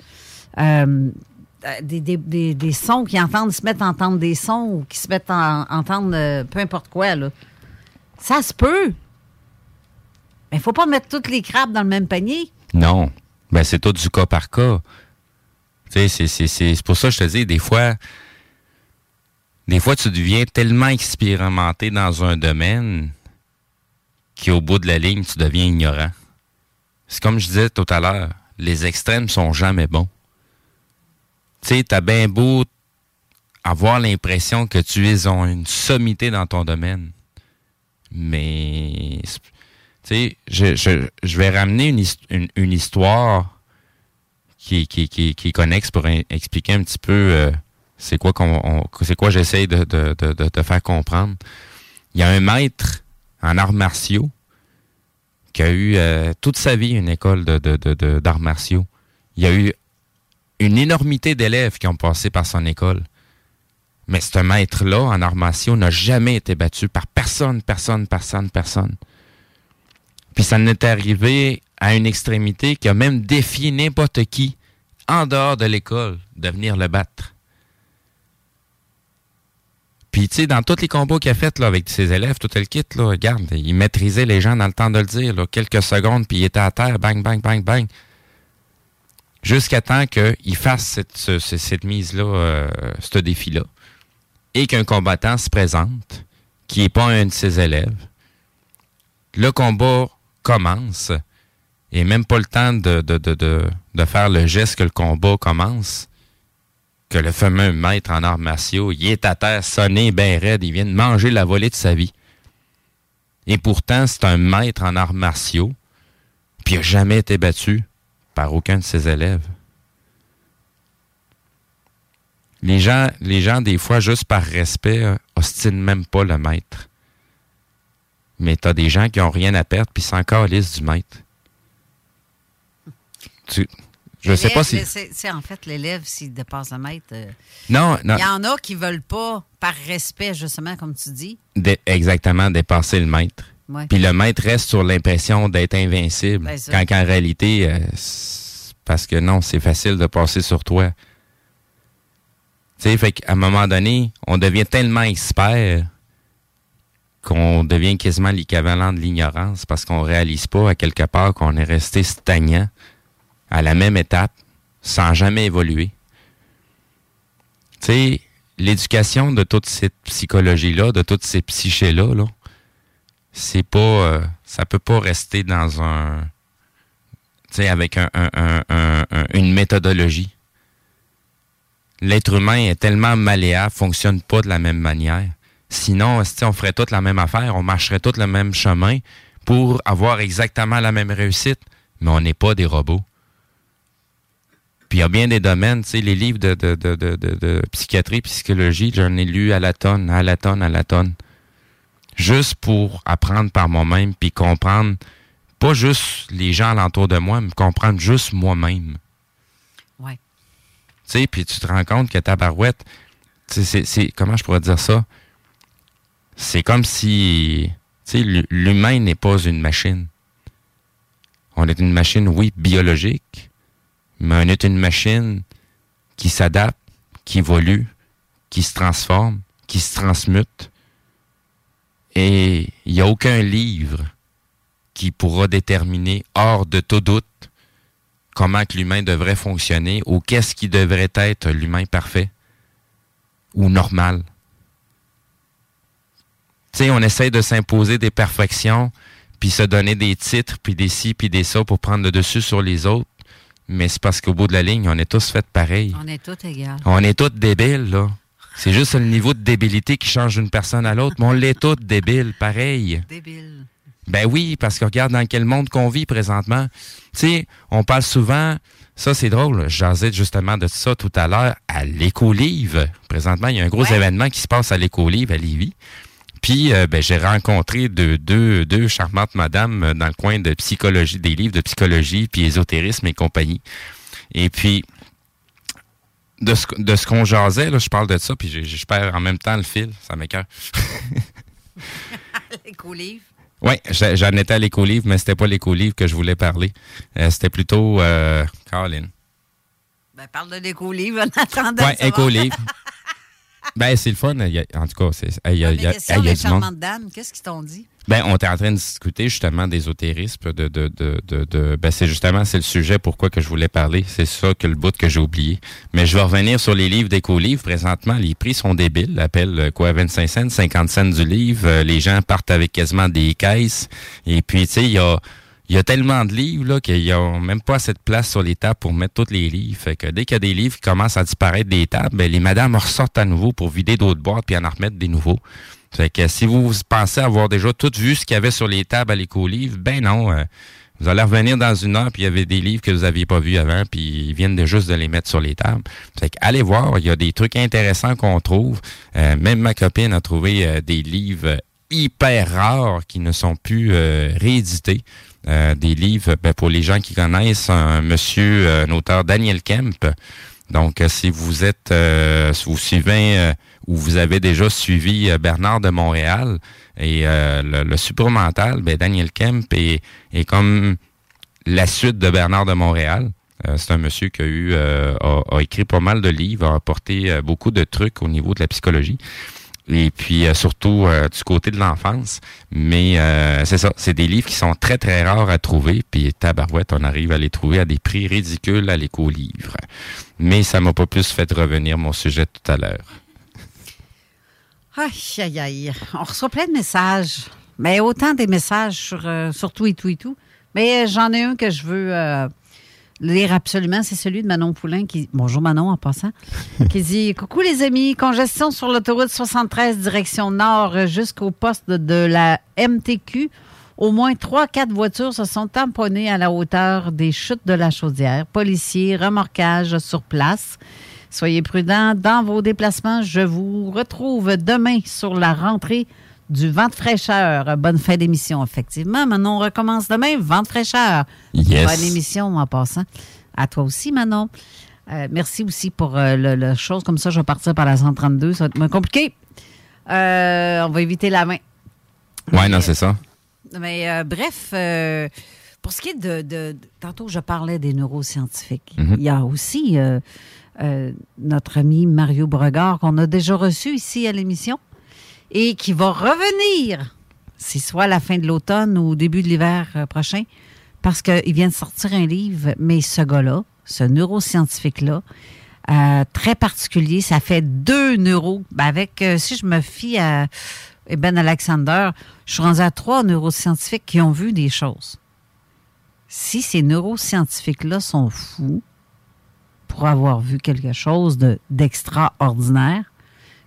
S3: des, des- des- sons qui entendent, se mettent à entendre des sons ou qui se mettent à entendre peu importe quoi. Là. Ça se peut. Mais il faut pas mettre toutes les crabes dans le même panier.
S4: Non. Ben, c'est tout du cas par cas. C'est pour ça que je te dis, des fois, des fois, tu deviens tellement expérimenté dans un domaine qu'au bout de la ligne, tu deviens ignorant. C'est comme je disais tout à l'heure, les extrêmes sont jamais bons. Tu sais, t'as bien beau avoir l'impression que tu es en une sommité dans ton domaine. Mais, tu sais, je, vais ramener une histoire qui, qui, qui, qui, est connexe pour expliquer un petit peu euh, c'est quoi qu'on j'essaie de, faire comprendre? Il y a un maître en arts martiaux qui a eu euh, toute sa vie une école d'arts martiaux. Il y a eu une énormité d'élèves qui ont passé par son école. Mais ce maître-là, en arts martiaux, n'a jamais été battu par personne, personne, personne, personne. Puis ça n'est arrivé à une extrémité qui a même défié n'importe qui, en dehors de l'école, de venir le battre. Puis, tu sais, dans tous les combats qu'il a fait là, avec ses élèves, tout le kit, là, regarde, il maîtrisait les gens dans le temps de le dire, quelques secondes, puis il était à terre, bang, bang, bang, bang. Jusqu'à temps qu'il fasse cette, mise-là, euh, ce défi-là. Et qu'un combattant se présente, qui n'est pas un de ses élèves. Le combat commence, et même pas le temps de, de, de, de faire le geste que le combat commence que le fameux maître en arts martiaux, il est à terre sonné, ben raide, il vient de manger la volée de sa vie. Et pourtant, c'est un maître en arts martiaux, puis il n'a jamais été battu par aucun de ses élèves. Les gens, des fois, juste par respect, euh, ostinent même pas le maître. Mais t'as des gens qui ont rien à perdre, puis encore liste du maître. Tu, je sais pas si.
S3: C'est en fait l'élève s'il dépasse le maître. Euh,
S4: non, non.
S3: Il y en a qui veulent pas, par respect, justement, comme tu dis.
S4: exactement, dépasser le maître. Puis le maître reste sur l'impression d'être invincible. Ben, quand en réalité, euh, parce que non, c'est facile de passer sur toi. Tu sais, fait qu'à un moment donné, on devient tellement expert qu'on devient quasiment l'équivalent de l'ignorance parce qu'on réalise pas à quelque part qu'on est resté stagnant à la même étape sans jamais évoluer. Tu sais, l'éducation de toute cette psychologie-là, de toutes ces psychés-là, là, c'est pas, euh, ça peut pas rester dans un, tu sais, avec un, une méthodologie. L'être humain est tellement malléable, fonctionne pas de la même manière. Sinon, si on ferait toute la même affaire, on marcherait tout le même chemin pour avoir exactement la même réussite? Mais on n'est pas des robots. Puis il y a bien des domaines, tu sais, les livres de, de, de, de, de psychiatrie, psychologie, j'en ai lu à la tonne, à la tonne, à la tonne. Juste pour apprendre par moi-même, puis comprendre, pas juste les gens alentour de moi, mais comprendre juste moi-même.
S3: Ouais.
S4: Tu sais, puis tu te rends compte que ta barouette, c'est, comment je pourrais dire ça? C'est comme si, tu sais, l'humain n'est pas une machine. On est une machine, oui, biologique, mais on est une machine qui s'adapte, qui évolue, qui se transforme, qui se transmute. Et il n'y a aucun livre qui pourra déterminer, hors de tout doute, comment l'humain devrait fonctionner ou qu'est-ce qui devrait être l'humain parfait ou normal. Tu sais, on essaie de s'imposer des perfections, puis se donner des titres, puis des ci, puis des ça pour prendre le dessus sur les autres mais c'est parce qu'au bout de la ligne, on est tous faits pareil.
S3: On est tous égaux.
S4: On est tous débiles, là. C'est juste le niveau de débilité qui change d'une personne à l'autre, mais on l'est tous débiles, pareil.
S3: Débile.
S4: Ben oui, parce que regarde dans quel monde qu'on vit présentement. Tu sais, on parle souvent, ça c'est drôle, j'asais justement de ça tout à l'heure, à l'éco-livre. Présentement, il y a un gros événement qui se passe à l'éco-livre à Lévis. Puis euh, ben, j'ai rencontré deux, deux, deux charmantes madames euh, dans le coin de psychologie, des livres de psychologie, puis ésotérisme et compagnie. Et puis, de ce, de ce qu'on jasait, là, je parle de ça, puis je, perds en même temps le fil, ça m'écoeure. [laughs]
S3: L'éco-livre?
S4: Oui, j'en étais à l'éco-livre, mais c'était pas l'éco-livre que je voulais parler. Euh, c'était plutôt euh,
S3: Caroline. Ben, parle de l'éco-livre en attendant.
S4: Oui, éco-livre. [laughs] Ben, c'est le fun. Il y a- en tout cas, c'est- il y a, il y a- il y a du monde.
S3: dames, qu'est-ce qu'ils t'ont dit?
S4: Ben, on était en train de discuter justement d'ésotérisme, de, de, de, de, de- ben, c'est justement, c'est le sujet pourquoi que je voulais parler. C'est ça que le bout que j'ai oublié. Mais je vais revenir sur les livres d'éco-livres. Présentement, les prix sont débiles. Appelle euh, quoi, 25 cents, 50 cents du livre. Euh, les gens partent avec quasiment des caisses. Et puis, tu sais, il y a, il y a tellement de livres là qu'il n'y a même pas assez de place sur les tables pour mettre tous les livres. Fait que dès qu'il y a des livres qui commencent à disparaître des tables, ben, les madames ressortent à nouveau pour vider d'autres boîtes puis en remettre des nouveaux. Fait que si vous pensez avoir déjà tout vu ce qu'il y avait sur les tables à l'éco-livre, ben non. euh, vous allez revenir dans une heure, puis il y avait des livres que vous n'aviez pas vus avant, puis ils viennent juste de les mettre sur les tables. Fait que allez voir, il y a des trucs intéressants qu'on trouve. Euh, même ma copine a trouvé euh, des livres hyper rares qui ne sont plus euh, réédités. Euh, des livres, ben, pour les gens qui connaissent, un monsieur, un auteur Daniel Kemp. Donc, euh, si vous êtes, euh, si vous suivez ou vous avez déjà suivi Bernard de Montréal et le, le supramental, ben, Daniel Kemp est, est comme la suite de Bernard de Montréal. Euh, c'est un monsieur qui a eu euh, a, a écrit pas mal de livres, a apporté beaucoup de trucs au niveau de la psychologie. Et puis euh, surtout euh, du côté de l'enfance. Mais euh, c'est ça, c'est des livres qui sont très très rares à trouver. Puis tabarouette, on arrive à les trouver à des prix ridicules à l'éco-livre. Mais ça m'a pas plus fait revenir mon sujet tout à l'heure.
S3: Aïe, aïe, aïe. On reçoit plein de messages. Mais autant des messages sur, sur tout et tout et tout. Mais j'en ai un que je veux lire absolument. C'est celui de Manon Poulain qui. Bonjour Manon en passant. [laughs] qui dit Coucou les amis, congestion sur l'autoroute 73 direction nord jusqu'au poste de, la MTQ. Au moins 3-4 voitures se sont tamponnées à la hauteur des chutes de la chaudière. Policiers, remorquage sur place. Soyez prudents dans vos déplacements. Je vous retrouve demain sur la rentrée du vent de fraîcheur. Bonne fin d'émission, effectivement. Manon, on recommence demain, vent de fraîcheur.
S4: Yes.
S3: Bonne émission en passant. À toi aussi, Manon. Euh, merci aussi pour euh, le, le chose. Comme ça, je vais partir par la 132. Ça va être moins compliqué. Euh, on va éviter la main.
S4: Ouais, non, c'est ça.
S3: Mais euh, bref, pour ce qui est de, Tantôt, je parlais des neuroscientifiques.
S4: Mhm.
S3: Il y a aussi notre ami Mario Bregard, qu'on a déjà reçu ici à l'émission, et qui va revenir, c'est soit à la fin de l'automne ou au début de l'hiver euh, prochain, parce qu'il vient de sortir un livre, mais ce gars-là, ce neuroscientifique-là, euh, très particulier, ça fait deux neuros. Ben, avec, euh, si je me fie à Ben Alexander, je suis rendu à trois neuroscientifiques qui ont vu des choses. Si ces neuroscientifiques-là sont fous pour avoir vu quelque chose de- d'extraordinaire,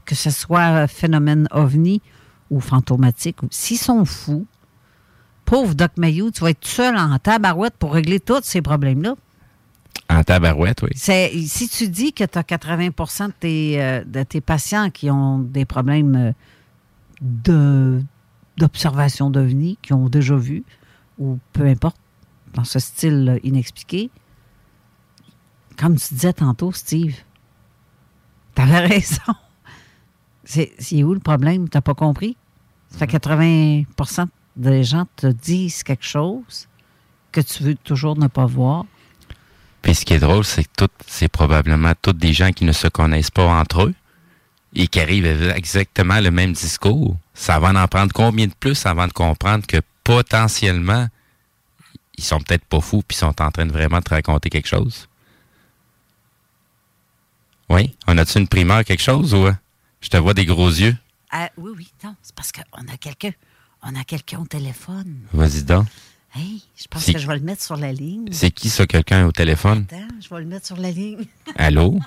S3: que ce soit un phénomène ovni ou fantomatique, s'ils sont fous, pauvre Doc Mayou, tu vas être seul en tabarouette pour régler tous ces problèmes-là.
S4: En tabarouette, oui.
S3: C'est, si tu dis que tu as 80 de tes, euh, de tes patients qui ont des problèmes euh, de, d'observation d'OVNI, qui ont déjà vu, ou peu importe, dans ce style euh, inexpliqué, comme tu disais tantôt, Steve, t'avais [laughs] raison. C'est, où le problème? T'as pas compris? Ça fait 80% des gens te disent quelque chose que tu veux toujours ne pas voir.
S4: Puis ce qui est drôle, c'est que c'est probablement tous des gens qui ne se connaissent pas entre eux et qui arrivent avec exactement le même discours. Ça va en prendre combien de plus avant de comprendre que potentiellement, ils sont peut-être pas fous puis sont en train de vraiment te raconter quelque chose? Oui? On a-tu une primeur, quelque chose ou? Je te vois des gros yeux?
S3: Ah, oui, oui, non, c'est parce qu'on a quelqu'un. On a quelqu'un au téléphone.
S4: Vas-y donc.
S3: Hey, je pense que je vais le mettre sur la ligne.
S4: C'est qui ça, quelqu'un au téléphone?
S3: Attends, je vais le mettre sur la ligne. [laughs]
S4: Allô?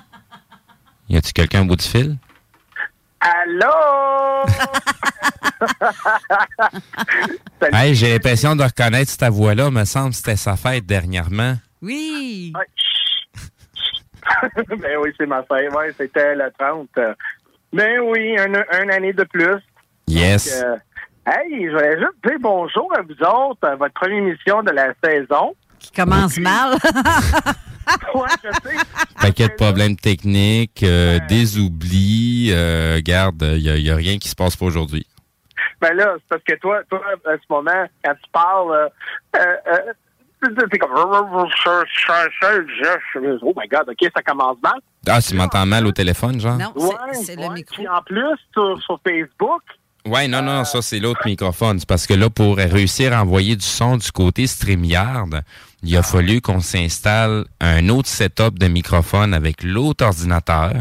S4: Y a-tu quelqu'un au bout du fil?
S25: Allô? [laughs]
S4: Hey, j'ai l'impression de reconnaître ta voix-là. Me semble que c'était sa fête dernièrement.
S3: Oui. [laughs]
S25: ben oui, c'est ma fête. Ouais, c'était le 30. Ben oui, un, un année de plus.
S4: Yes.
S25: Donc, euh, hey, je voulais juste dire bonjour à vous autres, à votre première émission de la saison.
S3: Qui commence mal. [laughs]
S25: ouais, je sais.
S4: Paquet de problèmes techniques, euh, des oublis. Euh, garde, il n'y a, rien qui se passe pas aujourd'hui.
S25: Ben là, c'est parce que toi, toi, à ce moment, quand tu parles, euh, euh, euh, C'est comme. Oh my God, OK, ça commence mal.
S4: Ah, tu m'entends mal au téléphone, genre?
S3: Non, c'est- c'est le micro.
S25: Puis en plus, sur, sur Facebook,
S4: Ouais, non, non, ça, c'est l'autre microphone. C'est parce que là, pour réussir à envoyer du son du côté StreamYard, il a fallu qu'on s'installe un autre setup de microphone avec l'autre ordinateur.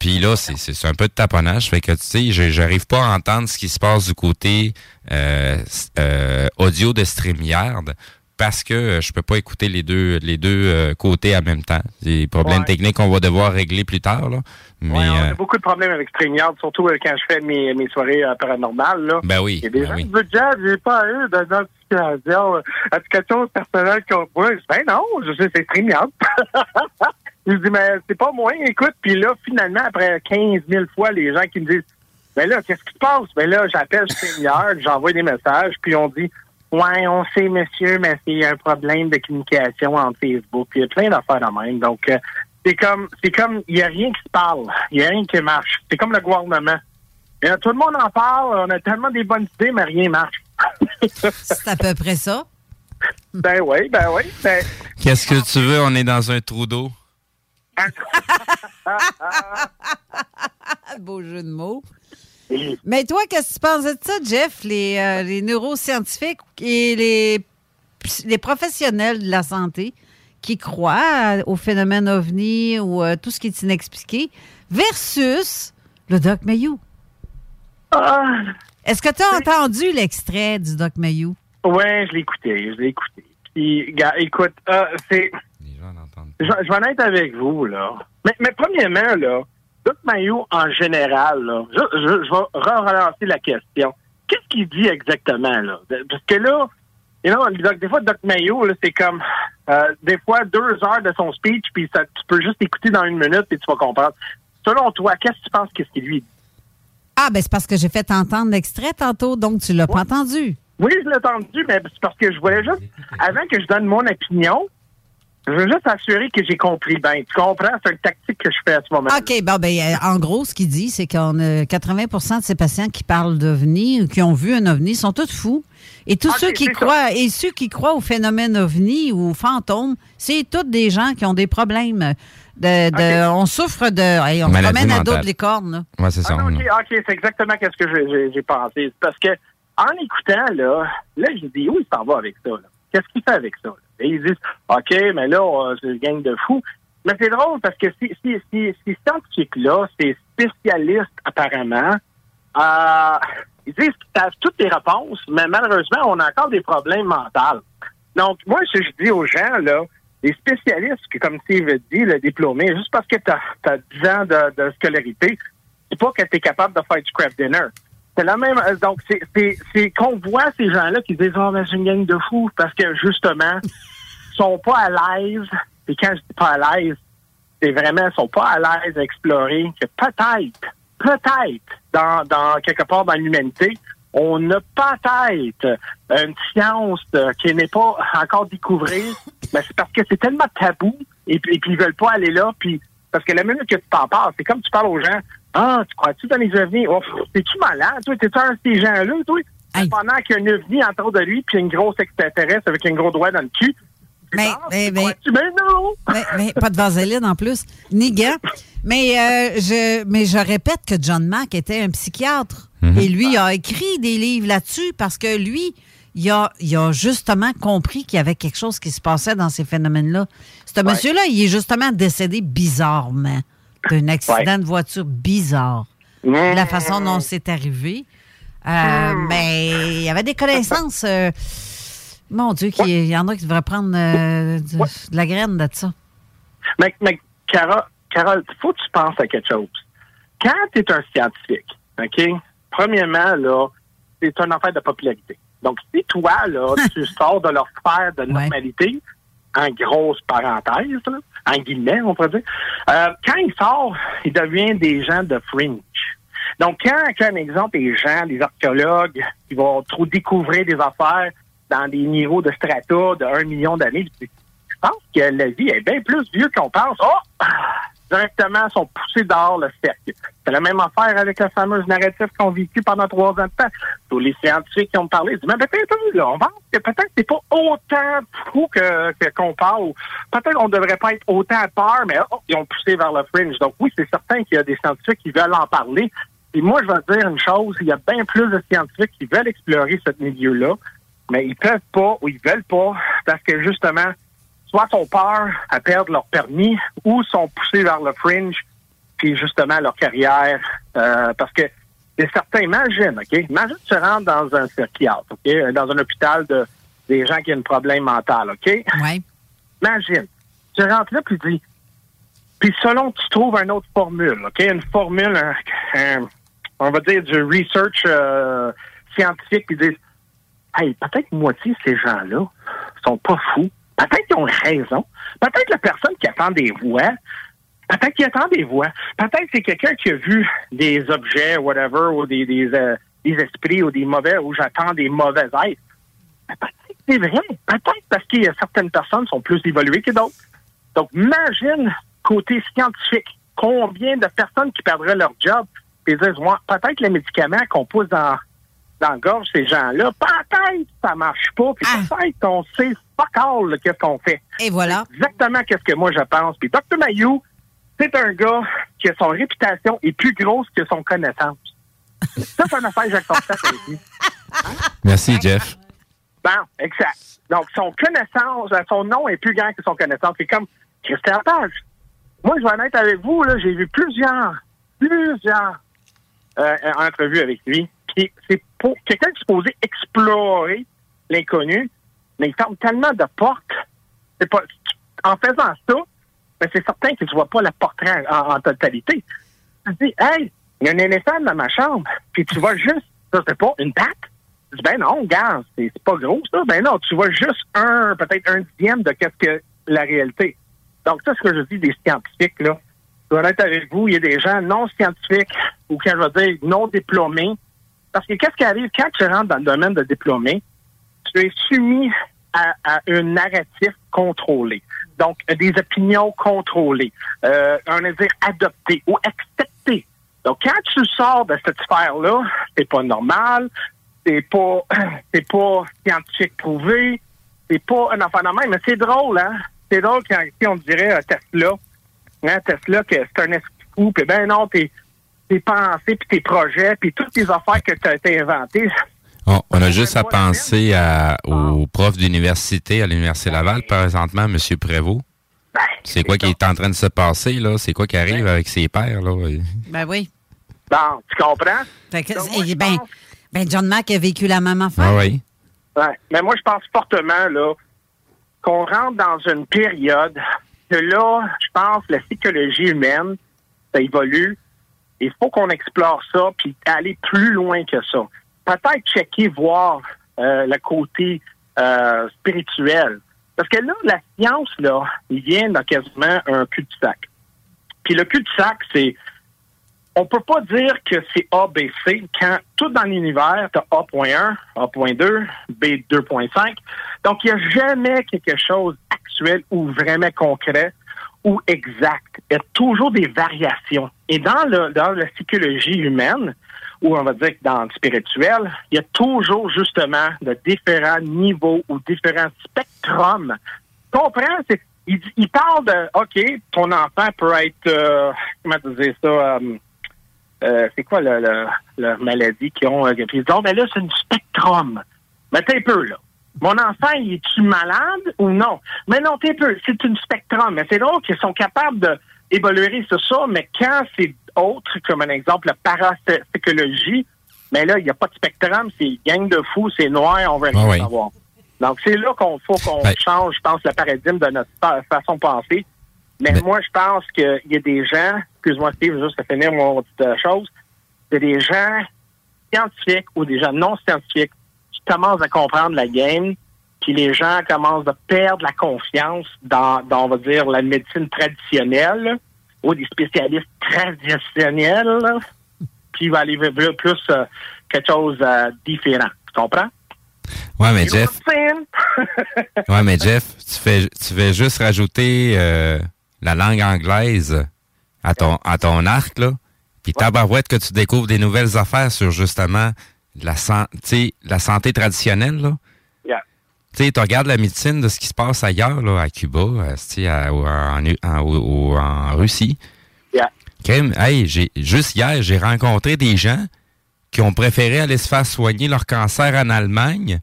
S4: Puis là, c'est- un peu de taponnage. Fait que, tu sais, je- j'arrive pas à entendre ce qui se passe du côté euh, euh, audio de StreamYard parce que euh, je peux pas écouter les deux les deux euh, côtés en même temps. Des problèmes
S25: Ouais.
S4: techniques qu'on va devoir régler plus tard, là. Mais,
S25: Ouais, on
S4: euh,
S25: a beaucoup de problèmes avec StreamYard, surtout euh, quand je fais mes, mes soirées euh, paranormales. Là.
S4: Ben oui,
S25: Il y a des
S4: ben
S25: gens
S4: oui.
S25: qui disent Jazz, j'ai pas eu d'identification, euh, application personnelle qu'on voit. Ben non, je sais, c'est StreamYard. [laughs] je dis, mais c'est pas moi, écoute. Puis là, finalement, après 15 000 fois, les gens qui me disent Ben là, qu'est-ce qui se passe? Ben là, j'appelle StreamYard, [laughs] j'envoie des messages, puis on dit Ouais, on sait, monsieur, mais c'est un problème de communication entre Facebook. Il y a plein d'affaires de même. Donc, euh, c'est comme, c'est comme, il n'y a rien qui se parle. Il n'y a rien qui marche. C'est comme le gouvernement. Et là, tout le monde en parle. On a tellement des bonnes idées, mais rien marche. [laughs]
S3: C'est à peu près ça.
S25: Ben oui, ben oui. Ben,
S4: Qu'est-ce que tu veux? On est dans un trou d'eau. [laughs] [laughs]
S3: Beau jeu de mots. Mais toi, qu'est-ce que tu penses de ça, Jeff? Les, euh, les neuroscientifiques et les, les professionnels de la santé qui croient au phénomène ovni ou euh, tout ce qui est inexpliqué versus le Doc Mayou. Est-ce que tu as entendu l'extrait du Doc Mayou?
S25: ouais, je l'ai écouté, je l'ai écouté. Puis, gars, écoute, euh, c'est. Je, je vais en être avec vous, là. Mais, mais premièrement, là, Doc Mayo, en général, là, je, je, je vais relancer la question. Qu'est-ce qu'il dit exactement, là? Parce que là, you know, des fois, Doc Mayo, c'est comme, euh, des fois, deux heures de son speech, puis ça, tu peux juste écouter dans une minute et tu vas comprendre. Selon toi, qu'est-ce que tu penses qu'est-ce qu'il lui dit?
S3: Ah, ben c'est parce que j'ai fait entendre l'extrait tantôt, donc tu l'as pas entendu.
S25: Oui, je l'ai entendu, mais c'est parce que je voulais juste, avant que je donne mon opinion, je veux juste assurer que j'ai compris bien. Tu comprends? C'est une tactique que je fais à ce moment
S3: OK, bon, ben, euh, en gros, ce qu'il dit, c'est qu'on a 80% de ces patients qui parlent d'OVNI ou qui ont vu un OVNI sont tous fous. Et tous
S25: OK,
S3: ceux qui
S25: ça.
S3: croient, et ceux qui croient au phénomène OVNI ou au fantôme, c'est tous des gens qui ont des problèmes. De, de- On souffre de. hey, on se promène à dos
S4: mentale.
S3: de licorne. là.
S4: Ouais, c'est ça.
S25: Ah. OK, OK, c'est exactement ce que j'ai- j'ai- j'ai pensé. Parce que en écoutant, là, là, je dis, où il s'en va avec ça? là? Qu'est-ce qu'il fait avec ça? là? Et ils disent, OK, mais là, c'est une gang de fous. Mais c'est drôle parce que ces, ces, ces, ces scientifiques-là, ces spécialistes apparemment, euh, ils disent qu'ils savent toutes les réponses, mais malheureusement, on a encore des problèmes mentaux. Donc, moi, ce que je dis aux gens, là, les spécialistes, comme Steve dit, le diplômé, juste parce que tu as, 10 ans de, de scolarité, c'est pas que tu es capable de faire du craft dinner. C'est la même. euh, Donc, c'est- qu'on voit ces gens-là qui disent Oh, mais c'est une gang de fous parce que justement, ils sont pas à l'aise. Et quand je dis pas à l'aise, c'est vraiment, ils sont pas à l'aise à explorer que peut-être, peut-être, dans, dans quelque part dans l'humanité, on a peut-être une science euh, qui n'est pas encore découverte, mais c'est parce que c'est tellement tabou et et puis ils veulent pas aller là, puis parce que la minute que tu t'en parles, c'est comme tu parles aux gens, ah, tu crois-tu dans les ovnis? Oh, t'es-tu malade? Toi, t'es-tu un de ces gens-là, toi? Pendant qu'il y a un ovni autour de lui, puis une grosse extraterrestre avec un gros doigt dans le cul.
S3: Mais, mais, mais,
S25: ben non!
S3: mais, mais pas de vaseline en plus, ni gants. Mais, euh, je, mais je répète que John Mack était un psychiatre. Et lui a écrit des livres là-dessus parce que lui, il a, il a justement compris qu'il y avait quelque chose qui se passait dans ces phénomènes-là. Ce monsieur-là, il est justement décédé bizarrement d'un accident de voiture bizarre. La façon dont c'est arrivé. Euh, Mais il y avait des connaissances. euh, mon Dieu, il y en a qui devraient prendre euh, de, de la graine de ça.
S25: Mais, mais Carole, Carole, il faut que tu penses à quelque chose. Quand tu es un scientifique, OK, premièrement, là, c'est une affaire de popularité. Donc, si toi, là, [laughs] tu sors de leur sphère de normalité, en grosse parenthèse, là, en guillemets, on pourrait dire, euh, quand il sort, il devient des gens de fringe. Donc, quand, quand exemple, les gens, les archéologues, qui vont trop découvrir des affaires dans des niveaux de strata de 1 million d'années, je pense que la vie est bien plus vieux qu'on pense. Oh! Directement, sont poussés dehors le cercle. C'est la même affaire avec la fameuse narrative qu'on vécu pendant trois ans de temps. Tous les scientifiques qui ont parlé disent, mais peut-être, là, on pense que peut-être c'est pas autant fou que, qu'on parle. Peut-être qu'on devrait pas être autant à peur, mais oh, ils ont poussé vers le fringe. Donc oui, c'est certain qu'il y a des scientifiques qui veulent en parler. Et moi, je vais dire une chose, il y a bien plus de scientifiques qui veulent explorer ce milieu-là, mais ils peuvent pas ou ils veulent pas parce que justement, soit sont peur à perdre leur permis ou sont poussés vers le fringe puis justement leur carrière. euh, parce que c'est certain, imagine, OK? Imagine tu rentres dans un psychiatre, OK? Dans un hôpital de des gens qui ont un problème mental, OK?
S3: Oui.
S25: Imagine. Tu rentres là puis tu dis. Puis selon tu trouves une autre formule, OK? Une formule, un- un- on va dire du research euh, scientifique, puis disent Hey, peut-être moitié de ces gens-là sont pas fous. Peut-être qu'ils ont raison. Peut-être la personne qui attend des voix, peut-être qu'il attend des voix. Peut-être c'est quelqu'un qui a vu des objets, whatever, ou des, des, euh, des esprits ou des mauvais, ou j'attends des mauvais êtres. Peut-être que c'est vrai. Peut-être parce a certaines personnes sont plus évoluées que d'autres. Donc, imagine, côté scientifique, combien de personnes qui perdraient leur job et disent, peut-être les médicaments qu'on pousse dans, dans la gorge ces gens-là, peut-être ça marche pas, puis peut-être qu'on sait fuck all qu'est-ce qu'on fait.
S3: Et voilà.
S25: Exactement qu'est-ce que moi je pense. Puis Dr. Mayou, c'est un gars qui a son réputation est plus grosse que son connaissance. [laughs] Ça, c'est un affaire Fortin avec lui.
S4: Merci, Jeff.
S25: Bon, exact. Donc, son connaissance, euh, son nom est plus grand que son connaissance. C'est comme Christian Page. Moi, je vais être avec vous, là, j'ai vu plusieurs, plusieurs euh, entrevues avec lui. C'est pour quelqu'un qui est supposé explorer l'inconnu, mais il ferme tellement de portes. C'est pas, en faisant ça, ben, c'est certain que tu vois pas le portrait en, totalité. Tu dis, hey, il y a un éléphant dans ma chambre, puis tu vois juste, ça c'est pas une patte. Dis, ben non, regarde, c'est c'est pas gros ça. Ben non, tu vois juste un, peut-être un dixième de qu'est-ce que la réalité. Donc, ça, ce que je dis des scientifiques, là, je vais être avec vous, il y a des gens non scientifiques, ou quand je vais dire non diplômés, parce que qu'est-ce qui arrive? Quand tu rentres dans le domaine de diplômé, tu es soumis à, un narratif contrôlé. Donc, des opinions contrôlées, euh, on va dire adoptées ou acceptées. Donc, quand tu sors de cette sphère-là, c'est pas normal, c'est pas, [clears throat] c'est pas scientifique prouvé, c'est pas un enfant même, mais c'est drôle, hein? C'est drôle quand si on dirait euh, Tesla, hein, Tesla, que c'est un esprit fou, puis ben non, tes, tes pensées, puis tes projets, puis toutes tes affaires que tu as été inventées,
S4: On, on a juste à penser à, au prof d'université à l'Université Laval, présentement, M. Prévost. C'est quoi qui est en train de se passer, là? C'est quoi qui arrive avec ses pairs, là?
S3: Ben oui.
S25: Bon, tu comprends?
S3: Fait que, ben, ben, John Mack a vécu la même affaire.
S4: Ah oui.
S25: Ouais. Mais moi, je pense fortement là qu'on rentre dans une période que là, je pense la psychologie humaine, ça évolue. Il faut qu'on explore ça puis aller plus loin que ça. Peut-être checker, voir euh, le côté euh, spirituel. Parce que là, la science, là, il vient dans quasiment un cul-de-sac. Puis le cul-de-sac, c'est on peut pas dire que c'est A, B, C quand tout dans l'univers, tu as A.1, A.2, B 2.5. Donc, il n'y a jamais quelque chose actuel ou vraiment concret ou exact. Il y a toujours des variations. Et dans, la psychologie humaine, ou on va dire dans le spirituel, il y a toujours justement de différents niveaux ou différents spectrums. Comprends? Il, il parle de, OK, ton enfant peut être, euh, comment tu dis ça, euh, euh, c'est quoi la maladie qu'ils ont? Euh, disent, oh, ben là, c'est une spectrum. Mais t'es un peu, là. Mon enfant, il est-tu malade ou non? Mais non, t'es peu. C'est une spectrum. Mais c'est drôle qu'ils sont capables de évoluer sur ça, mais quand c'est autre, comme un exemple, la parapsychologie, mais là, il n'y a pas de spectrum, c'est gang de fous, c'est noir, on veut rien
S4: Ah oui.
S25: savoir. Donc, c'est là qu'on faut qu'on
S4: Ben-
S25: change, je pense, le paradigme de notre fa- façon de penser. Mais moi, je pense qu'il y a des gens, excuse-moi Steve, juste à finir mon petite euh, chose, c'est des gens scientifiques ou des gens non scientifiques qui commencent à comprendre la game, puis les gens commencent à perdre la confiance dans, dans, on va dire, la médecine traditionnelle ou des spécialistes traditionnels, puis il va aller vers plus euh, quelque chose de différent. Tu comprends?
S4: Ouais, mais Jeff, [laughs] ouais, mais Jeff, tu fais, tu fais juste rajouter euh, la langue anglaise à ton, à ton arc, là. Puis tabarouette que tu découvres des nouvelles affaires sur justement la, san- la santé traditionnelle, là.
S25: Yeah.
S4: Tu sais, tu regardes la médecine de ce qui se passe ailleurs, là, à Cuba, euh, à- ou en, en- en Russie.
S25: Yeah.
S4: Crème, hey, j'ai, juste hier, j'ai rencontré des gens qui ont préféré aller se faire soigner leur cancer en Allemagne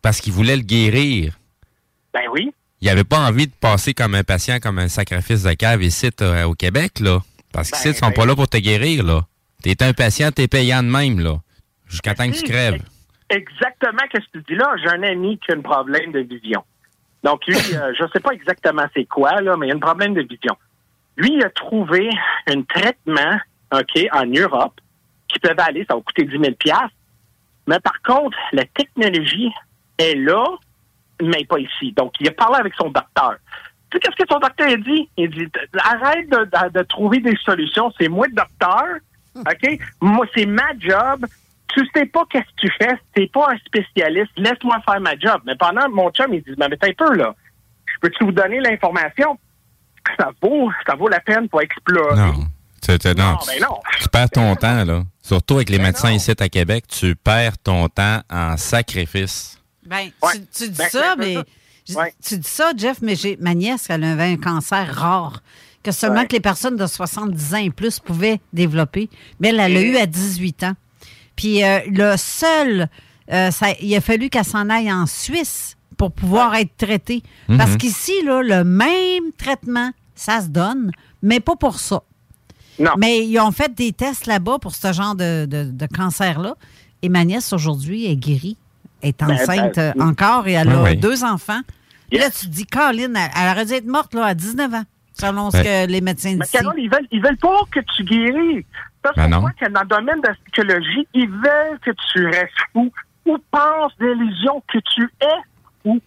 S4: parce qu'ils voulaient le guérir.
S25: Ben oui.
S4: Ils n'avaient pas envie de passer comme un patient, comme un sacrifice de cave ici euh, au Québec, là. Parce
S25: Ben,
S4: qu'ici, ils sont pas là pour te guérir, là. T'es un patient, t'es payant de même, là. Jusqu'à temps que tu crèves.
S25: Exactement ce que tu dis là? J'ai un ami qui a un problème de vision. Donc, lui, [laughs] euh, je ne sais pas exactement c'est quoi, là, mais il a un problème de vision. Lui, il a trouvé un traitement, OK, en Europe, qui peut aller, ça va coûter 10 000 Mais par contre, la technologie est là, mais pas ici. Donc, il a parlé avec son docteur. Tu sais, qu'est-ce que son docteur a dit? Il dit, arrête de, de- de trouver des solutions. C'est moi le docteur, OK? Moi, c'est ma job. Tu sais pas qu'est-ce que tu fais. T'es pas un spécialiste. Laisse-moi faire ma job. Mais pendant, mon chum, il dit, mais attends un peu, là. Je peux-tu vous donner l'information? Ça vaut, ça vaut la peine pour explorer.
S4: Non. Non,
S25: Non,
S4: tu-
S25: ben non.
S4: tu perds ton [laughs] temps, là. Surtout avec les médecins ici à Québec, tu perds ton temps en sacrifice.
S3: Ben, tu, tu dis
S25: Ben,
S3: ça,
S25: ben,
S3: mais.
S25: ouais.
S3: Tu dis ça, Jeff, mais j'ai ma nièce, elle avait un cancer rare, que seulement
S25: Ouais.
S3: que les personnes de 70 ans et plus pouvaient développer. Mais elle, elle l'a eu à 18 ans. Puis euh, le seul, euh, ça, il a fallu qu'elle s'en aille en Suisse pour pouvoir être traitée.
S4: Mhm.
S3: Parce qu'ici, là, le même traitement, ça se donne, mais pas pour ça. Mais ils ont fait des tests là-bas pour ce genre de, de- de cancer-là. Et ma nièce, aujourd'hui, est guérie. Elle est
S25: Ben,
S3: enceinte
S25: ben,
S3: euh, encore et elle a
S4: oui.
S3: deux enfants. Et là, tu te dis, Caroline, elle, elle aurait dû être morte là, à 19 ans, selon ce que les médecins
S25: Mais
S3: disent.
S25: Carole, ils veulent, ils veulent pas que tu guéris. Parce
S4: Ben
S25: qu'on que dans le domaine de la psychologie, ils veulent que tu restes fou ou penses des illusions que tu es fou.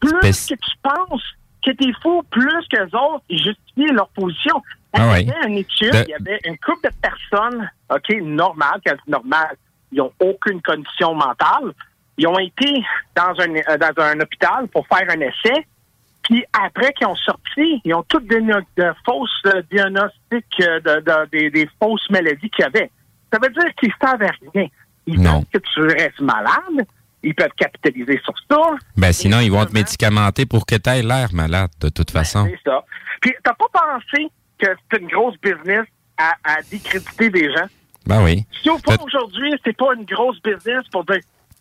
S25: Plus que tu penses que tu es fou, plus que les autres, ils justifient leur position.
S4: Ah
S25: il y avait une étude,
S4: De-
S25: il y avait une couple de personnes, OK, normales, normales, ils n'ont aucune condition mentale. Ils ont été dans un, euh, dans un hôpital pour faire un essai. Puis après qu'ils ont sorti, ils ont toutes des de fausses euh, diagnostics, euh, de, de- des, des fausses maladies qu'il y avait. Ça veut dire qu'ils ne savaient rien. Ils
S4: Non.
S25: que tu restes malade. Ils peuvent capitaliser sur ça.
S4: Ben sinon, ils vont te médicamenter pour que tu aies l'air malade, de toute façon.
S25: C'est ça. Puis, t'as pas pensé que c'est une grosse business à, à décréditer des gens?
S4: Ben oui.
S25: Si au fond, aujourd'hui, c'est pas une grosse business pour dire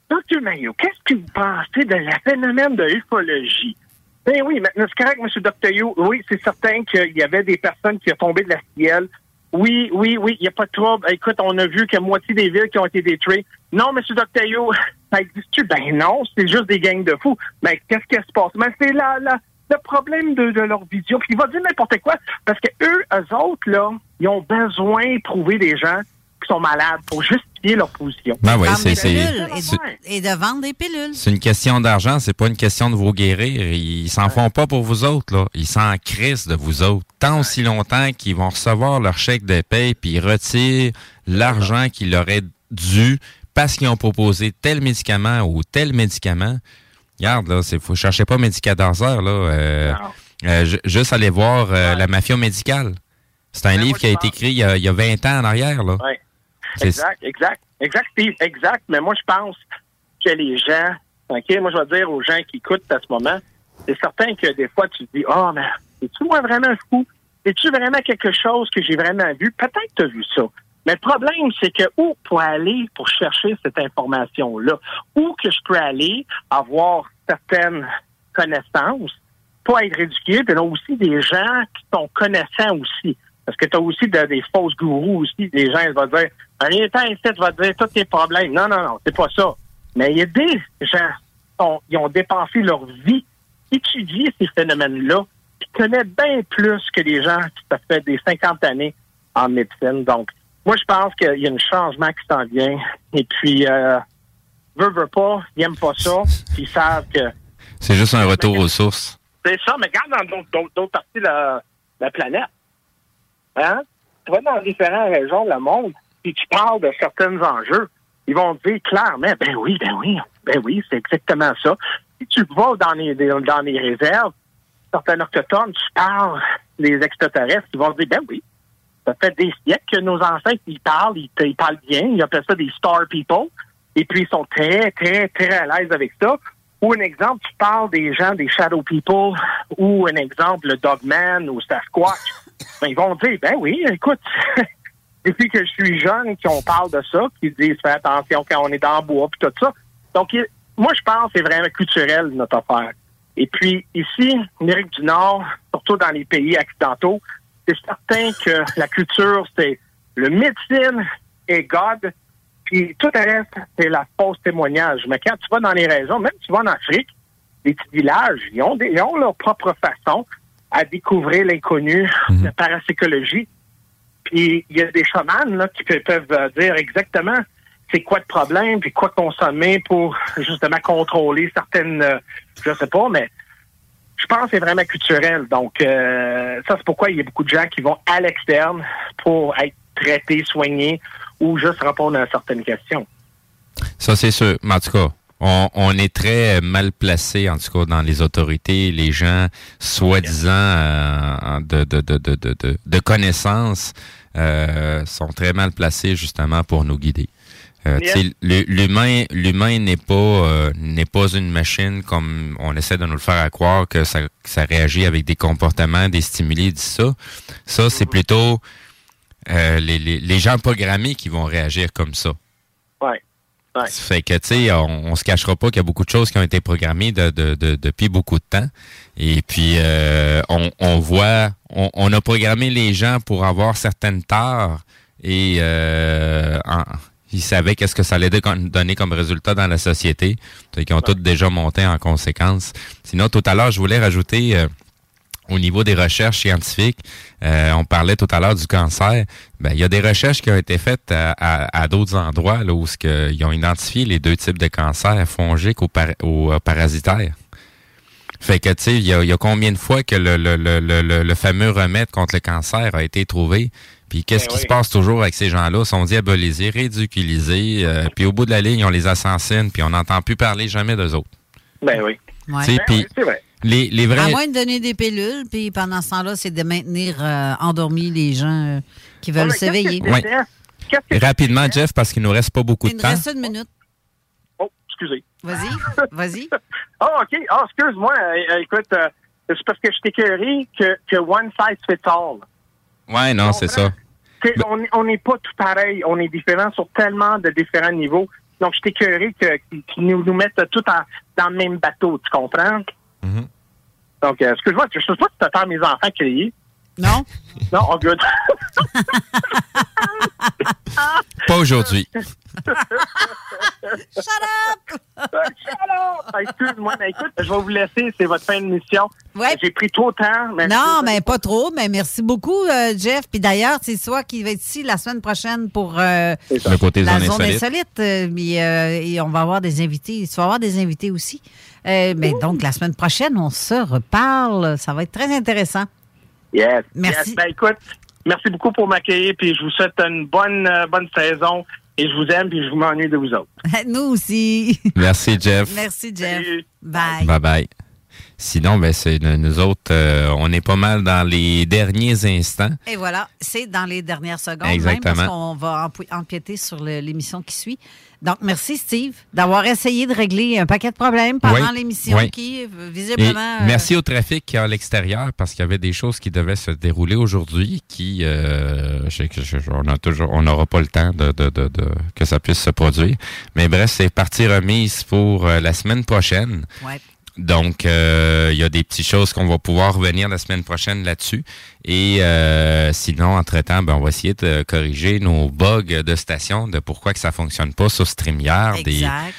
S25: Dr. Mayo, qu'est-ce que vous pensez de la phénomène de ufologie? Ben oui, maintenant, c'est correct, M. You. Oui, c'est certain qu'il y avait des personnes qui ont tombé de la ciel. Oui, oui, oui, il n'y a pas de trouble. Écoute, on a vu que moitié des villes qui ont été détruites. Non, M. You, [laughs] ça existe-tu? Ben non, c'est juste des gangs de fous. Mais qu'est-ce qui se passe? Mais c'est la, la- le problème de, de leur vision. Puis il va dire n'importe quoi. Parce que eux, eux autres, là, ils ont besoin de trouver des gens qui sont malades pour justifier leur position.
S4: Ben oui, c'est- c'est-
S3: et, et de vendre des pilules.
S4: C'est une question d'argent, c'est pas une question de vous guérir. Ils s'en font pas pour vous autres, là. Ils s'en crissent de vous autres. Tant aussi longtemps qu'ils vont recevoir leur chèque de paye puis ils retirent l'argent qu'ils leur est dû parce qu'ils ont proposé tel médicament ou tel médicament. Regarde, là, c'est, faut chercher pas médicadanseur, là. Euh, euh, ju- juste aller voir euh, la mafia médicale. C'est un livre qui a été écrit il y a, il y a 20 ans en arrière, là.
S25: Exact, exact, exact, Steve, exact. Mais moi, je pense que les gens, OK, moi, je vais dire aux gens qui écoutent à ce moment, c'est certain que des fois, tu te dis, oh, mais es-tu moi vraiment fou? Es-tu vraiment quelque chose que j'ai vraiment vu? Peut-être que tu as vu ça. Mais le problème, c'est que où pour aller pour chercher cette information-là? Où que je peux aller avoir certaines connaissances, pas être éduqué, puis a aussi des gens qui sont connaissants aussi. Parce que tu as aussi de- des fausses gourous aussi, des gens, ils vont dire, un état ici, tu vas dire tous tes problèmes. Non, non, non, c'est pas ça. Mais il y a des gens qui ont, ils ont dépensé leur vie, étudier ces phénomènes-là, puis connaissent bien plus que les gens qui ça fait des 50 années en médecine. Donc, moi, je pense qu'il y a un changement qui s'en vient. Et puis, euh, veut, veut pas, ils n'aiment pas ça, [laughs] puis ils savent que
S4: C'est juste un retour aux sources.
S25: c'est ça, mais regarde dans d'autres- parties de la, la planète. Hein? Tu vas dans différentes régions de la monde, puis tu parles de certains enjeux. Ils vont dire clairement, ben oui, ben oui, ben oui, c'est exactement ça. Si tu vas dans les, dans les réserves, certains autochtones, tu parles des extraterrestres, ils vont dire, ben oui, Ça fait des siècles que nos ancêtres, ils parlent, ils, ils parlent bien, ils appellent ça des star people, et puis ils sont très, très, très à l'aise avec ça. Ou un exemple, tu parles des gens, des shadow people, ou un exemple, le dogman ou Sasquatch. Ben, ils vont dire, ben oui, écoute, [laughs] depuis que je suis jeune, qu'on parle de ça, qu'ils disent, fais attention quand on est dans le bois, puis tout ça. Donc, il- moi, je pense que c'est vraiment culturel, notre affaire. Et puis, ici, en Amérique du Nord, surtout dans les pays occidentaux, c'est certain que la culture, c'est le médecine et God, puis tout le reste, c'est la fausse témoignage. Mais quand tu vas dans les régions, même tu vas en Afrique, les petits villages, ils ont, des, ils ont leur propre façon à découvrir l'inconnu, la parapsychologie. Puis il y a des chamans là, qui pe- peuvent euh, dire exactement c'est quoi le problème, puis quoi consommer pour justement contrôler certaines, euh, je sais pas, mais je pense que c'est vraiment culturel. Donc, euh, ça, c'est pourquoi il y a beaucoup de gens qui vont à l'externe pour être traités, soignés ou juste répondre à certaines questions.
S4: Ça, c'est sûr. Mais en tout cas, on, on est très mal placé, en tout cas, dans les autorités. Les gens, soi-disant, euh, de, de, de, de, de, de, de connaissances, euh, sont très mal placés, justement, pour nous guider. Euh, L'humain, l'humain n'est pas euh, n'est pas une machine comme on essaie de nous le faire à croire que ça, que ça réagit avec des comportements, des stimuli, dit ça. Ça, c'est plutôt euh, les, les, les gens programmés qui vont réagir comme ça.
S25: Ouais. Ouais.
S4: Fait que, tu sais, on, on se cachera pas qu'il y a beaucoup de choses qui ont été programmées de, de- de- depuis beaucoup de temps. Et puis, euh, on, on voit, on, on a programmé les gens pour avoir certaines tares et euh, en- ils savaient qu'est-ce que ça allait don- donner comme résultat dans la société. Qu'ils ont tous déjà monté en conséquence. Sinon, tout à l'heure, je voulais rajouter... euh, au niveau des recherches scientifiques, euh, on parlait tout à l'heure du cancer. Ben, il y a des recherches qui ont été faites à, à- à d'autres endroits là, où ce que, ils ont identifié les deux types de cancers, fongiques ou, par- ou, euh, parasitaires. Fait que, tu sais, il y a, il y a combien de fois que le, le, le, le, le- le fameux remède contre le cancer a été trouvé? Puis qu'est-ce qui se passe toujours avec ces gens-là? Ils sont diabolisés, ridiculisés, euh, puis au bout de la ligne, on les assassine, puis on n'entend plus parler jamais d'eux autres.
S25: Ben oui.
S3: Ouais.
S25: Ben
S4: puis
S25: oui, c'est vrai.
S4: Les, les vrais...
S3: À moins de donner des pilules, puis pendant ce temps-là, c'est de maintenir euh, endormis les gens euh, qui veulent
S25: qu'est-ce que
S3: s'éveiller.
S25: que
S4: Rapidement, Jeff, parce qu'il nous reste pas beaucoup
S3: Il
S4: de
S3: nous
S4: temps.
S3: reste une minute.
S25: Oh, excusez.
S3: Vas-y, [laughs] vas-y.
S25: Ah, OK. Ah, excuse-moi. Euh, écoute, euh, c'est parce que je t'écœurais que, que one size fits all.
S4: Ouais, non, c'est ça.
S25: On est- on n'est pas tout pareil. On est différents sur tellement de différents niveaux. Donc, je t'écœurais que- qu'ils nous, nous mettent tout en- dans le même bateau. Tu comprends?
S4: Mm-hmm.
S25: Donc, euh, excuse-moi, je ne sais pas si tu attends mes enfants crier.
S3: Non? [laughs]
S25: Non, oh, [laughs] good.
S4: Pas aujourd'hui. [laughs]
S25: Shut up! Excuse-moi, mais écoute, je vais vous laisser. C'est votre fin de mission.
S3: Ouais.
S25: J'ai pris trop de temps. mais-
S3: Non, mais pas trop, mais merci beaucoup, euh, Jeff. Puis d'ailleurs, c'est toi qui va être ici la semaine prochaine pour euh,
S4: Le côté
S3: la
S4: zone insolite.
S3: euh, mais, euh, et on va avoir des invités. Tu vas avoir des invités aussi. Euh, mais donc, la semaine prochaine, on se reparle. Ça va être très intéressant.
S25: Yes.
S3: Merci.
S25: Yes. Ben, écoute, merci beaucoup pour m'accueillir, puis je vous souhaite une bonne, euh, bonne saison. Et je vous aime, puis je vous m'ennuie de vous autres. [laughs]
S3: Nous aussi.
S4: Merci, Jeff.
S3: Merci, Jeff. Bye.
S4: Bye bye. Sinon, ben, c'est nous autres, euh, on est pas mal dans les derniers instants.
S3: Et voilà, c'est dans les dernières secondes,
S4: Exactement.
S3: même parce qu'on va empiéter sur l'émission qui suit. Donc, merci Steve d'avoir essayé de régler un paquet de problèmes pendant
S4: Oui,
S3: l'émission
S4: oui.
S3: qui, euh,
S4: Et
S3: visiblement... euh,
S4: merci au trafic qui est à l'extérieur parce qu'il y avait des choses qui devaient se dérouler aujourd'hui qui, euh, je sais que je- on a toujours, on n'aura pas le temps de, de- de- de- que ça puisse se produire. Mais bref, c'est partie remise pour euh, la semaine prochaine.
S3: Ouais.
S4: Donc, euh, il y a des petites choses qu'on va pouvoir revenir la semaine prochaine là-dessus. Et euh, sinon, entre-temps, ben, on va essayer de corriger nos bugs de station, de pourquoi que ça fonctionne pas sur StreamYard.
S3: Exact.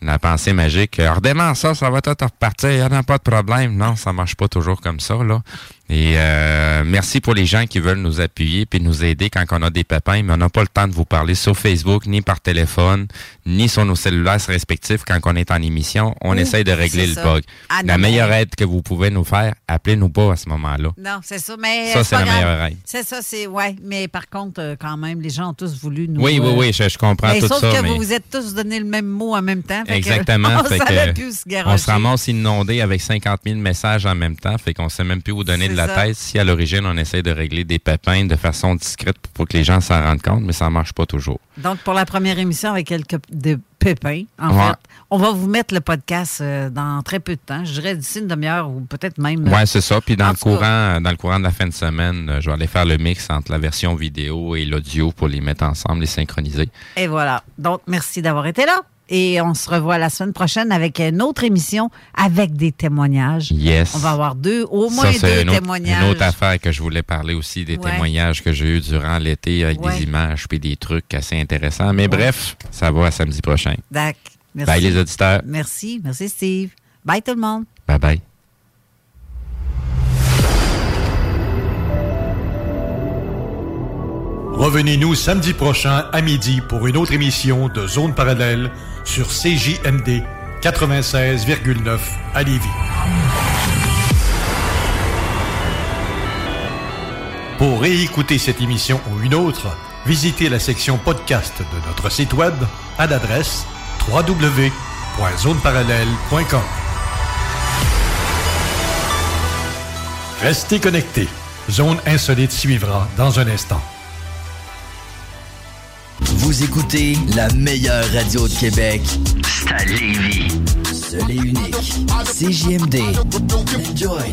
S4: la pensée magique. Alors, redémarre ça, ça va tout repartir, il n'y en a pas de problème. Non, ça marche pas toujours comme ça, là. Et euh, merci pour les gens qui veulent nous appuyer puis nous aider quand on a des pépins, mais on n'a pas le temps de vous parler sur Facebook, ni par téléphone, ni sur nos cellulaires respectifs quand on est en émission. On essaye de régler
S3: c'est
S4: le
S3: ça.
S4: bug.
S3: Ah,
S4: la meilleure aide que vous pouvez nous faire, appelez-nous pas à ce moment-là.
S3: Non, c'est ça, mais...
S4: Ça,
S3: euh,
S4: c'est
S3: pas
S4: la
S3: grave.
S4: meilleure aide.
S3: C'est ça, c'est... Ouais, mais par contre, euh, quand même, les gens ont tous voulu nous...
S4: Oui, oui,
S3: euh,
S4: oui, je, je comprends tout
S3: sauf
S4: ça.
S3: que
S4: mais...
S3: vous vous êtes tous donné le même mot en même temps. fait que
S4: Exactement. [laughs]
S3: on
S4: fait que
S3: se
S4: on se ramasse inondé avec 50 000 messages en même temps. Fait qu'on sait même plus où donner
S3: C'est
S4: la tête si à l'origine on essaie de régler des pépins de façon discrète pour que les gens s'en rendent compte, mais ça ne marche pas toujours.
S3: Donc, pour la première émission avec quelques de pépins, en fait, on va vous mettre le podcast euh, dans très peu de temps. Je dirais d'ici une demi-heure ou peut-être même.
S4: Oui, c'est ça. Puis dans le, courant, dans le courant de la fin de semaine, euh, je vais aller faire le mix entre la version vidéo et l'audio pour les mettre ensemble, les synchroniser.
S3: Et voilà. Donc, merci d'avoir été là. Et on se revoit la semaine prochaine avec une autre émission avec des témoignages.
S4: Yes.
S3: On va avoir deux, au moins deux
S4: une
S3: témoignages.
S4: une autre affaire que je voulais parler aussi, des témoignages que j'ai eu durant l'été avec des images et des trucs assez intéressants. Mais bref, ça va à samedi prochain.
S3: D'accord.
S4: Merci. Bye les auditeurs.
S3: Merci. Merci Steve. Bye tout le monde.
S4: Bye bye.
S26: Revenez-nous samedi prochain à midi pour une autre émission de Zone Parallèle sur CJMD 96,9 à Lévis. Pour réécouter cette émission ou une autre, visitez la section podcast de notre site web à l'adresse www.zoneparallèle.com. Restez connectés. Zone Insolite suivra dans un instant.
S27: Vous écoutez la meilleure radio de Québec. C'est à. Seul et unique. CJMD. Enjoy.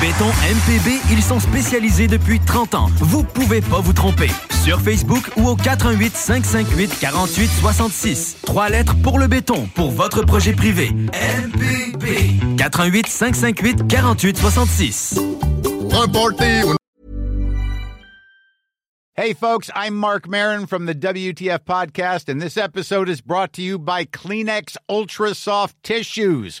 S10: Béton MPB, ils sont spécialisés depuis 30 ans. Vous pouvez pas vous tromper. Sur Facebook ou au 418 558 48 66. Trois lettres pour le béton, pour votre projet privé. MPB. 418 558 48 66.
S28: Hey folks, I'm Mark Marin from the WTF podcast and this episode is brought to you by Kleenex Ultra Soft Tissues